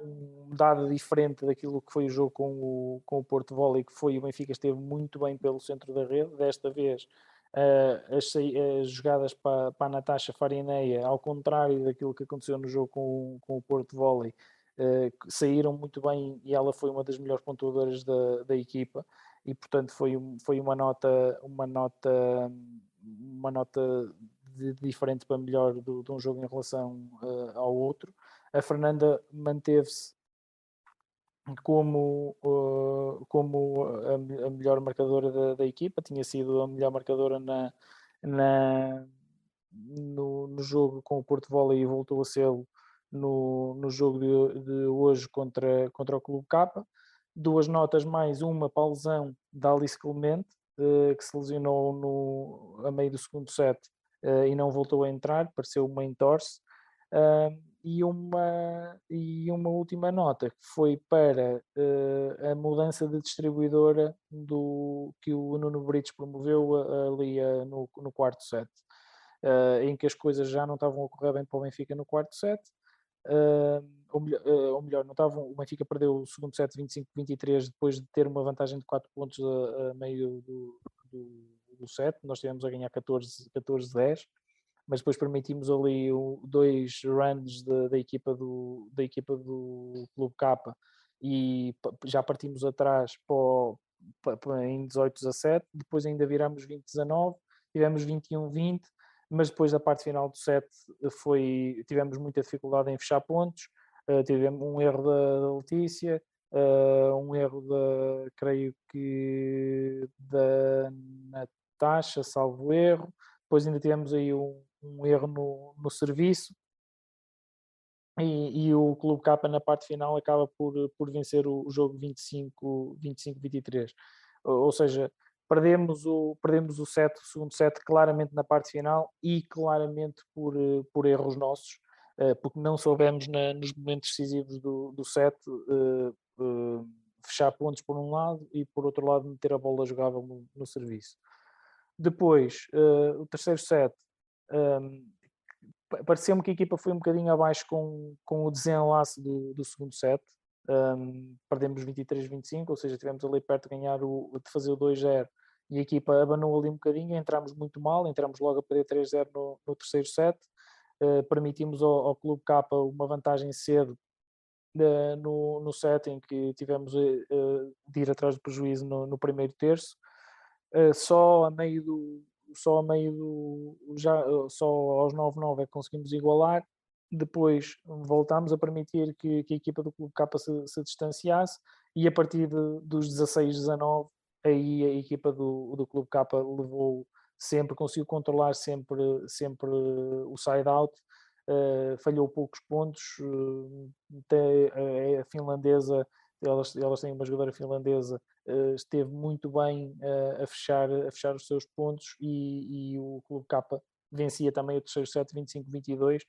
um, dado diferente daquilo que foi o jogo com o, com o Porto Volley, que foi o Benfica esteve muito bem pelo centro da rede, desta vez uh, as, as, jogadas para, para a Natasha Farineia, ao contrário daquilo que aconteceu no jogo com, com o Porto Volley, uh, saíram muito bem e ela foi uma das melhores pontuadoras da, da equipa e portanto foi, foi uma nota uma nota uma nota de, diferente para melhor do, de um jogo em relação uh, ao outro. A Fernanda manteve-se como uh, como a, a, melhor marcadora da, da, equipa. Tinha sido a melhor marcadora na, na no, no jogo com o Porto Volley e voltou a ser no, no jogo de, de hoje contra, contra o Clube Capa duas notas mais uma para a lesão da Alice Clemente, uh, que se lesionou no, a meio do segundo set uh, e não voltou a entrar, pareceu uma entorse, e, uma, e uma última nota que foi para eh, a mudança de distribuidora do, que o Nuno Brites promoveu ali no, no quarto set. em que as coisas já não estavam a correr bem para o Benfica no quarto set, ou, uh, ou, melhor, não estavam, o Benfica perdeu o segundo set 25-23 depois de ter uma vantagem de 4 pontos a, a meio do, do, do, set. Nós tivemos a ganhar 14-10, 14 mas depois permitimos ali dois runs da, da, equipa do, da equipa do Clube K e já partimos atrás para, para, em 18-17. Depois ainda viramos 20-19, tivemos 21-20 mas depois da parte final do set eh, foi, tivemos muita dificuldade em fechar pontos, uh, tivemos um erro da, da Letícia, uh, um erro da, creio que da Natasha, salvo erro, depois ainda tivemos aí um, um erro no, no serviço, e, e, o Clube K na parte final acaba por, por vencer o, o jogo 25-23. Ou seja, perdemos o, perdemos o, set, o segundo set claramente na parte final e claramente por, eh, por erros nossos. porque não soubemos na, nos momentos decisivos do, do set fechar pontos por um lado e por outro lado meter a bola jogável no, no serviço. Depois, o terceiro set, um, pareceu-me que a equipa foi um bocadinho abaixo com, com o desenlace do, do segundo set. Um, perdemos 23-25, ou seja, tivemos ali perto de ganhar o, de fazer o 2-0 e a equipa abanou ali um bocadinho, entramos muito mal, entramos logo a perder 3-0 no, no, terceiro set, uh, permitimos ao, ao, Clube K uma vantagem cedo uh, no, no set em que tivemos uh, de ir atrás do prejuízo no, no primeiro terço, só a meio do, só a meio do, já, só aos 9-9 é que conseguimos igualar, depois voltámos a permitir que, que a equipa do Clube K se, se, distanciasse e a partir de, dos 16-19 aí a equipa do, do Clube K levou sempre, conseguiu controlar sempre, sempre o side-out, uh, falhou poucos pontos, uh, a finlandesa, elas, elas têm uma jogadora finlandesa uh, esteve muito bem a, fechar, a fechar os seus pontos e, e o Clube K vencia também o terceiro set 25-22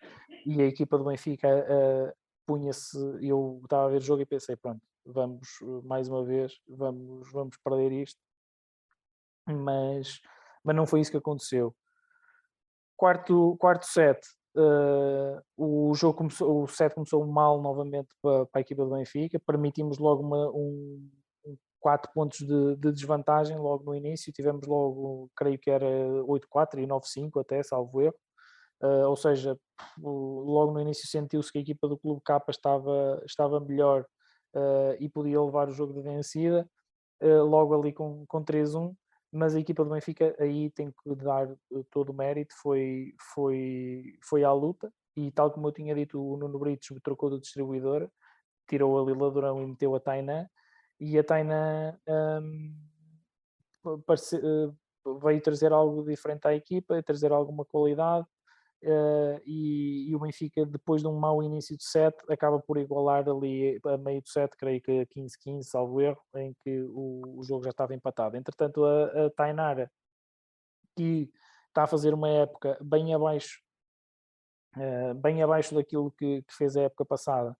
e a equipa do Benfica uh, punha-se, eu estava a ver o jogo e pensei, pronto, vamos mais uma vez, vamos, vamos perder isto, mas, mas não foi isso que aconteceu. Quarto, quarto set, uh, o jogo começou, o set começou mal novamente para, para a equipa do Benfica, permitimos logo uma, um, 4 pontos de, de, desvantagem logo no início, tivemos logo, creio que era 8-4 e 9-5 até, salvo erro, uh, ou seja, logo no início sentiu-se que a equipa do Clube K estava, estava melhor uh, e podia levar o jogo de vencida, uh, logo ali com, com 3-1, mas a equipa do Benfica aí tem que dar todo o mérito, foi, foi, foi à luta, e tal como eu tinha dito, o Nuno Britos trocou de distribuidora, tirou a Lila Durão e meteu a Tainan, e a Taina um, parece, uh, veio trazer algo diferente à equipa, trazer alguma qualidade uh, e, e, o Benfica depois de um mau início de set acaba por igualar ali a meio do set, creio que 15-15, salvo erro, em que o, o, jogo já estava empatado. Entretanto a, a Tainara que está a fazer uma época bem abaixo uh, bem abaixo daquilo que, que fez a época passada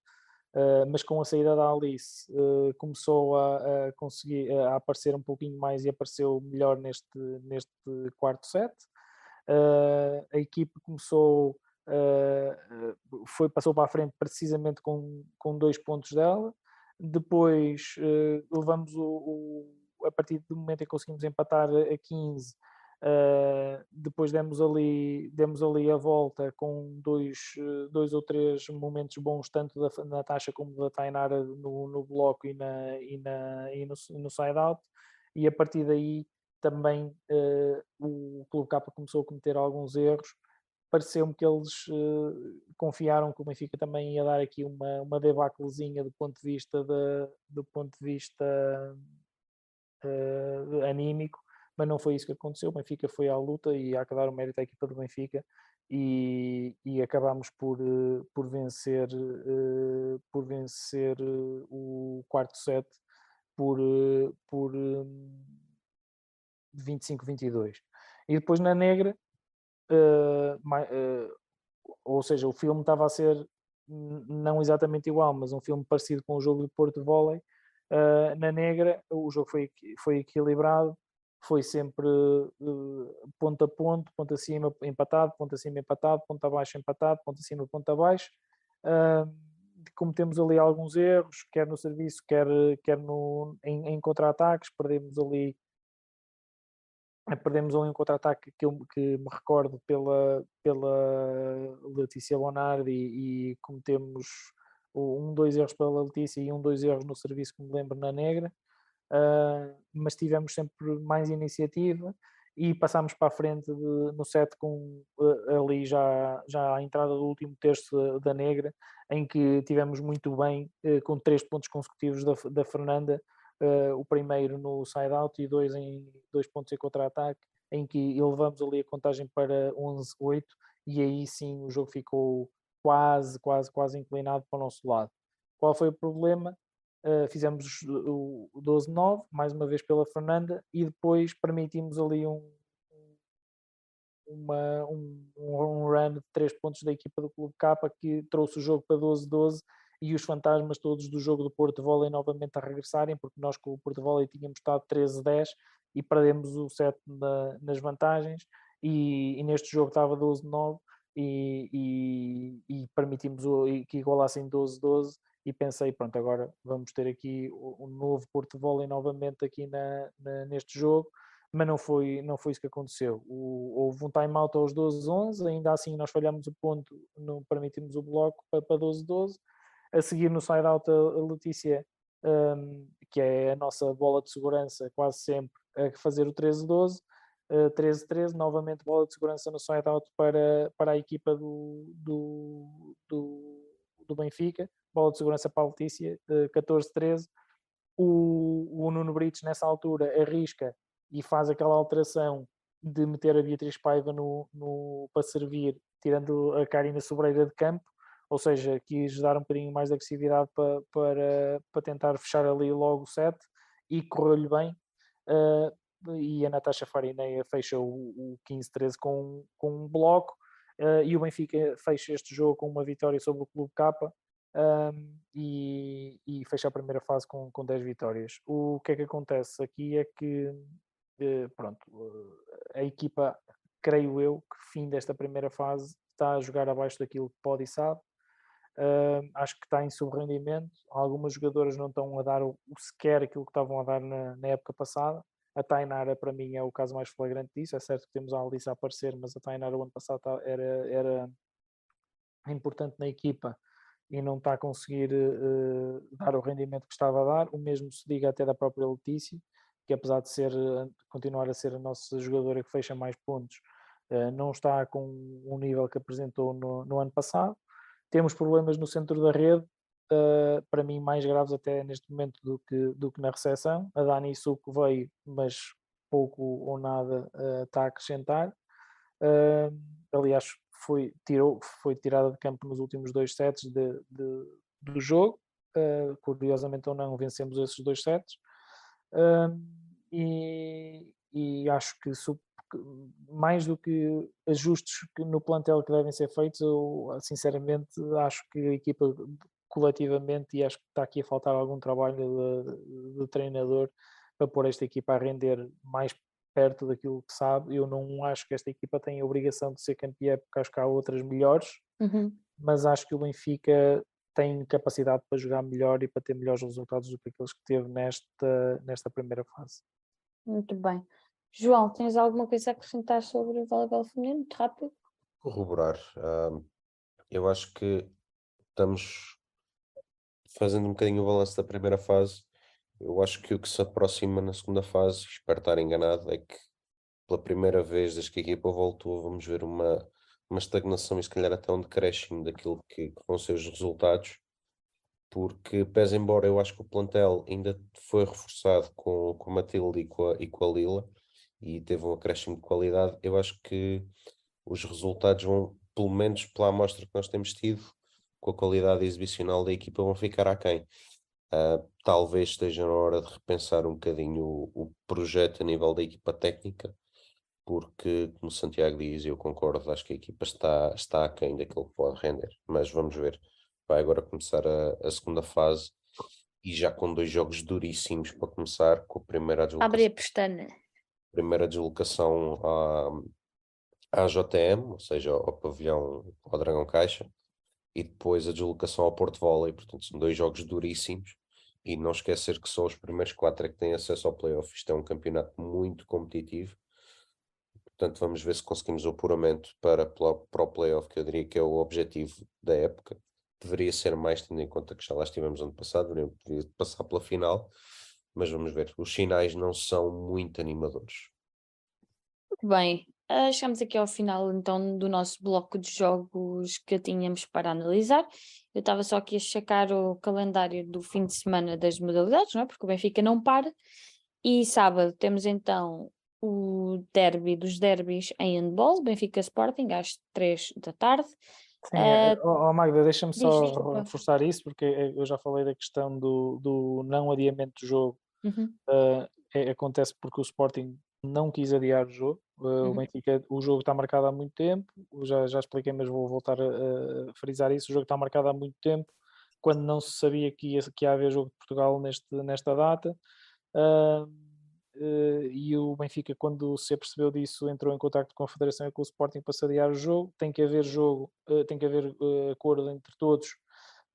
Uh, mas com a saída da Alice uh, começou a, a conseguir a aparecer um pouquinho mais e apareceu melhor neste, neste quarto set. Uh, a equipe começou, foi, passou para a frente precisamente com, com dois pontos dela. Depois levamos o, o, a partir do momento em que conseguimos empatar a 15, Uh, depois demos ali, demos ali a volta com dois, dois ou três momentos bons, tanto da Natasha como da Tainara no, no bloco e, na, e, na, e no, no side-out, e a partir daí também uh, o Clube K começou a cometer alguns erros. Pareceu-me que eles uh, confiaram que o Benfica também ia dar aqui uma, uma debaclezinha do ponto de vista, de, do ponto de vista anímico mas não foi isso que aconteceu. O Benfica foi à luta e há que dar o mérito à equipa do Benfica e, e acabámos por, eh, por vencer, uh, por vencer uh, o quarto set por, por 25-22. E depois na negra, ou seja, o filme estava a ser não exatamente igual, mas um filme parecido com o jogo de Porto Volley. na negra, o jogo foi, foi equilibrado foi sempre uh, ponto a ponto, ponto acima empatado, ponto acima empatado, ponto abaixo empatado, ponto acima, ponto abaixo. Cometemos ali alguns erros, quer no serviço, quer, quer no, em, em contra-ataques, perdemos ali perdemos ali um contra-ataque que, que me recordo pela, pela Letícia Bonardi e, e cometemos um, dois erros pela Letícia e um, dois erros no serviço que me lembro na Negra uh, mas tivemos sempre mais iniciativa e passámos para a frente de, no set com uh, ali já, já a entrada do último terço da, Negra, em que tivemos muito bem, uh, com três pontos consecutivos da, da Fernanda, o primeiro no side-out e dois, em, dois pontos em contra-ataque, em que elevamos ali a contagem para 11-8 e aí sim o jogo ficou quase, quase, quase inclinado para o nosso lado. Qual foi o problema? Uh, fizemos o, 12-9, mais uma vez pela Fernanda, e depois permitimos ali um, uma, um, um run de três pontos da equipa do Clube K que trouxe o jogo para 12-12 e os fantasmas todos do jogo do Porto Volley novamente a regressarem, porque nós com o Porto Volley tínhamos estado 13-10 e perdemos o set na, nas vantagens e, e, neste jogo estava 12-9 e, e, e, permitimos que igualassem 12-12 e pensei, pronto, agora vamos ter aqui um novo Porto Volley novamente aqui na, na, neste jogo, mas não foi, não foi isso que aconteceu. O, houve um time-out aos 12-11, ainda assim nós falhamos o ponto, não permitimos o bloco para, para 12-12. A seguir no side-out a Letícia, um, que é a nossa bola de segurança quase sempre, a fazer o 13-12. Uh, 13-13, novamente bola de segurança no side-out para, para a equipa do, do, do Benfica, bola de segurança para a Letícia, uh, 14-13. O, o Nuno Brites, nessa altura, arrisca e faz aquela alteração de meter a Beatriz Paiva no, no, para servir, tirando a Karina Sobreira de campo, ou seja, quis dar um bocadinho mais de agressividade para, para, para tentar fechar ali logo o set e correu-lhe bem. Uh, e a Natasha Farineia fecha o, o 15-13 com, com um bloco e o Benfica fecha este jogo com uma vitória sobre o Clube K um, e, e, fecha a primeira fase com, com 10 vitórias. O que é que acontece aqui é que uh, pronto, a equipa, creio eu, que fim desta primeira fase está a jogar abaixo daquilo que pode e sabe. Acho que está em subrendimento. Algumas jogadoras não estão a dar o sequer aquilo que estavam a dar na, na, época passada. A Tainara, para mim, é o caso mais flagrante disso. É certo que temos a Alissa a aparecer, mas a Tainara, o ano passado, tá, era, era importante na equipa e não está a conseguir uh, dar o rendimento que estava a dar. O mesmo se diga até da própria Letícia, que apesar de ser, continuar a ser a nossa jogadora que fecha mais pontos, uh, não está com o nível que apresentou no, no ano passado. Temos problemas no centro da rede, uh, para mim mais graves até neste momento do que, do que na recepção. A Dani Suco veio, mas pouco ou nada uh, está a acrescentar. Uh, aliás, foi, tirou, foi tirada de campo nos últimos dois sets de, de do jogo. curiosamente ou não, vencemos esses dois sets. e, e acho que mais do que ajustes no plantel que devem ser feitos, eu sinceramente acho que a equipa coletivamente, e acho que está aqui a faltar algum trabalho de, de treinador para pôr esta equipa a render mais perto daquilo que sabe. Eu não acho que esta equipa tenha a obrigação de ser campeã, porque acho que há outras melhores, uhum. mas acho que o Benfica tem capacidade para jogar melhor e para ter melhores resultados do que aqueles que teve nesta, nesta primeira fase. Muito bem. João, tens alguma coisa a acrescentar sobre o voleibol feminino? Muito rápido. Corroborar. eu acho que estamos fazendo um bocadinho o balanço da primeira fase. Eu acho que o que se aproxima na segunda fase, espero estar enganado, é que pela primeira vez desde que a equipa voltou, vamos ver uma, uma estagnação e se calhar até um decréscimo daquilo que, que vão ser os resultados porque pese embora eu acho que o plantel ainda foi reforçado com, com a Matilde e com a, e com a Lila, e teve um acréscimo de qualidade, eu acho que os resultados vão, pelo menos pela amostra que nós temos tido, com a qualidade exibicional da equipa, vão ficar aquém. Uh, talvez esteja na hora de repensar um bocadinho o, o, projeto a nível da equipa técnica, porque, como Santiago diz, eu concordo, acho que a equipa está, está aquém daquilo que pode render, mas vamos ver. Vai agora começar a, a segunda fase e já com dois jogos duríssimos para começar, com a primeira deslocação. Abre a pestana primeira deslocação à, à JTM, ou seja, ao pavilhão, ao Dragão Caixa, e depois a deslocação ao Porto Volley, portanto são dois jogos duríssimos, e não esquecer que só os primeiros quatro é que têm acesso ao playoff, isto é um campeonato muito competitivo, portanto vamos ver se conseguimos o apuramento para, para o playoff, que eu diria que é o objetivo da época, deveria ser mais, tendo em conta que já lá estivemos ano passado, deveria passar pela final, mas vamos ver, os sinais não são muito animadores. Muito bem, uh, chegamos aqui ao final então do nosso bloco de jogos que tínhamos para analisar. Eu estava só aqui a checar o calendário do fim de semana das modalidades, não é? Porque o Benfica não para. E sábado temos então o derby dos derbys em handball, Benfica Sporting, às 3 da tarde. Sim, uh, oh, Magda, deixa-me só reforçar isso, porque eu já falei da questão do, do não adiamento do jogo Uhum. Uh, é, acontece porque o Sporting não quis adiar o jogo. Uh, uhum. O Benfica, o jogo está marcado há muito tempo, já, já expliquei, mas vou voltar a, frisar isso. O jogo está marcado há muito tempo, quando não se sabia que ia, que ia haver jogo de Portugal neste, nesta data. Uh, uh, e o Benfica, quando se apercebeu disso, entrou em contato com a Federação e com o Sporting para se adiar o jogo. Tem que haver jogo, tem que haver acordo entre todos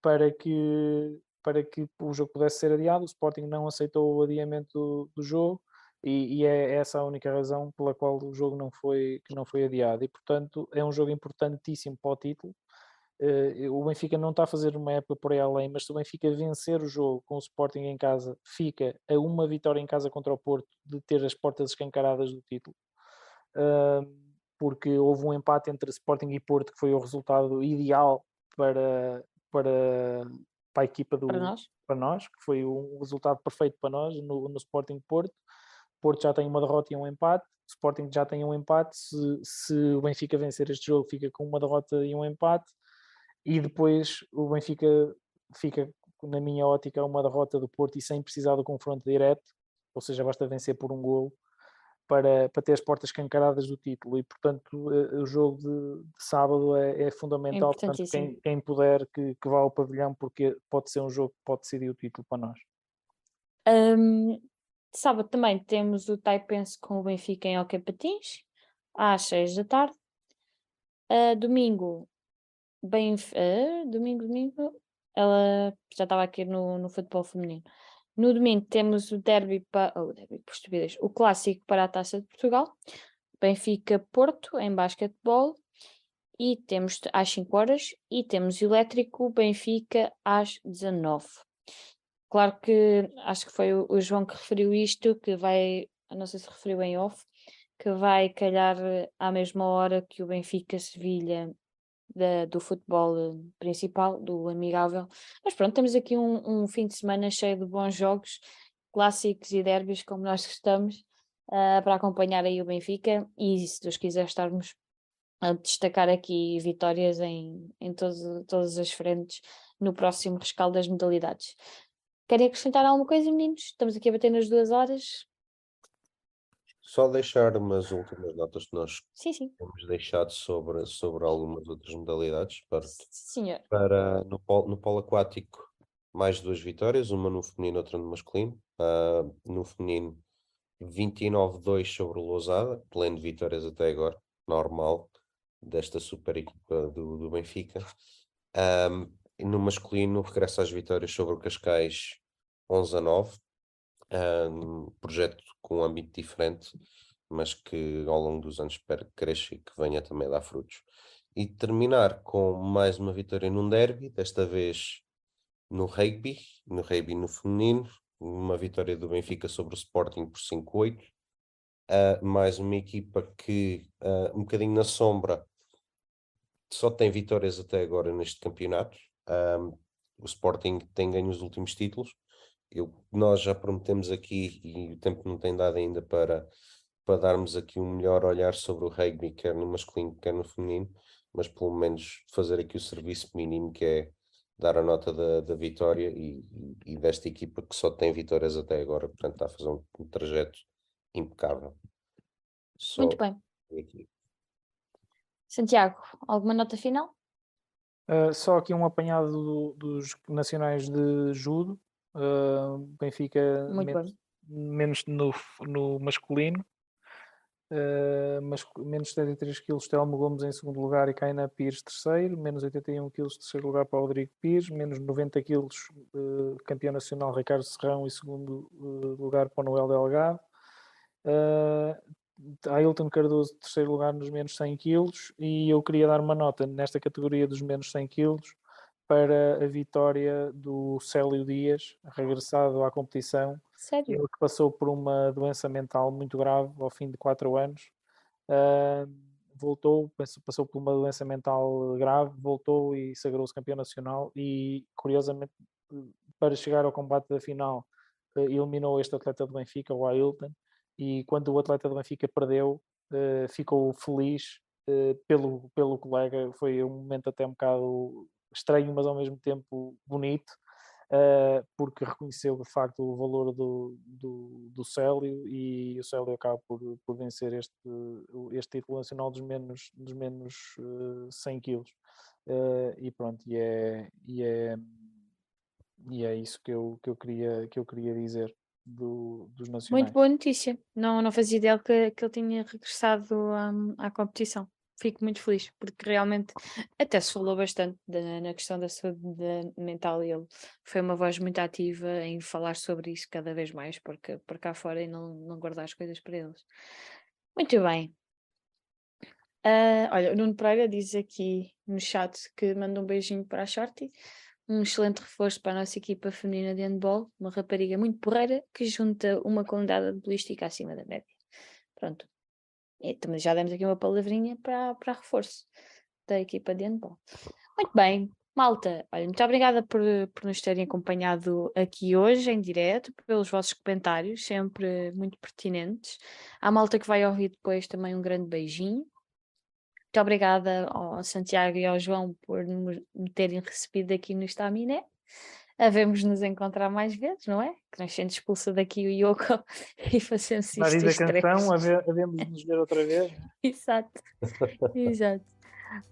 para que para que o jogo pudesse ser adiado. O Sporting não aceitou o adiamento do, do jogo e, e, é essa a única razão pela qual o jogo não foi, que não foi adiado. E, portanto, é um jogo importantíssimo para o título. Uh, o Benfica não está a fazer uma época por aí além, mas se o Benfica vencer o jogo com o Sporting em casa, fica a uma vitória em casa contra o Porto de ter as portas escancaradas do título. Uh, porque houve um empate entre Sporting e Porto que foi o resultado ideal para, para, para a equipa do para nós, para nós que foi um resultado perfeito para nós no, no Sporting Porto. Porto já tem uma derrota e um empate, o Sporting já tem um empate. Se, se o Benfica vencer este jogo, fica com uma derrota e um empate, e depois o Benfica fica, na minha ótica, uma derrota do Porto e sem precisar do confronto direto, ou seja, basta vencer por um golo para, para ter as portas escancaradas do título e portanto eh, o jogo de, de sábado é, é fundamental, é portanto quem, quem puder que, que, vá ao pavilhão porque pode ser um jogo que pode decidir o título para nós. Um, sábado também temos o Taipense com o Benfica em Hockey Patins às seis da tarde. Uh, domingo, bem, uh, domingo, domingo, ela já estava aqui no, no futebol feminino. No domingo temos o derby, para, oh, derby o clássico para a Taça de Portugal, Benfica-Porto em basquetebol, e temos às 5 horas, e temos elétrico Benfica às 19. Claro que acho que foi o, João que referiu isto, que vai, não sei se referiu em off, que vai calhar à mesma hora que o Benfica-Sevilha do futebol eh, principal, do amigável. Mas pronto, temos aqui um, um, fim de semana cheio de bons jogos, clássicos e derbys, como nós gostamos, uh, para acompanhar aí o Benfica e, se Deus quiser, estarmos a destacar aqui vitórias em, em todo, todas as frentes no próximo rescaldo das modalidades. Querem acrescentar alguma coisa, meninos? Estamos aqui a bater nas duas horas. Só deixar umas últimas notas que nós sim, sim. temos deixado sobre, sobre algumas outras modalidades. Para, Senhor. para no, polo, no polo aquático, mais duas vitórias, uma no feminino, outra no masculino. Uh, no feminino, 29-2 sobre o Lousada, pleno de vitórias até agora, normal, desta super equipa do, do Benfica. Um, e no masculino, regressa às vitórias sobre o Cascais 11 a 9, um projeto com um âmbito diferente, mas que ao longo dos anos espero que cresça e que venha também dar frutos. E terminar com mais uma vitória num derby, desta vez no rugby, no rugby no feminino, uma vitória do Benfica sobre o Sporting por 5-8. Uh, ah, mais uma equipa que, uh, um bocadinho na sombra, só tem vitórias até agora neste campeonato. Um, o Sporting tem ganho os últimos títulos, eu, nós já prometemos aqui, e o tempo não tem dado ainda para, para darmos aqui um melhor olhar sobre o rugby, quer no masculino, quer no feminino, mas pelo menos fazer aqui o serviço mínimo, que é dar a nota da, da vitória e, e, desta equipa que só tem vitórias até agora, portanto está a fazer um, um trajeto impecável. Só Muito bem. Aqui. Santiago, alguma nota final? Uh, só aqui um apanhado do, dos nacionais de judo. Uh, Benfica menos, menos, no, no masculino, uh, mas, menos 73 kg Telmo Gomes em segundo lugar e Caina Pires terceiro, menos 81 kg terceiro lugar para o Rodrigo Pires, menos 90 kg uh, campeão nacional Ricardo Serrão e segundo uh, lugar para o Noel Delgado. Ailton Cardoso terceiro lugar nos menos 100 kg e eu queria dar uma nota nesta categoria dos menos 100 kg para a vitória do Célio Dias, regressado à competição. Sério? Ele que passou por uma doença mental muito grave ao fim de quatro anos. Uh, voltou, passou por uma doença mental grave, voltou e sagrou-se campeão nacional e, curiosamente, para chegar ao combate da final, uh, eliminou este atleta do Benfica, o Ailton, e quando o atleta do Benfica perdeu, uh, ficou feliz pelo, pelo colega, foi um momento até um bocado estranho, mas ao mesmo tempo bonito. uh, porque reconheceu de facto o valor do, do, do Célio e o Célio acaba por, por vencer este, este título nacional dos menos, dos menos uh, 100 quilos. Uh, e pronto, e é, e é, e é isso que eu, que eu, queria, que eu queria dizer. Do, dos nacionais. Muito boa notícia. Não, não fazia ideia que, que ele tinha regressado um, à competição fico muito feliz, porque realmente até se falou bastante da, na questão da saúde mental e ele foi uma voz muito ativa em falar sobre isso cada vez mais, porque por cá fora e não, não guardar as coisas para eles. Muito bem. Uh, olha, o Nuno Pereira diz aqui no chat que manda um beijinho para a Shorty, um excelente reforço para a nossa equipa feminina de handball, uma rapariga muito porreira que junta uma qualidade bolística acima da média. Pronto, também já demos aqui uma palavrinha para, para reforço da equipa de handball. Muito bem, malta, olha, muito obrigada por, por nos terem acompanhado aqui hoje em direto, pelos vossos comentários, sempre muito pertinentes. À malta que vai ouvir depois também um grande beijinho. Muito obrigada ao Santiago e ao João por me terem recebido aqui no Estaminé havemos nos encontrar mais vezes, não é? Que nós sendo expulsa daqui o Yoko e fazemos isto. Na vida canção, havemos nos ver outra vez. exato, exato.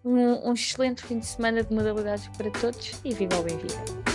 Um, um, excelente fim de semana de modalidades para todos e viva o Benfica!